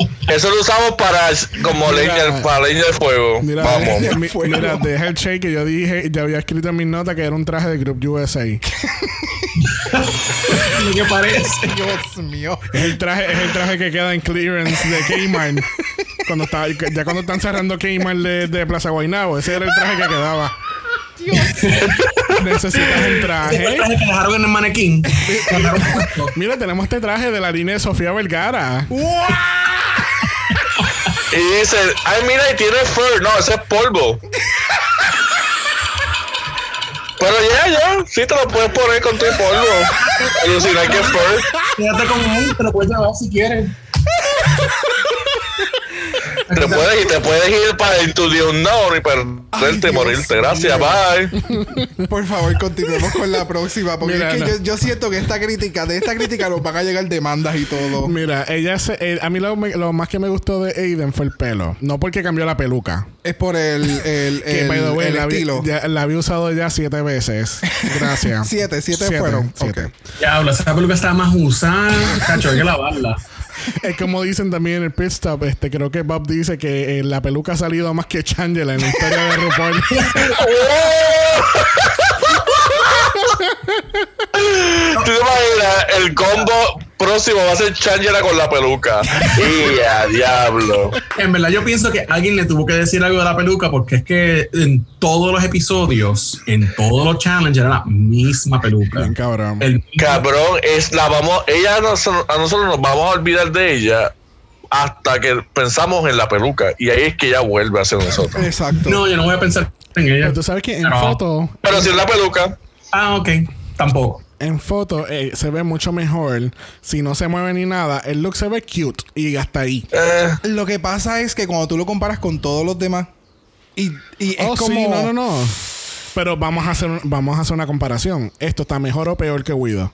Eso lo usamos para como Mira. leña, para leña de fuego. Mira, Vamos. de- mi- mira, deja el shake que yo dije, ya había escrito en mis notas que era un traje de Group USA. Es Lo que parece. Dios mío. el traje, es el traje que queda en clearance de Kmart. cuando está, ya cuando están cerrando Kmart de, de Plaza Guaynabo, ese era el traje que quedaba. Necesitas un traje. Ese traje que dejaron en el manequín. Mira, tenemos este traje de la línea de Sofía Vergara. Y dice, ay, mira, y tiene fur. No, ese es polvo. Pero ya, ya, sí te lo puedes poner con tu polvo. Alucinar que fur. Quédate con él, te lo puedes llevar si quieres. Te puedes, y te puedes ir para Into the Unknown y perderte y morirte. Gracias, bye. Por favor, continuemos con la próxima. Porque Mira, es que no. yo, yo siento que esta crítica, de esta crítica nos van a llegar demandas y todo. Mira, ella se, eh, a mí lo, más que me gustó de Aiden fue el pelo. No porque cambió la peluca. Es por el, el, Que, el, by the way, el la, vi- estilo. ya- la había usado ya siete veces. Gracias. Siete, siete fueron. siete. Ok. Diablo, esa peluca estaba más usada. Cacho, hay que lavarla. Es como dicen también en el pit stop, este, creo que Bob dice que eh, la peluca ha salido más que Changela en la historia de RuPaul. ¿Tú te imaginas? El combo próximo va a ser Changela con la peluca. Y a diablo. En verdad, yo pienso que alguien le tuvo que decir algo de la peluca porque es que en todos los episodios, en todos los challenges, era la misma peluca. Bien cabrón. El Cabrón, es la vamos, ella nos- a nosotros nos vamos a olvidar de ella hasta que pensamos en la peluca y ahí es que ella vuelve a ser nosotros. Exacto. No, yo no voy a pensar en ella. Pero tú sabes que en No. foto, Pero si es la peluca, Ah, ok. Tampoco. En foto eh, se ve mucho mejor. Si no se mueve ni nada, el look se ve cute y hasta ahí. eh, Lo que pasa es que cuando tú lo comparas con todos los demás, y, y es Oh, como. sí, no, no, no. Pero vamos a hacer vamos a hacer una comparación. ¿Esto está mejor o peor que Widow?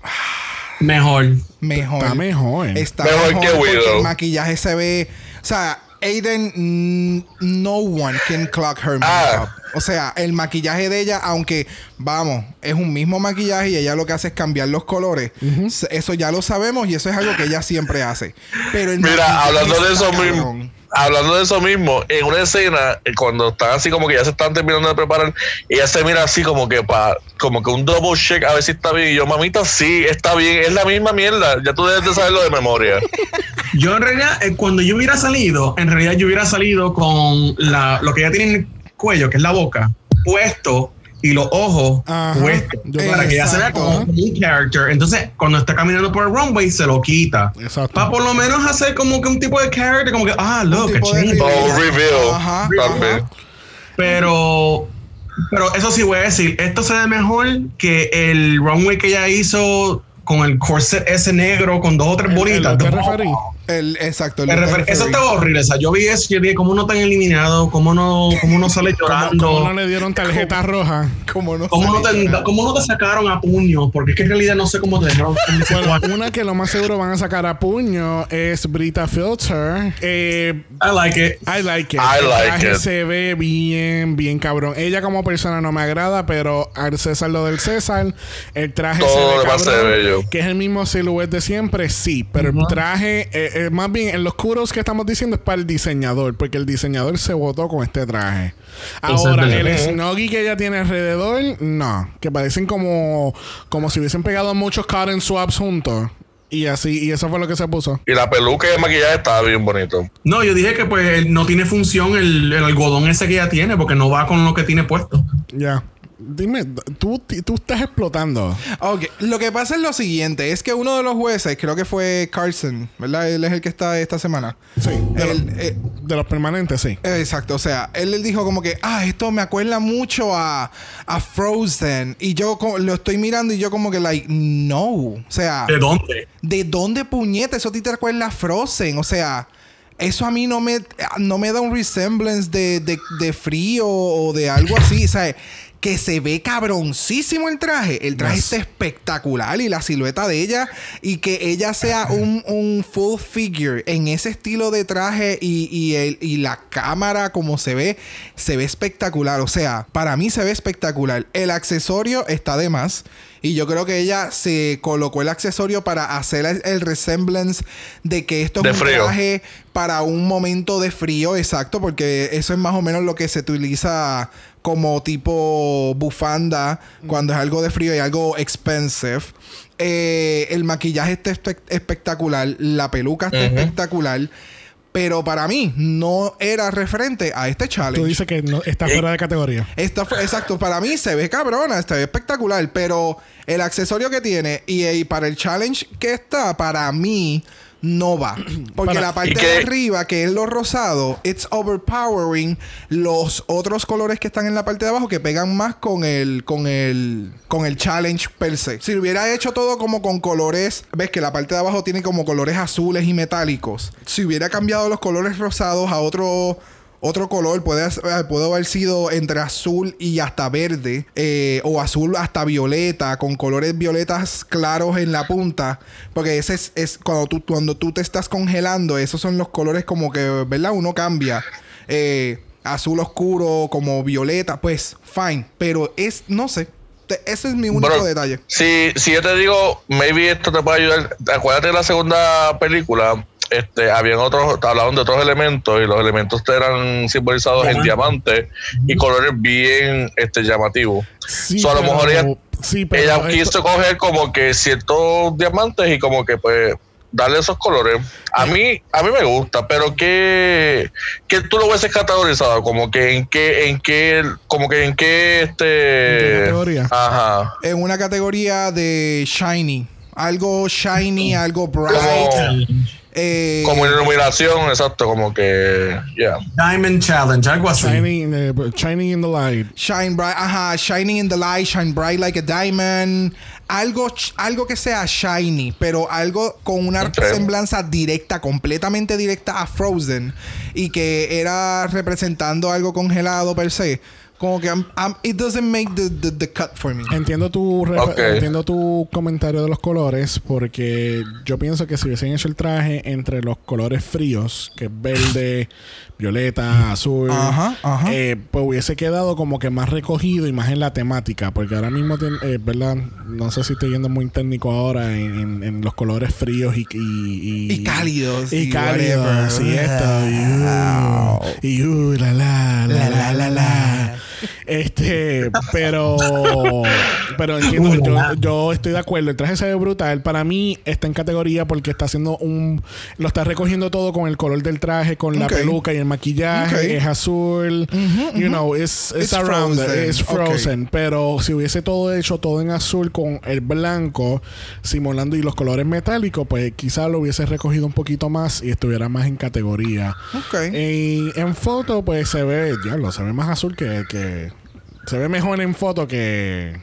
Mejor. Mejor. Está mejor. Está Mejor mejor, que Widow. el maquillaje se ve. O sea, Aiden, mm, no one can clock her makeup. Ah. O sea, el maquillaje de ella, aunque, vamos, es un mismo maquillaje y ella lo que hace es cambiar los colores. Eso ya lo sabemos y eso es algo que ella siempre hace. Pero el mira, hablando de eso mismo. Hablando de eso mismo, en una escena, eh, cuando están así como que ya se están terminando de preparar, ella se mira así como que para, como que un double check a ver si está bien. Y yo, mamita, sí, está bien, es la misma mierda. Ya tú debes de saberlo de memoria. Yo en realidad, eh, cuando yo hubiera salido, en realidad yo hubiera salido con la, lo que ella tiene en el cuello, que es la boca, puesto y los ojos Ajá. puestos. Para que ella se vea como un character. Entonces, cuando está caminando por el runway, se lo quita. Exacto. Para por lo menos hacer como que un tipo de character, como que, ah, look, tipo de change. O un reveal. Ajá. Pero, pero eso sí voy a decir, esto se ve mejor que el runway que ella hizo con el corset ese negro con dos o tres El- el bolitas. que No. El, exacto. el refer- eso estaba horrible. O sea, yo vi eso y yo dije, ¿cómo no están eliminados? ¿Cómo no, cómo no sale ¿Cómo, llorando? cómo no le dieron tarjeta roja? ¿Cómo no, ¿Cómo no, te, cómo no te sacaron a puño? Porque es que en realidad no sé cómo te dejaron. Bueno, una que lo más seguro van a sacar a puño es Brita Filter. Eh, I like it. I like it. I el like traje it. se ve bien, bien cabrón. Ella como persona no me agrada, pero al César lo del César, el traje Todo se ve cabrón. bello. Que es el mismo silhouette de siempre, sí. Pero el traje, eh, eh, más bien en los curos que estamos diciendo es para el diseñador, porque el diseñador se votó con este traje. Ahora, es el snuggie que ella tiene alrededor, no. Que parecen como, como si hubiesen pegado muchos cotton swabs juntos. Y así, y eso fue lo que se puso. Y la peluca y el maquillaje estaba bien bonito. No, yo dije que pues no tiene función el, el algodón ese que ella tiene porque no va con lo que tiene puesto. Ya. Dime, tú, tú estás explotando. Ok, lo que pasa es lo siguiente, es que uno de los jueces, creo que fue Carson, ¿verdad? Él es el que está esta semana. Sí. De, Él, los, eh, de los permanentes, sí. eh, exacto, o sea, él le dijo como que, ah, esto me acuerda mucho a, a Frozen. Y yo lo estoy mirando y yo como que, like, no. O sea, ¿De dónde? ¿de dónde puñeta? Eso a ti te recuerda a Frozen. O sea, eso a mí no me, no me da un resemblance de, de, de frío o de algo así. O sea, que se ve cabroncísimo el traje. El traje Yes. está espectacular y la silueta de ella y que ella sea un, un full figure en ese estilo de traje y, y, el- y la cámara como se ve, se ve espectacular. O sea, para mí se ve espectacular. El accesorio está de más. Y yo creo que ella se colocó el accesorio para hacer el, el resemblance de que esto De es un frío. traje para un momento de frío, exacto, porque eso es más o menos lo que se utiliza como tipo bufanda cuando es algo de frío y algo expensive. Eh, el maquillaje está espe- espectacular, la peluca está espectacular, pero para mí no era referente a este challenge. Tú dices que no, está fuera de categoría. Fue, exacto, para mí se ve cabrona, se ve espectacular, pero el accesorio que tiene y, y para el challenge que está, para mí no va. Porque Para- la parte ¿Y de arriba, que es lo rosado, it's overpowering los otros colores que están en la parte de abajo que pegan más con el, con el, con el challenge per se. Si hubiera hecho todo como con colores, ves que la parte de abajo tiene como colores azules y metálicos. Si hubiera cambiado los colores rosados a otro otro color puede, eh, puede haber sido entre azul y hasta verde eh, o azul hasta violeta con colores violetas claros en la punta porque ese es, cuando tú cuando tú te estás congelando esos son los colores como que verdad uno cambia Eh, azul oscuro como violeta pues fine pero es no sé ese es mi único detalle Si, si yo te digo, maybe esto te puede ayudar. Acuérdate de la segunda película. Este, habían otros, hablaban de otros elementos y los elementos eran simbolizados en Ajá. diamante y colores bien este, llamativos. Sí, So, a lo mejor ella- sí, pero Ella esto- quiso coger como que ciertos diamantes y como que pues darle esos colores. A mí, a mí me gusta, pero que, que tú lo hubieses categorizado, como que en qué, en qué, como que en qué ¿En qué este categoría? ajá. en una categoría de shiny algo shiny algo bright Como, eh, como iluminación, exacto, como que ya. Diamond Challenge, algo así. Shining, eh, shining in the light. Shine bright, ajá, shining in the light, shine bright like a diamond. Algo, algo que sea shiny, pero algo con una semblanza directa, completamente directa a Frozen. Y que era representando algo congelado per se. Como que I'm- I'm- it doesn't make the, the, the cut for me. Entiendo tu, refer- Ok. entiendo tu comentario de los colores porque yo pienso que si hubiesen hecho el traje entre los colores fríos, que es verde, violeta, azul, Ajá, ajá. eh, pues hubiese quedado como que más recogido y más en la temática, porque ahora mismo, eh, ¿verdad? No sé si estoy yendo muy técnico ahora en, en- en los colores fríos y... Y, Y cálidos, Y, y cálidos, whatever. y esto, y... uh, y uh, la la, la la la la. Este, pero... Pero entiendo, yo, estoy de acuerdo. El traje se ve brutal. Para mí está en categoría porque está haciendo un... Lo está recogiendo todo con el color del traje, con la peluca y el maquillaje. Es azul. You know, it's, it's, It's around frozen. It's. Pero si hubiese todo hecho todo en azul con el blanco simulando y los colores metálicos, pues quizás lo hubiese recogido un poquito más y estuviera más en categoría. Ok. Y en foto, pues se ve, diablo, se ve más azul que, que se ve mejor en foto que,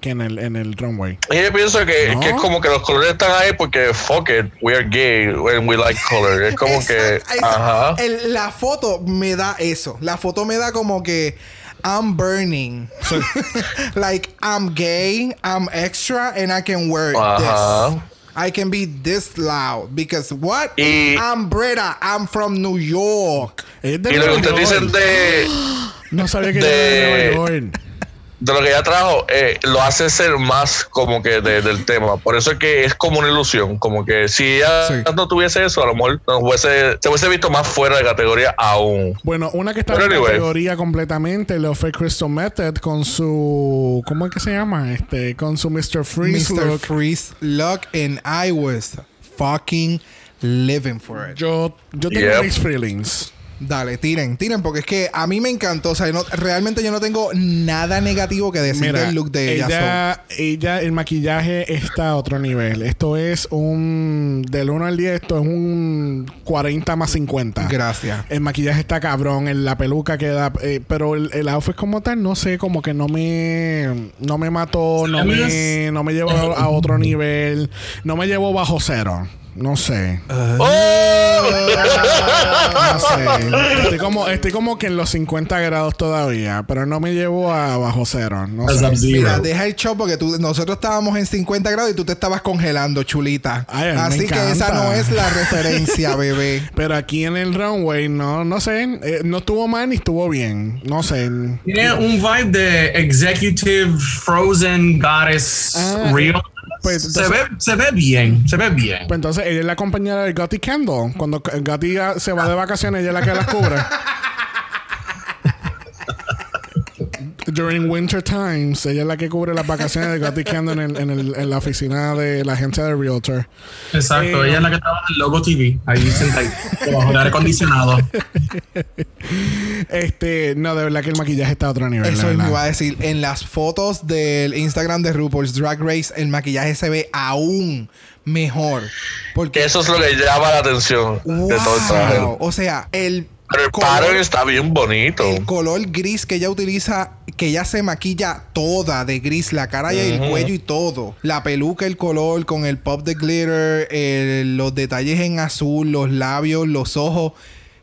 que en el, en el runway. Y yo pienso que, No. que es como que los colores están ahí porque fuck it, we are gay and we like color. Es como que, Exacto, exacto. ajá. El- la foto me da eso. La foto me da como que I'm burning. like I'm gay, I'm extra, and I can wear Ajá. this. I can be this loud because what? Y- I'm Breda. I'm from New York. Y lo que ustedes dicen de, No sabía que de- era de lo que ella trajo, eh, lo hace ser más como que de- del tema. Por eso es que es como una ilusión. Como que si ella Sí. no tuviese eso, a lo mejor hubiese, se hubiese visto más fuera de categoría aún. Bueno, una que está Pero en anyway. categoría completamente lo fue Crystal Method con su ¿cómo es que se llama? Este, con su Mr. Freeze Mr. look. Freeze look, and I was fucking living for it. Yo yo tengo Yep. mixed feelings. Dale, tiren, tiren, porque es que a mí me encantó. O sea, no- realmente yo no tengo nada negativo que decir Mira, del look de ella. ella, ella, el maquillaje está a otro nivel. Esto es un, del 1 al 10, esto es un 40 más 50. so. Gracias. El maquillaje está cabrón, en la peluca queda, eh, pero el, el outfit como tal, no sé, como que no me, no me mató, no me, no me llevó a, a otro nivel, no me llevó bajo cero. No sé. ¡Oh! No sé. Estoy como, estoy como que en los 50 grados todavía, pero no me llevo a bajo cero. No sé. Mira, deja el show porque tú, nosotros estábamos en 50 grados y tú te estabas congelando, chulita. Ay, Así que esa no es la referencia, bebé. Pero aquí en el runway, no, no sé. eh, no estuvo mal ni estuvo bien. No sé. Tiene un vibe de Executive Frozen Goddess Ah, Real. Pues, se, ve, se ve bien, se ve bien. Pues entonces ella es la compañera de Gotti Kendall. Cuando Gotti se va de vacaciones, ella es la que las cubre. During winter times, ella es la que cubre las vacaciones de Gotti Kendall en, en el- en la oficina de la agencia de Realtor. Exacto, Eh, ella es la que trabaja en Logo TV, ahí sentadita, debajo de aire acondicionado. Este, no, de verdad que el maquillaje está a otro nivel. Eso me iba a decir. En las fotos del Instagram de RuPaul's Drag Race, el maquillaje se ve aún mejor. Porque Que eso es lo que llama la atención de todo el traje. O sea, el Pero el color- pattern está bien bonito. el color gris que ella utiliza, que ella se maquilla toda de gris, la cara y el cuello y todo. La peluca, el color, con el pop de glitter, el- los detalles en azul, los labios, los ojos.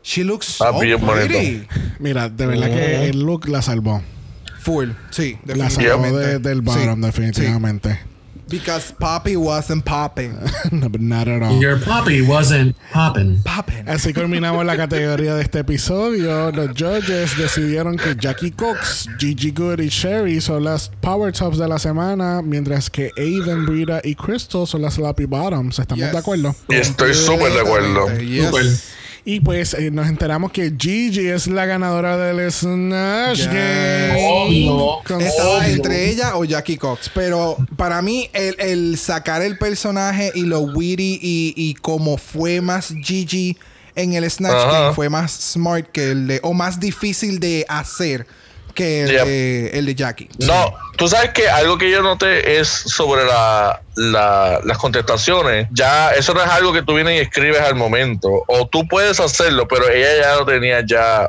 She looks so Está bien bonito. pretty. Mira, de verdad que el look la salvó. Full, sí, La salvó definitivamente. de- del bottom, Sí, definitivamente. sí. Because Poppy wasn't popping. no, but not at all. Your puppy wasn't popping. Popping. Así culminamos la categoría de este episodio. Los judges decidieron que Jackie Cox, Gigi Good y Sherry son las Power Tops de la semana, mientras que Aiden, Brita y Crystal son las Sloppy Bottoms. ¿Estamos Yes. de acuerdo? Y estoy súper de acuerdo. Yes. Súper. Y pues eh, nos enteramos que Gigi es la ganadora del Snatch Yes. Game. Obvio. Con- Estaba Obvio. entre ella o Jackie Cox. Pero para mí, el, el sacar el personaje y lo witty y, y como fue más Gigi en el Snatch. Game, fue más smart que el de. o más difícil de hacer que el, de, el de Jackie. No, tú sabes que algo que yo noté es sobre la, la- las contestaciones. Ya, eso no es algo que tú vienes y escribes al momento. O tú puedes hacerlo, pero ella ya lo tenía ya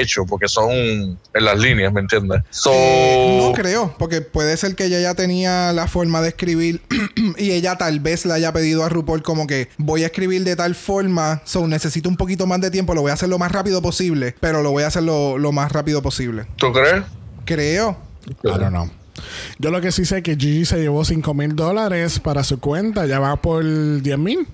hecho, porque son en las líneas, ¿me entiendes? So, Eh, no creo, porque puede ser que ella ya tenía la forma de escribir y ella tal vez le haya pedido a RuPaul como que voy a escribir de tal forma, so necesito un poquito más de tiempo, lo voy a hacer lo más rápido posible, pero lo voy a hacer lo, lo más rápido posible. ¿Tú crees? Creo. I don't know. Yo lo que sí sé es que Gigi se llevó 5 mil dólares para su cuenta. Ya va por 10 mil.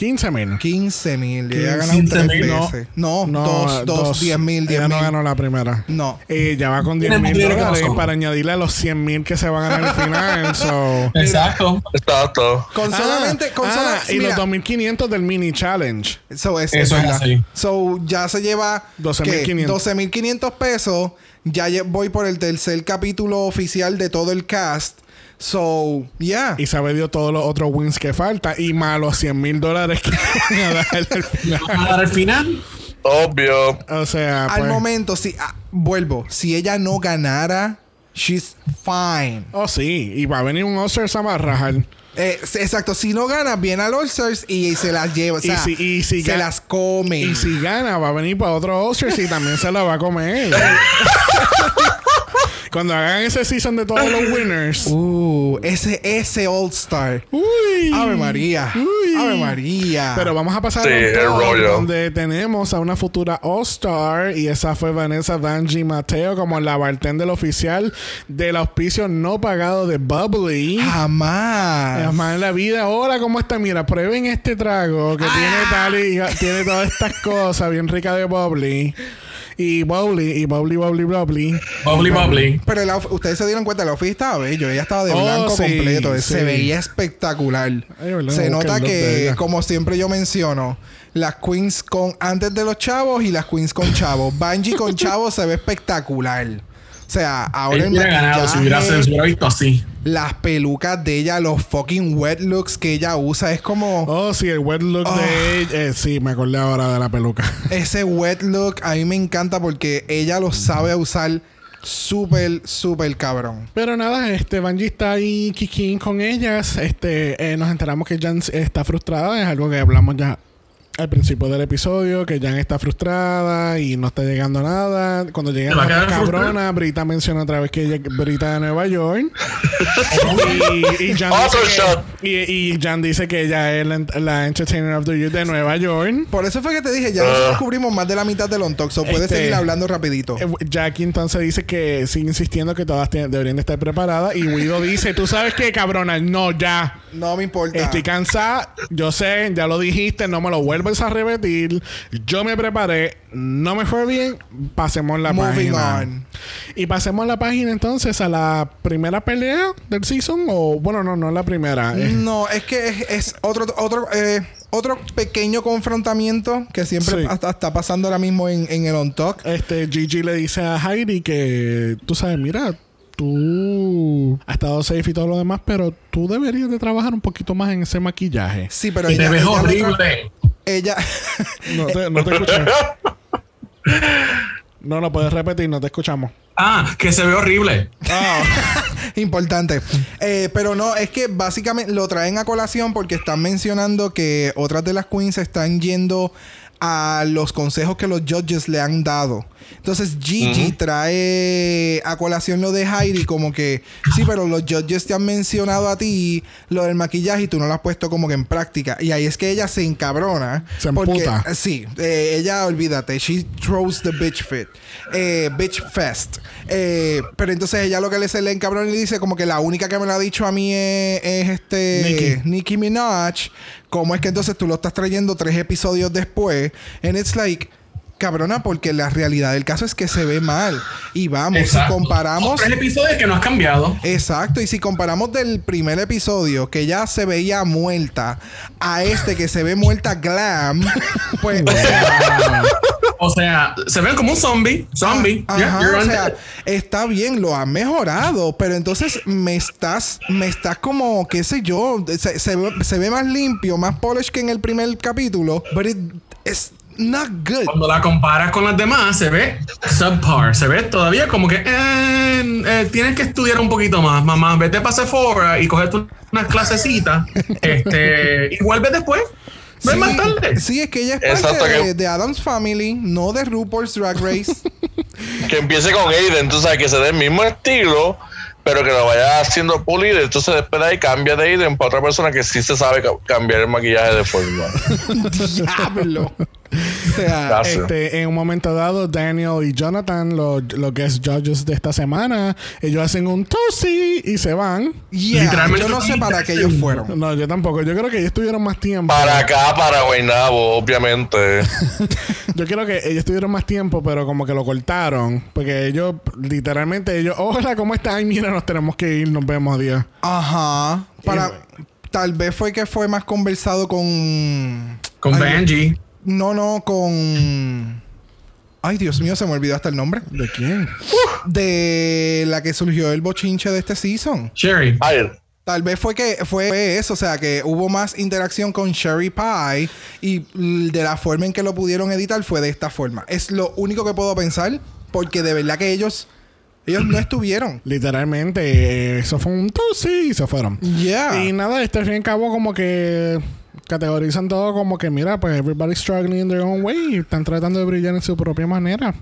15 mil. 15 mil. Ella ha 15 ganado tres mil, no. veces. No, dos, dos, 10 mil, 10 Ella no mil. ganó la primera. No. Eh, ya va con 10 Tiene mil dólares para añadirle a los 100 mil que se van a ganar al final. so. Exacto. Exacto. Con solamente, con ah, sola- y mira, los 2.500 del mini challenge. So, es, Eso es así. So, ya se lleva 12.500. 12.500 pesos. Ya voy por el tercer capítulo oficial de todo el cast. So, yeah. Y se ha dio todos los otros wins que falta. Y más los 100 mil dólares que van a dar al final. ¿Van a dar al final? Obvio. O sea, Al pues- momento, si ah, vuelvo, si ella no ganara, she's fine. Oh, sí. Y va a venir un Oscars a rajar. Eh, exacto, si no gana, viene al All-Stars y se las lleva. O Y sea, si- y si se ga- las come. Y si gana, va a venir para otro Oscars y también se lo va a comer. Cuando hagan ese season de todos los winners. Uh, ese, ese All-Star. Uy. Ave María. Uy. Ave María. Pero vamos a pasar Sí, a un donde tenemos a una futura All-Star y esa fue Vanessa Vanji Mateo como la bartender oficial del auspicio no pagado de Bubbly. Jamás. Jamás en la vida. Hola, ¿cómo está? Mira, prueben este trago que tiene tal y tiene todas estas cosas bien ricas de Bubbly. Y Bubbly, y Bubbly, Bubbly, Bubbly. Bubbly bubbly. Pero el ustedes se dieron cuenta, el outfit estaba bello. Ella estaba de Oh, blanco sí, completo. sí. Se veía espectacular. Ay, verdad, se nota que, como siempre yo menciono, las queens con antes de los chavos y las queens con chavos. Bungie con chavos se ve espectacular. O sea, ahora hubiera ganado si hubiera, maquillaje, se hubiera visto así. las pelucas de ella, los fucking wet looks que ella usa, es como Oh, sí, el wet look de ella. eh, sí, me acordé ahora de la peluca. ese wet look. A mí me encanta porque ella lo sabe usar súper, súper cabrón. Pero nada, este Bungie está ahí kicking con ellas. Este, eh, nos enteramos que Jan está frustrada, es algo que hablamos ya al principio del episodio que Jan está frustrada y no está llegando a nada. Cuando llega la cabrona, Brita menciona otra vez que ella Brita de Nueva York. y, y, Jan dice que, y, Jan dice que ella es la, Entertainer of the Year de Nueva York. Por eso fue que te dije, ya nosotros ah. descubrimos más de la mitad del On Talk, so puedes este, seguir hablando rapidito. Eh, Jackie entonces dice que sigue insistiendo que todas deberían estar preparadas y Guido dice, ¿tú sabes qué, cabrona? No, ya. No me importa. Estoy cansada, yo sé, ya lo dijiste, no me lo vuelves a repetir. Yo me preparé, no me fue bien, pasemos la página. Y pasemos la página entonces a la primera pelea del season o bueno, no, no es la primera. No, es que es, otro otro eh, otro pequeño confrontamiento que siempre está pasando ahora mismo en, en el On Talk. Este Gigi le dice a Heidi que tú sabes, mira, tú has estado safe y todo lo demás, pero tú deberías de trabajar un poquito más en ese maquillaje. Sí, pero y te ves horrible. Ella. no te, no te No, no puedes repetir, no te escuchamos. Ah, que se ve horrible. Ah. Importante. Eh, pero no, es que básicamente lo traen a colación porque están mencionando que otras de las queens están yendo a los consejos que los judges le han dado. Entonces Gigi trae a colación lo de Heidi como que sí, pero los judges te han mencionado a ti lo del maquillaje y tú no lo has puesto como que en práctica. Y ahí es que ella se encabrona. Se porque, Sí, eh, ella olvídate, she throws the bitch fit. Eh, bitch fest. Eh, pero entonces ella lo que le se le encabrona y dice como que la única que me lo ha dicho a mí es, este Nicki Minaj. ¿Cómo es que entonces tú lo estás trayendo tres episodios después? And it's like, cabrona, porque la realidad del caso es que se ve mal. Y vamos, si comparamos. Tres episodios que no has cambiado. Exacto, y si comparamos del primer episodio, que ya se veía muerta, a este que se ve muerta glam, pues. o, sea, se ven como un zombie. Zombie. o sea, está bien, lo ha mejorado, pero entonces me estás, me estás como, qué sé yo, se, se, ve más limpio, más polish que en el primer capítulo, pero es not good. Cuando la comparas con las demás, se ve subpar. Se ve todavía como que eh, eh, tienes que estudiar un poquito más, mamá. Vete para Sephora y coger unas clasecitas. este, y vuelve después. Sí, más tarde. Sí, es que ella es parte de, Adam's Family, no de RuPaul's Drag Race. que empiece con Aiden, tú sabes, que se dé el mismo estilo, pero que lo vaya haciendo pulido. Entonces después de ahí cambia de Aiden para otra persona que sí se sabe cambiar el maquillaje de forma. Diablo. O sea, este, en un momento dado, Daniel y Jonathan, los lo guest judges de esta semana, ellos hacen un tosi y se van. Literalmente yo no sé para qué ellos fueron. No, yo tampoco. Yo creo que ellos estuvieron más tiempo. Para acá, para Guaynabo, obviamente. yo creo que ellos tuvieron más tiempo, pero como que lo cortaron. Porque ellos, literalmente, ellos, hola, ¿cómo están? Mira, nos tenemos que ir, nos vemos, día. Ajá. Para, tal vez fue que fue más conversado con. Con Benji. No, no, con. Ay, Dios mío, se me olvidó hasta el nombre. ¿De quién? de la que surgió el bochinche de este season. Sherry. Tal vez fue que fue eso, o sea, que hubo más interacción con Sherry Pie y de la forma en que lo pudieron editar fue de esta forma. Es lo único que puedo pensar porque de verdad que ellos ellos no estuvieron. Literalmente, eh, eso fue un sí y se fueron. Yeah. Y nada, este fin y cabo como que categorizan todo como que, mira, pues everybody's struggling in their own way. Están tratando de brillar en su propia manera.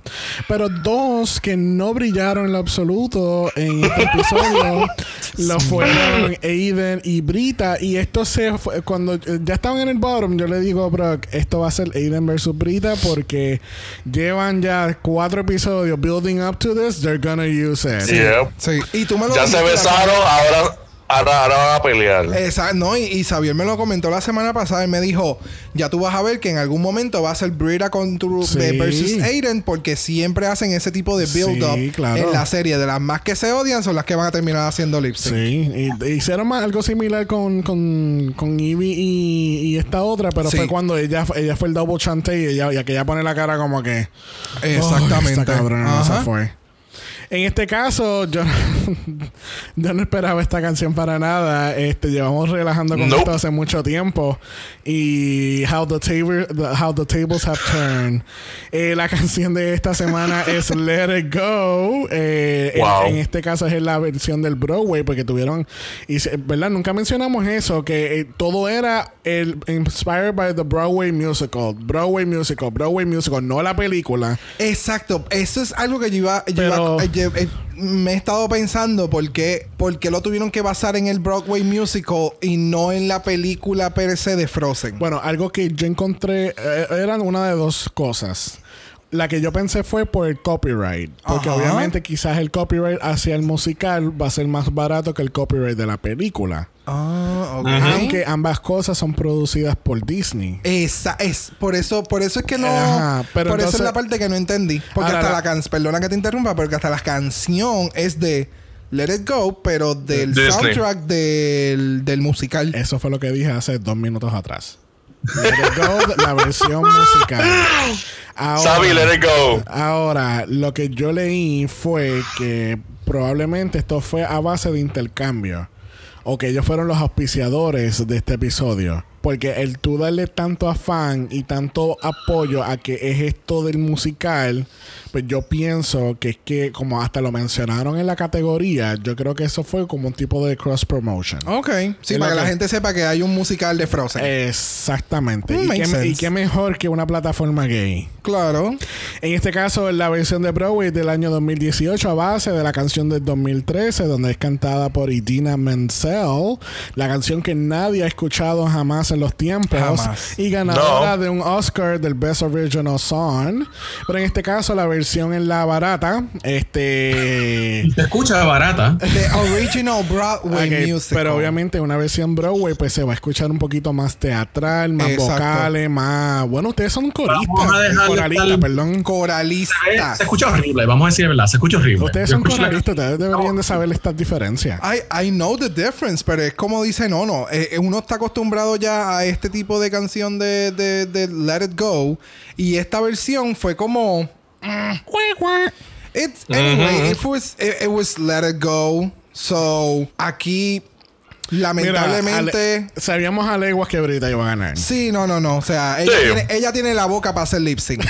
Pero dos que no brillaron en lo absoluto en este episodio lo fueron Aiden y Brita. Y esto se fue, cuando ya estaban en el bottom, yo le digo, bro, esto va a ser Aiden versus Brita porque llevan ya cuatro episodios building up to this. They're gonna use it. Sí. Y tú me lo ya se besaron, ahora Ahora, ahora van a pelear. Exacto, no, y, y, Xavier me lo comentó la semana pasada y me dijo, ya tú vas a ver que en algún momento va a ser Brita contra versus Aiden porque siempre hacen ese tipo de build-up en la serie. De las más que se odian son las que van a terminar haciendo lip sync. Sí, y, hicieron más, algo similar con, con, con Evie y, esta otra, pero fue cuando ella, ella fue el double chante y, ella, y ella pone la cara como que... Exactamente. Oh, esta fue. En este caso, yo, yo no esperaba esta canción para nada. Este, llevamos relajando con Nope. esto hace mucho tiempo. Y How the, Table, the- how the Tables Have Turned. Eh, la canción de esta semana es Let It Go. Eh, en- Wow. en, este caso es la versión del Broadway, porque tuvieron. Y, ¿Verdad? Nunca mencionamos eso, que eh, todo era el inspired by the Broadway musical. Broadway musical, Broadway musical, no la película. Exacto, eso es algo que yo iba, yo Pero- iba- eh, eh, me he estado pensando por qué, por qué lo tuvieron que basar en el Broadway musical y no en la película per se de Frozen. Bueno, algo que yo encontré eh, eran una de dos cosas. La que yo pensé fue por el copyright. Porque Ajá. obviamente quizás el copyright hacia el musical va a ser más barato que el copyright de la película. Ah, ok. Aunque ambas cosas son producidas por Disney. Esa es, por eso, por eso es que no, Ajá, pero por eso es la parte que no entendí, porque Ahora, hasta la- la canción, perdona que te interrumpa, porque hasta la canción es de Let It Go, pero del Disney. soundtrack del, del musical. Eso fue lo que dije hace dos minutos atrás. Let It Go, la versión musical. Ahora- Sabi, let it go. Ahora, lo que yo leí fue que probablemente esto fue a base de intercambio. O que ellos fueron los auspiciadores de este episodio. Porque el tú darle tanto afán y tanto apoyo a que es esto del musical, pues yo pienso que es que, como hasta lo mencionaron en la categoría, yo creo que eso fue como un tipo de cross promotion. Ok, sí, para que la gente sepa que hay un musical de Frozen. Exactamente. Mm, y, qué, y qué mejor que una plataforma gay. claro. En este caso, la versión de Broadway del año 2018 a base de la canción del 2013, donde es cantada por Idina Menzel, la canción que nadie ha escuchado jamás en los tiempos Jamás. y ganadora No. de un Oscar del Best Original Song. Pero en este caso, la versión en la barata, este... Se escucha barata. The original Broadway Ok, musical. pero obviamente una versión Broadway pues se va a escuchar un poquito más teatral, más Exacto. vocales, más... Bueno, ustedes son coristas, Vamos a dejarle coralistas, tal- perdón. Se, Coralistas. se escucha horrible, vamos a decir la verdad, se escucha horrible. Ustedes Yo son la- coralistas, ustedes deberían de saber estas diferencias. I, I know the difference, pero es como dice Nono. eh, eh, uno está acostumbrado ya a este tipo de canción de, de, de Let It Go. Y esta versión fue como. It's, anyway, it, was, it, it was Let It Go. So, aquí, Mira, lamentablemente. ale- sabíamos a leguas que Brita iba a ganar. Sí, no, no, no. O sea, ella, Sí. tiene, ella tiene la boca para hacer lip sync.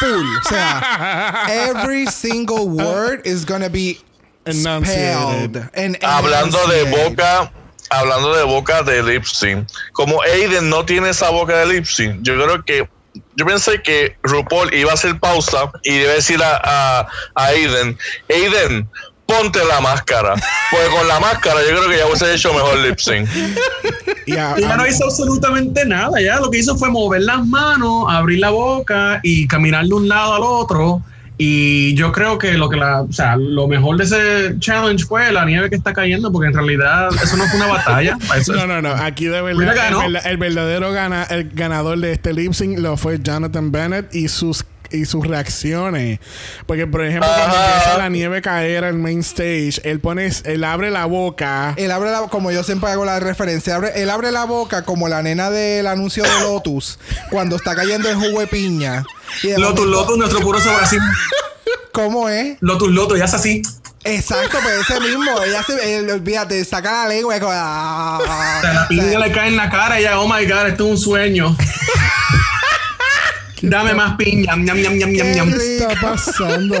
Full. O sea, every single word is gonna be Enunciated. spelled and Hablando de boca, hablando de boca de lip sync. Como Aiden no tiene esa boca de lip sync, yo creo que yo pensé que RuPaul iba a hacer pausa y iba a decir a, a, a Aiden, Aiden, ponte la máscara. Porque con la máscara yo creo que ya hubiese hecho mejor lip sync. Y a- Ella no hizo absolutamente nada. Ya lo que hizo fue mover las manos, abrir la boca y caminar de un lado al otro. Y yo creo que lo que la, o sea, lo mejor de ese challenge fue la nieve que está cayendo, porque en realidad eso no fue una batalla. Eso- no, no, no. Aquí de verdad el, el verdadero gana, el ganador de este lip sync lo fue Jonathan Bennett y sus y sus reacciones. Porque, por ejemplo, cuando empieza la nieve caer al main stage, él pone, él abre la boca. Él abre la como yo siempre hago la referencia, abre- él abre la boca como la nena del anuncio de Lotus cuando está cayendo el jugo de piña. Y de Lotus, momento- Lotus, nuestro puro así. ¿Cómo es? Lotus, Lotus, ya es así. Exacto, pero ese mismo, ella se, él, olvídate, saca la lengua y como, ah, O sea, la piña le cae en la cara y ya, oh my god, esto es un sueño. Dame más piña. Ñam, ñam, ñam, ñam, ñam. ¿Qué está pasando?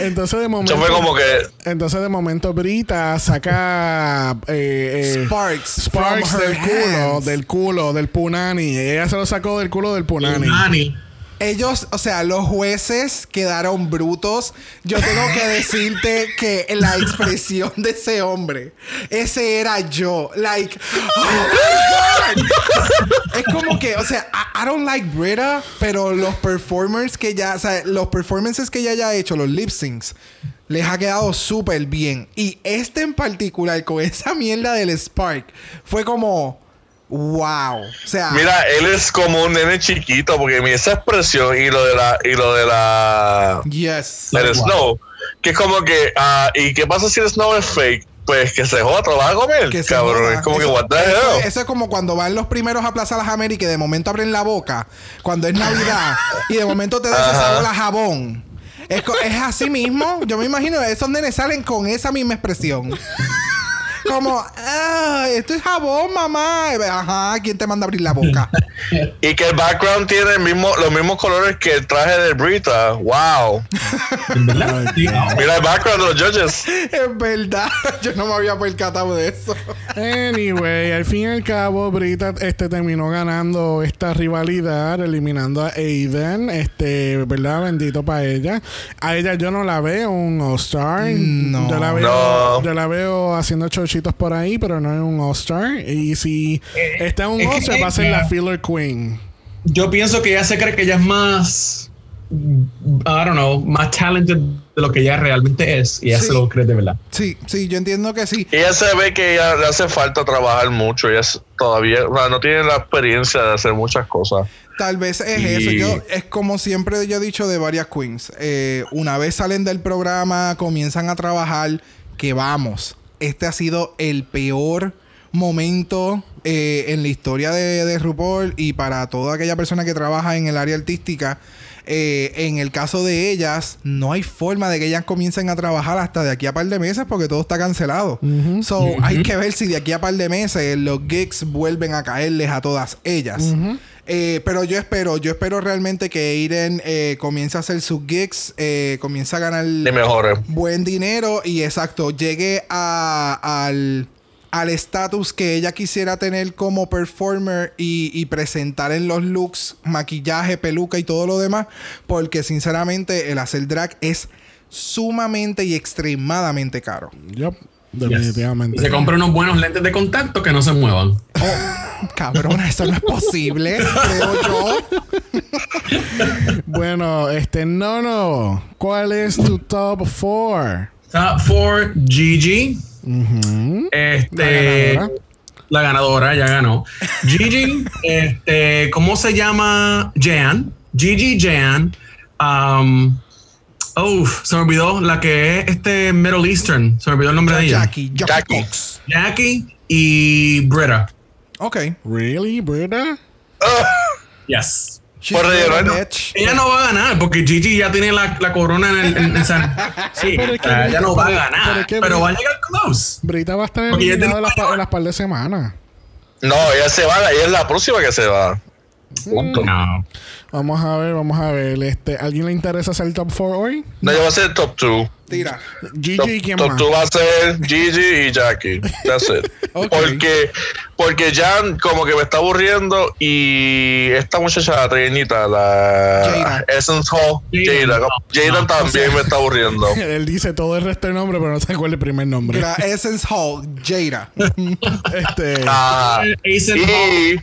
Entonces de momento. Eso fue como que Entonces de momento Brita saca eh, eh, Sparks, Sparks del culo, del culo, del punani. Ella se lo sacó del culo del punani. Nani. Ellos, o sea, los jueces quedaron brutos. Yo tengo que decirte que la expresión de ese hombre, ese era yo. Like, oh my God. Es como que, o sea, I, don't like Brita, pero los performers que ya, o sea, los performances que ella haya hecho, los lip syncs, les ha quedado súper bien. Y este en particular, con esa mierda del Spark, fue como, wow. O sea, Mira, él es como un nene chiquito porque mira esa expresión y lo de la y lo de la yes. del snow, que es como que ah, y qué pasa si el snow es fake, pues que se joda, te lo vas a comer, Que cabrón, es como que Eso- what the eso, hell. eso es como cuando van los primeros a Plaza Las Américas y de momento abren la boca cuando es Navidad y de momento te da ese Ajá. sabor a jabón. Es, es así mismo. Yo me imagino, esos nenes salen con esa misma expresión. Como, ah, esto es jabón, mamá. Ajá, ¿quién te manda a abrir la boca? Y que el background tiene el mismo, los mismos colores que el traje de Brita. Wow. Mira el background de los judges. es verdad. Yo no me había percatado de eso. Anyway, al fin y al cabo, Brita este, terminó ganando esta rivalidad, eliminando a Aiden. Este, ¿verdad? Bendito para ella. A ella yo no la veo un All-Star. No. Yo la veo, No. yo la veo haciendo por ahí, pero no es un All-Star. Y si está en un All-Star, va a ser la Filler Queen. Yo pienso que ella se cree que ella es más, I don't know, más talented de lo que ella realmente es. Y ella Sí. se lo cree de verdad. Sí, sí, yo entiendo que sí. Ella se ve que ella le hace falta trabajar mucho. Ella es- todavía o sea, no tiene la experiencia de hacer muchas cosas. Tal vez es Y- eso. Yo, es como siempre yo he dicho de varias queens. Eh, una vez salen del programa, comienzan a trabajar, que vamos. Este ha sido el peor momento eh, en la historia de, de RuPaul y para toda aquella persona que trabaja en el área artística. Eh, en el caso de ellas, no hay forma de que ellas comiencen a trabajar hasta de aquí a par de meses porque todo está cancelado. So, hay que ver si de aquí a par de meses los gigs vuelven a caerles a todas ellas. Eh, pero yo espero, yo espero realmente que Aiden eh, comience a hacer sus gigs, eh, comience a ganar buen dinero y exacto, llegue a- al al estatus que ella quisiera tener como performer y, y presentar en los looks, maquillaje, peluca y todo lo demás, porque sinceramente el hacer drag es sumamente y extremadamente caro. Yup, Definitivamente. se compra unos buenos lentes de contacto que no se muevan. Oh, cabrona, eso no es posible, creo yo. Bueno, este, no, no. ¿Cuál es tu top 4? Top 4 Gigi. Este. ganadora. La ganadora ya ganó. Gigi, este, ¿cómo se llama? Jan. Gigi Jan. Um, uf, se me olvidó la que es este Middle Eastern. Se me olvidó el nombre de ella. Jackie, Jackie, Jackie. Cox. Jackie y Britta. Ok. Really, Brita? Yes. She's Por rellenar. bitch. Ella no va a ganar porque Gigi ya tiene la, la corona en el. En, en San- sí, pero es que Brita- ella no va a ganar. pero va a llegar close. Brita va a estar Porque eliminada en las, en las par de semanas. No, ella se va, ella es la próxima que se va. Punto. No. Vamos a ver, vamos a ver. Este, ¿Alguien le interesa hacer el top 4 hoy? No, ella va a ser top 2. Tira. Gigi Top, y quién top más. 2 va a ser Gigi y Jackie. That's it. Ok. Porque, porque Jan como que me está aburriendo y esta muchacha la treinita, la Jada. Essence Hall, Jada, Jada, no, Jada no, también me está aburriendo. Él dice todo el resto del nombre, pero no se acuerda el primer nombre. Mira, Essence Hall, Jada. Este, Ah, y Smith.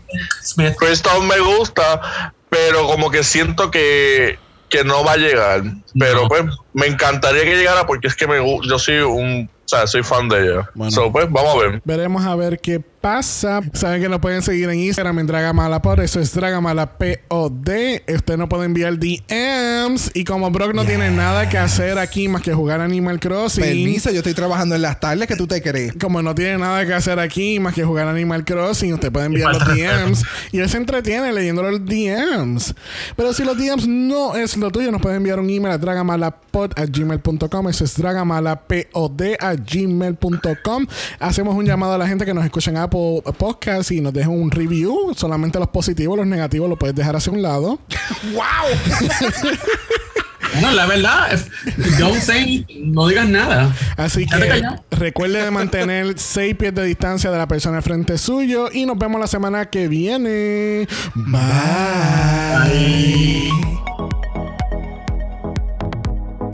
Crystal me gusta, pero como que siento que, que no va a llegar. Pero No. pues me encantaría que llegara porque es que me, yo soy un, o sea, soy fan de ella. Bueno. So, pues vamos a ver. veremos a ver qué pasa. Saben que nos pueden seguir en Instagram en Dragamala por eso es Dragamala POD. Usted no puede enviar DMs. Y como Brock no tiene nada que hacer aquí más que jugar Animal Crossing. Permiso, yo estoy trabajando en las tardes que tú te crees. Como no tiene nada que hacer aquí más que jugar Animal Crossing, usted puede enviar los DMs y él se entretiene leyendo los DMs. Pero si los DMs no es lo tuyo, nos puede enviar un email a dragamalapod.gmail.com. Eso es dragamalapod a gmail.com. Hacemos un llamado a la gente que nos escucha en Apple Podcast y nos dejen un review. Solamente los positivos, los negativos los puedes dejar hacia un lado. ¡Wow! Bueno, la verdad, don't say, no digas nada. Así que recuerde de mantener 6 pies de distancia de la persona frente suyo y nos vemos la semana que viene. Bye.